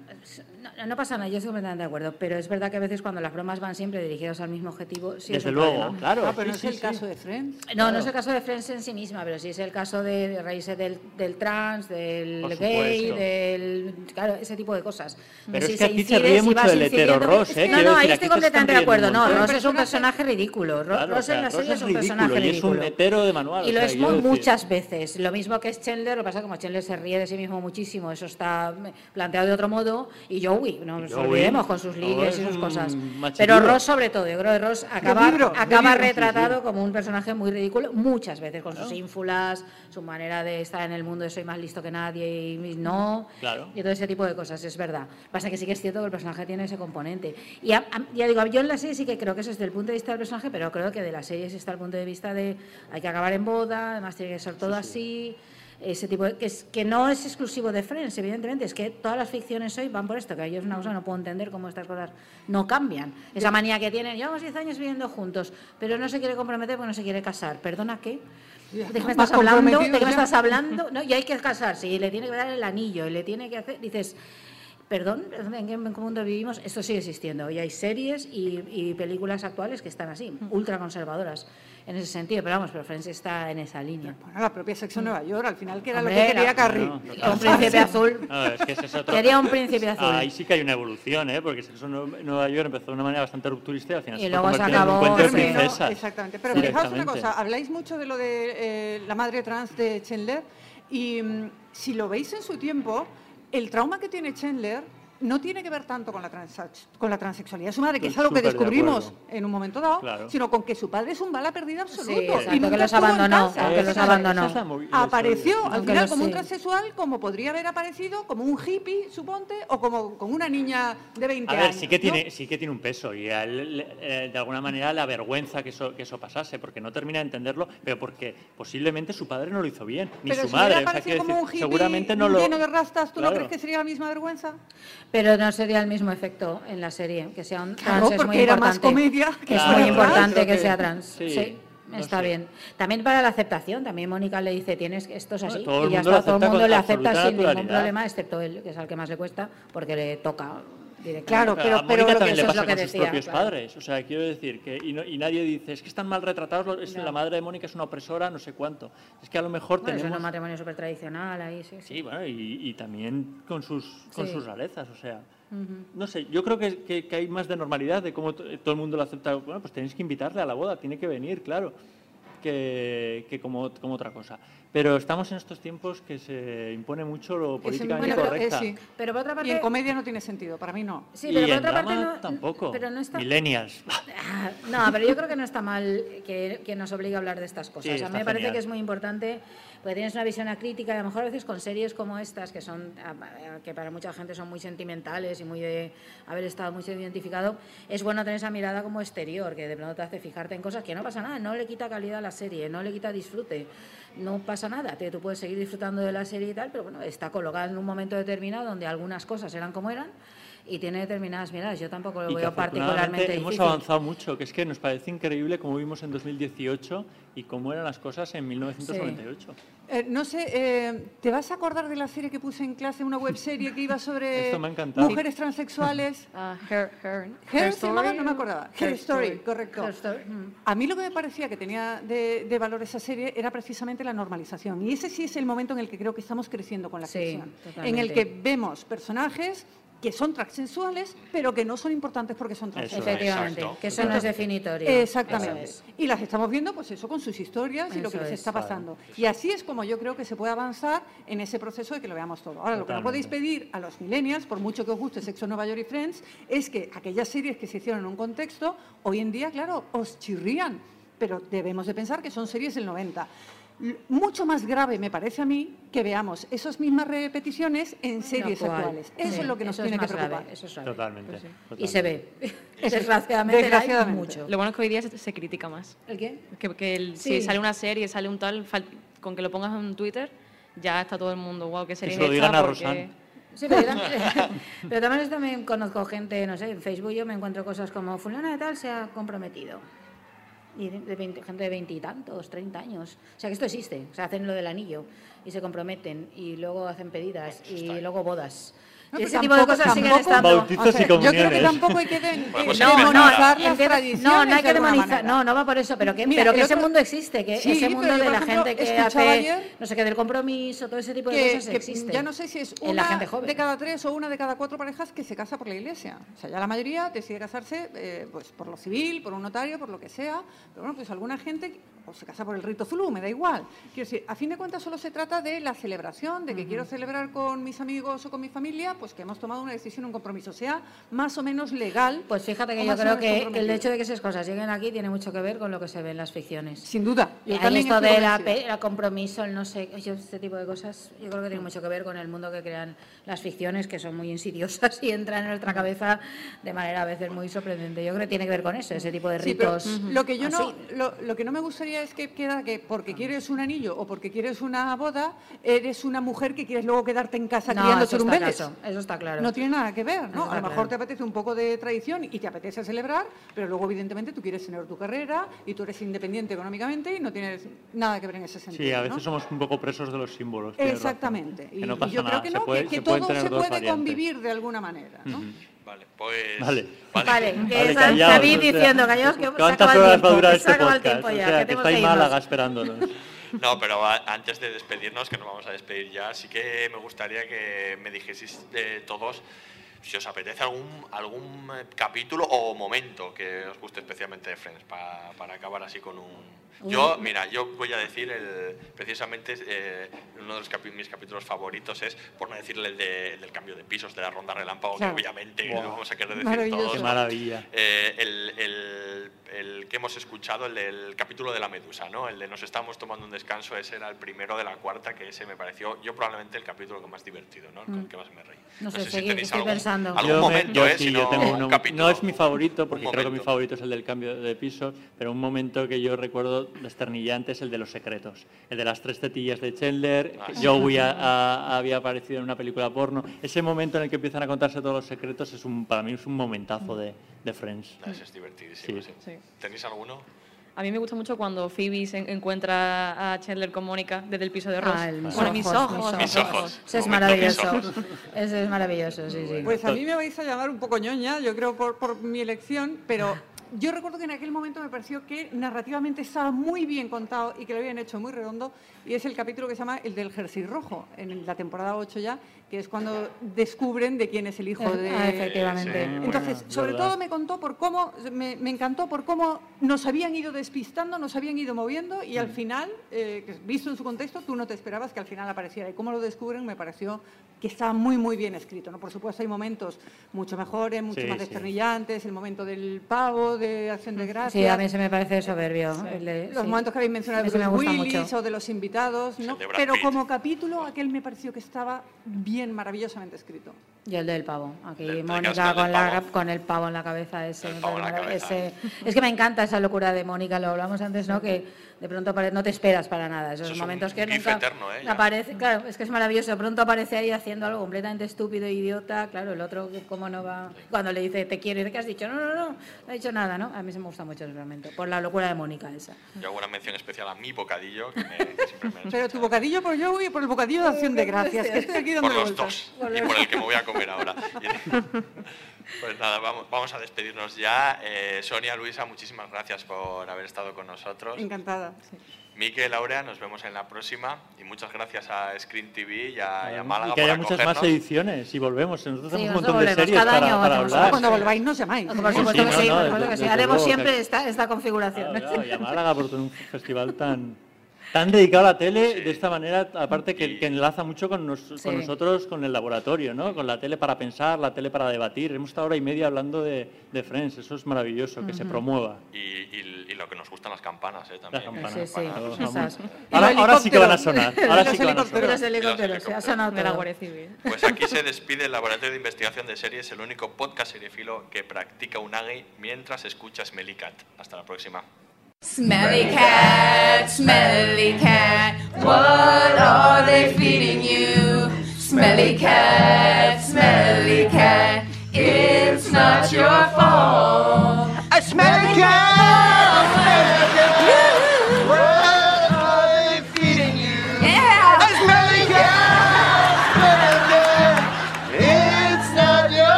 no, no pasa nada, yo estoy completamente de acuerdo, pero es verdad que a veces cuando las bromas van siempre dirigidas al mismo objetivo, sí Desde luego, problema. claro. Ah, pero no es sí, el sí. caso de Friends. No, Claro. no es el caso de Friends en sí misma, pero sí es el caso de reírse del, del trans, del Por gay, supuesto. del... Claro, ese tipo de cosas. Pero Si es que aquí se incide, ríe si mucho del hetero Ross, ¿eh? No, no, ahí estoy te completamente de acuerdo. No. Ross es un personaje ridículo. Claro, Ross o sea, en la serie es un personaje ridículo y es un hetero de manual. Y lo es muchas veces. Lo mismo que es Chandler, lo que pasa es que como Chandler se ríe de sí mismo muchísimo, eso está planteado de otro modo. Y Joey, no nos Joey, olvidemos con sus ligues es y sus cosas. Pero Ross, sobre todo, yo creo que Ross acaba, libro, acaba libro, retratado sí. como un personaje muy ridículo muchas veces, con sus ínfulas, su manera de estar en el mundo de soy más listo que nadie y no. Claro. Y todo ese tipo de cosas, es verdad. Pasa que sí que es cierto que el personaje tiene ese componente. Y a- a- ya digo, yo en la serie sí que creo que eso es desde el punto de vista del personaje, pero creo que de la serie sí está el punto de vista de hay que acabar en boda, además tiene que ser todo así. Ese tipo de, que, es, que no es exclusivo de Friends, evidentemente, es que todas las ficciones hoy van por esto, que yo es una cosa no puedo entender cómo estas cosas no cambian. Esa manía que tienen, llevamos 10 años viviendo juntos, pero no se quiere comprometer porque no se quiere casar. ¿Perdona qué? ¿De qué me estás hablando? ¿De qué me estás hablando? No, y hay que casarse, y le tiene que dar el anillo, y le tiene que hacer. Dices, perdón, ¿en qué mundo vivimos? Esto sigue existiendo. Y hay series y, y películas actuales que están así, ultra conservadoras en ese sentido. Pero vamos, pero Friends está en esa línea. Bueno, la propia Sexo Nueva York, al final, que era Hombre, lo que quería era- Carrie. No, Un príncipe azul. No, es que ese es otro- Quería un príncipe azul. Ahí sí que hay una evolución, ¿eh? porque Sexo en Nueva York empezó de una manera bastante rupturista y al final Y se luego se convirtiendo en un acabó, cuento de ¿no? princesas. Exactamente. Pero fijaos una cosa, habláis mucho de lo de eh, la madre trans de Chandler y mm, si lo veis en su tiempo, el trauma que tiene Chandler no tiene que ver tanto con la, transax- con la transexualidad de su madre, que es algo que de descubrimos en un momento dado, Claro. sino con que su padre es un bala perdida absoluto. Sí, exacto, y nunca que los abandonó, que los abandonó. la Apareció al final como un transexual, como podría haber aparecido como un hippie, suponte, o como, como una niña de 20 A ver, años. sí que, ¿no? tiene, sí que tiene un peso y a él, le- eh, de alguna manera le avergüenza que eso, que eso pasase, porque no termina de entenderlo, pero porque posiblemente su padre no lo hizo bien, ni Pero su si madre. o sea, como un decir, hippie seguramente no lo... lleno de rastas, ¿tú no crees que sería la misma vergüenza? Pero no sería el mismo efecto en la serie, que sea un trans Claro, es porque muy era más importante. comedia que es fuera muy importante que que- sea trans. sí, Sí, no está sé. bien. También para la aceptación, también Mónica le dice, tienes que esto es así. y ya está, todo el mundo le acepta sin ningún problema, excepto él, que es al que más le cuesta, porque le toca. Claro, Pero pero- a pero Mónica lo que también le eso es pasa lo que con sus propios claro. padres. O sea, quiero decir que y, no- y nadie dice es que están mal retratados, lo- es, No. la madre de Mónica es una opresora, no sé cuánto. Es que a lo mejor Bueno, eso es tenemos un matrimonio súper tradicional ahí, sí. sí. Sí, bueno, y, y también con sus con Sí. sus rarezas, o sea, no sé, yo creo que, que- que hay más de normalidad de cómo to- todo el mundo lo acepta. Bueno, pues tenéis que invitarle a la boda, tiene que venir, claro, que, que como, como otra cosa. Pero estamos en estos tiempos que se impone mucho lo políticamente bueno, pero, eh, sí. Pero por otra Y parte... en comedia no tiene sentido, para mí no. Sí, y pero por en otra parte drama no, tampoco. pero no está Millennials. Ah, No, pero yo creo que no está mal que, que nos obligue a hablar de estas cosas. Sí, a mí me parece genial. que es muy importante, porque tienes una visión crítica y a lo mejor a veces con series como estas, que son que para mucha gente son muy sentimentales y muy de haber estado muy identificado, es bueno tener esa mirada como exterior, que de pronto te hace fijarte en cosas que no pasa nada, no le quita calidad a la serie, no le quita disfrute, no pasa nada, te- tú puedes seguir disfrutando de la serie y tal, pero bueno, está colocada en un momento determinado donde algunas cosas eran como eran y tiene determinadas miradas. Yo tampoco lo Y veo particularmente afortunadamente hemos difícil. avanzado mucho, que es que nos parece increíble cómo vimos en 2018 y cómo eran las cosas en 1998. Eh, no sé, eh, ¿te vas a acordar de la serie que puse en clase, una web serie que iba sobre mujeres transexuales? Ah, Her, Her, se Story. llamaba, no me acordaba. Her Story, correcto. Story, mm. A mí lo que me parecía que tenía de, de valor esa serie era precisamente la normalización. Y ese sí es el momento en el que creo que estamos creciendo con la ficción. En el que vemos personajes que son transexuales, pero que no son importantes porque son transexuales. Efectivamente, Exacto. que eso no es definitorio. Exactamente. Es. Y las estamos viendo, pues eso, con sus historias y lo que les es. está pasando. Y así es como yo creo que se puede avanzar en ese proceso de que lo veamos todo. Ahora, lo que no podéis pedir a los millennials, por mucho que os guste Sexo Nueva York y Friends, es que aquellas series que se hicieron en un contexto, hoy en día, claro, os chirrían. Pero debemos de pensar que son series del 90. Mucho más grave me parece a mí que veamos esas mismas repeticiones en series Actual. actuales. Eso Sí, es lo que nos tiene que grave, preocupar. eso es grave. Totalmente. Pues sí. totalmente. Y se ve. Desgraciadamente, Desgraciadamente. hay mucho. Lo bueno es que hoy día se, se critica más. ¿El qué? Que, que el- Sí. si sale una serie, sale un tal, fal- con que lo pongas en Twitter, ya está todo el mundo, wow, qué serie se lo digan a porque-. Sí, pero, yo también, pero también, también conozco gente, no sé, en Facebook yo me encuentro cosas como fulana de tal se ha comprometido. Y de, de 20 gente de veintitantos, treinta años. O sea que esto existe. O sea, hacen lo del anillo y se comprometen y luego hacen pedidas y luego bodas. No, ese tipo de tampoco- cosas siguen estando. Bautizos y Yo creo que tampoco hay que pues eh, sí, demonizar no, las en vez- tradiciones no, no hay que demonizar, no, no va por eso, pero que, Mira, pero que el ese otro- mundo existe, que Sí, ese mundo de la ejemplo, gente que hace, ayer no sé qué, del compromiso, todo ese tipo de que, cosas que existe. ya no sé si es en la una gente joven. de cada tres o una de cada cuatro parejas que se casa por la iglesia. O sea, ya la mayoría decide casarse eh, pues por lo civil, por un notario, por lo que sea. Pero bueno, pues alguna gente o se casa por el rito zulú, me da igual. Quiero decir, a fin de cuentas solo se trata de la celebración, de que quiero celebrar con mis amigos o con mi familia, pues que hemos tomado una decisión, un compromiso, sea más o menos legal. Pues fíjate que yo creo que el hecho de que esas cosas lleguen aquí tiene mucho que ver con lo que se ve en las ficciones. Sin duda. Yo esto estoy de compromiso, el no sé, este tipo de cosas, yo creo que tiene mucho que ver con el mundo que crean las ficciones, que son muy insidiosas y entran en nuestra cabeza de manera a veces muy sorprendente. Yo creo que tiene que ver con eso, ese tipo de Sí, pero ritos. lo que yo no lo, lo que no me gustaría es que queda que porque quieres un anillo o porque quieres una boda eres una mujer que quieres luego quedarte en casa No, criando eso claro, eso está claro. No tiene nada que ver, ¿no? A lo mejor claro. te apetece un poco de tradición y te apetece celebrar, pero luego evidentemente tú quieres tener tu carrera y tú eres independiente económicamente y no tienes nada que ver en ese sentido. Sí, a ¿no? veces somos un poco presos de los símbolos. Exactamente. Que Y, no y pasa yo nada, creo que se no, puede- que, que todo se puede variantes. convivir de alguna manera, ¿no? Vale, pues. Vale. Vale, que Vale, está callaos, David o sea, diciendo, callaos, que se ¿Cuántas acaba el horas va a tiempo, durar que este se acaba el podcast? tiempo O ya, sea, que que tenemos está que en irnos. Málaga esperándonos. No, pero antes de despedirnos, que nos vamos a despedir ya, sí que me gustaría que me dijeseis eh, todos si os apetece algún, algún eh, capítulo o momento que os guste especialmente de Friends, pa- para acabar así con un... Yo, mira, yo voy a decir el, precisamente eh, uno de los capi- mis capítulos favoritos es, por no decirle el, de- el del cambio de pisos, de la ronda relámpago, Claro. que obviamente lo vamos a querer decir todos. Qué ¿no? maravilla. Eh, el, el- el que hemos escuchado, el del capítulo de la medusa, ¿no? El de nos estamos tomando un descanso, ese era el primero de la cuarta, que ese me pareció, yo probablemente el capítulo que más divertido, ¿no? Con el Mm. que más me reí. No sé, si seguid, tenéis algún, pensando. algún Yo me- momento, yo ¿eh? sí, Si yo no, tengo un uno- capítulo. no es mi favorito, porque creo que mi favorito es el del cambio de piso, pero un momento que yo recuerdo desternillante es el de los secretos. El de las tres tetillas de Chandler, Ah. Joey a- a- había aparecido en una película porno. Ese momento en el que empiezan a contarse todos los secretos es un, para mí es un momentazo de, de Friends. Ah, ese es divertidísimo, Sí. sí. ¿Tenéis alguno? A mí me gusta mucho cuando Phoebe se encuentra a Chandler con Mónica desde el piso de Ross. Ah, el mis Bueno, ojos, mis mis ojos, ojos. mis ojos. Ese es maravilloso. Ese es maravilloso, sí, sí. Pues a mí me vais a llamar un poco ñoña, yo creo por, por mi elección, pero. Yo recuerdo que en aquel momento me pareció que narrativamente estaba muy bien contado y que lo habían hecho muy redondo, y es el capítulo que se llama el del jersey rojo, en la temporada 8 ya, que es cuando descubren de quién es el hijo Eh, de... ah, efectivamente. Sí, Entonces, bueno, sobre verdad. todo me contó por cómo, me, me encantó por cómo nos habían ido despistando, nos habían ido moviendo, y al Mm. final, eh, visto en su contexto, tú no te esperabas que al final apareciera. Y cómo lo descubren me pareció que estaba muy, muy bien escrito. ¿no? Por supuesto, hay momentos mucho mejores, mucho Sí, más sí. desternillantes, el momento del pavo, de Acción de Gracias. Sí, a mí se me parece soberbio. el de- Los sí. momentos que habéis mencionado de Bruce gusta Willis mucho. o de los invitados, ¿no? pero como capítulo, aquel me pareció que estaba bien, maravillosamente escrito. Y el del pavo. Aquí Del- Mónica con, la, con el pavo en la cabeza. Ese, me pavo en la cabeza. ese- Es que me encanta esa locura de Mónica, lo hablamos antes, ¿no? Que de pronto apare- no te esperas para nada. Esos Eso es un momentos que nunca eterno, ¿eh? Aparece. Claro, es que es maravilloso. De pronto aparece ahí haciendo algo completamente estúpido e idiota. Claro, el otro, ¿cómo no va? Cuando le dice te quiero y dice, ¿qué has dicho? No, no, no, no ha dicho nada, ¿no? A mí se me gusta mucho ese momento. Por la locura de Mónica esa. Yo hago una mención especial a mi bocadillo, que, me, que siempre me Pero tu bocadillo por Joey y por el bocadillo de Acción de Gracias, que estoy aquí por dando los vueltas. dos y por el que me voy a comer ahora. Y- Pues nada, vamos, vamos a despedirnos ya. Eh, Sonia, Luisa, muchísimas gracias por haber estado con nosotros. Encantada. sí. Miquel, Laura, nos vemos en la próxima. Y muchas gracias a Screen TV y a, y a Málaga y que haya por muchas más ediciones y volvemos. Nosotros Sí, hacemos un montón de volvemos. series Cada para, año para hablar. Cuando volváis nos llamáis. Por supuesto sí, que no, sí, Haremos siempre esta, esta configuración. Claro, claro, y a Málaga por tener un festival tan tan dedicado a la tele de esta manera, aparte que, que enlaza mucho con, nos- con nosotros, con el laboratorio, ¿no? Con la tele para pensar, la tele para debatir. Hemos estado hora y media hablando de, de Friends, eso es maravilloso, que se promueva. Y, y- y lo que nos gustan las campanas, ¿eh? También. Las campanas. Sí, sí, Campanas. esas. Ahora, ahora sí que van a sonar. Ahora sí que van a sonar. Los helicópteros, se ha sonado De la. Guardia Civil. Pues aquí se despide el Laboratorio de Investigación de Series, el único podcast seriefilo que practica Unagi mientras escucha Smelly Cat. Hasta la próxima. Smelly cat, smelly cat, what are they feeding you? Smelly cat, smelly cat, it's not your fault. A smelly cat!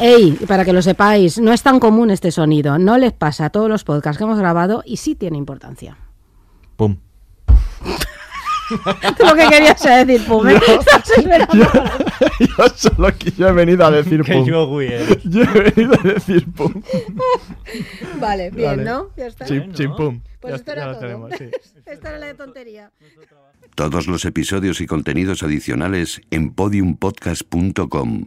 Ey, para que lo sepáis, no es tan común este sonido, no les pasa a todos los podcasts que hemos grabado y sí tiene importancia. Pum. Tú lo que querías era decir, pum, ¿eh? Estás esperando Yo solo aquí yo he venido a decir pum. yogui eres. Yo he venido a decir pum. Vale, bien, Vale. ¿no? Ya está. Chim, chim, pum. Pues Ya esto ya era lo todo. tenemos, sí. Esta era la de tontería. Todos los episodios y contenidos adicionales en podiumpodcast.com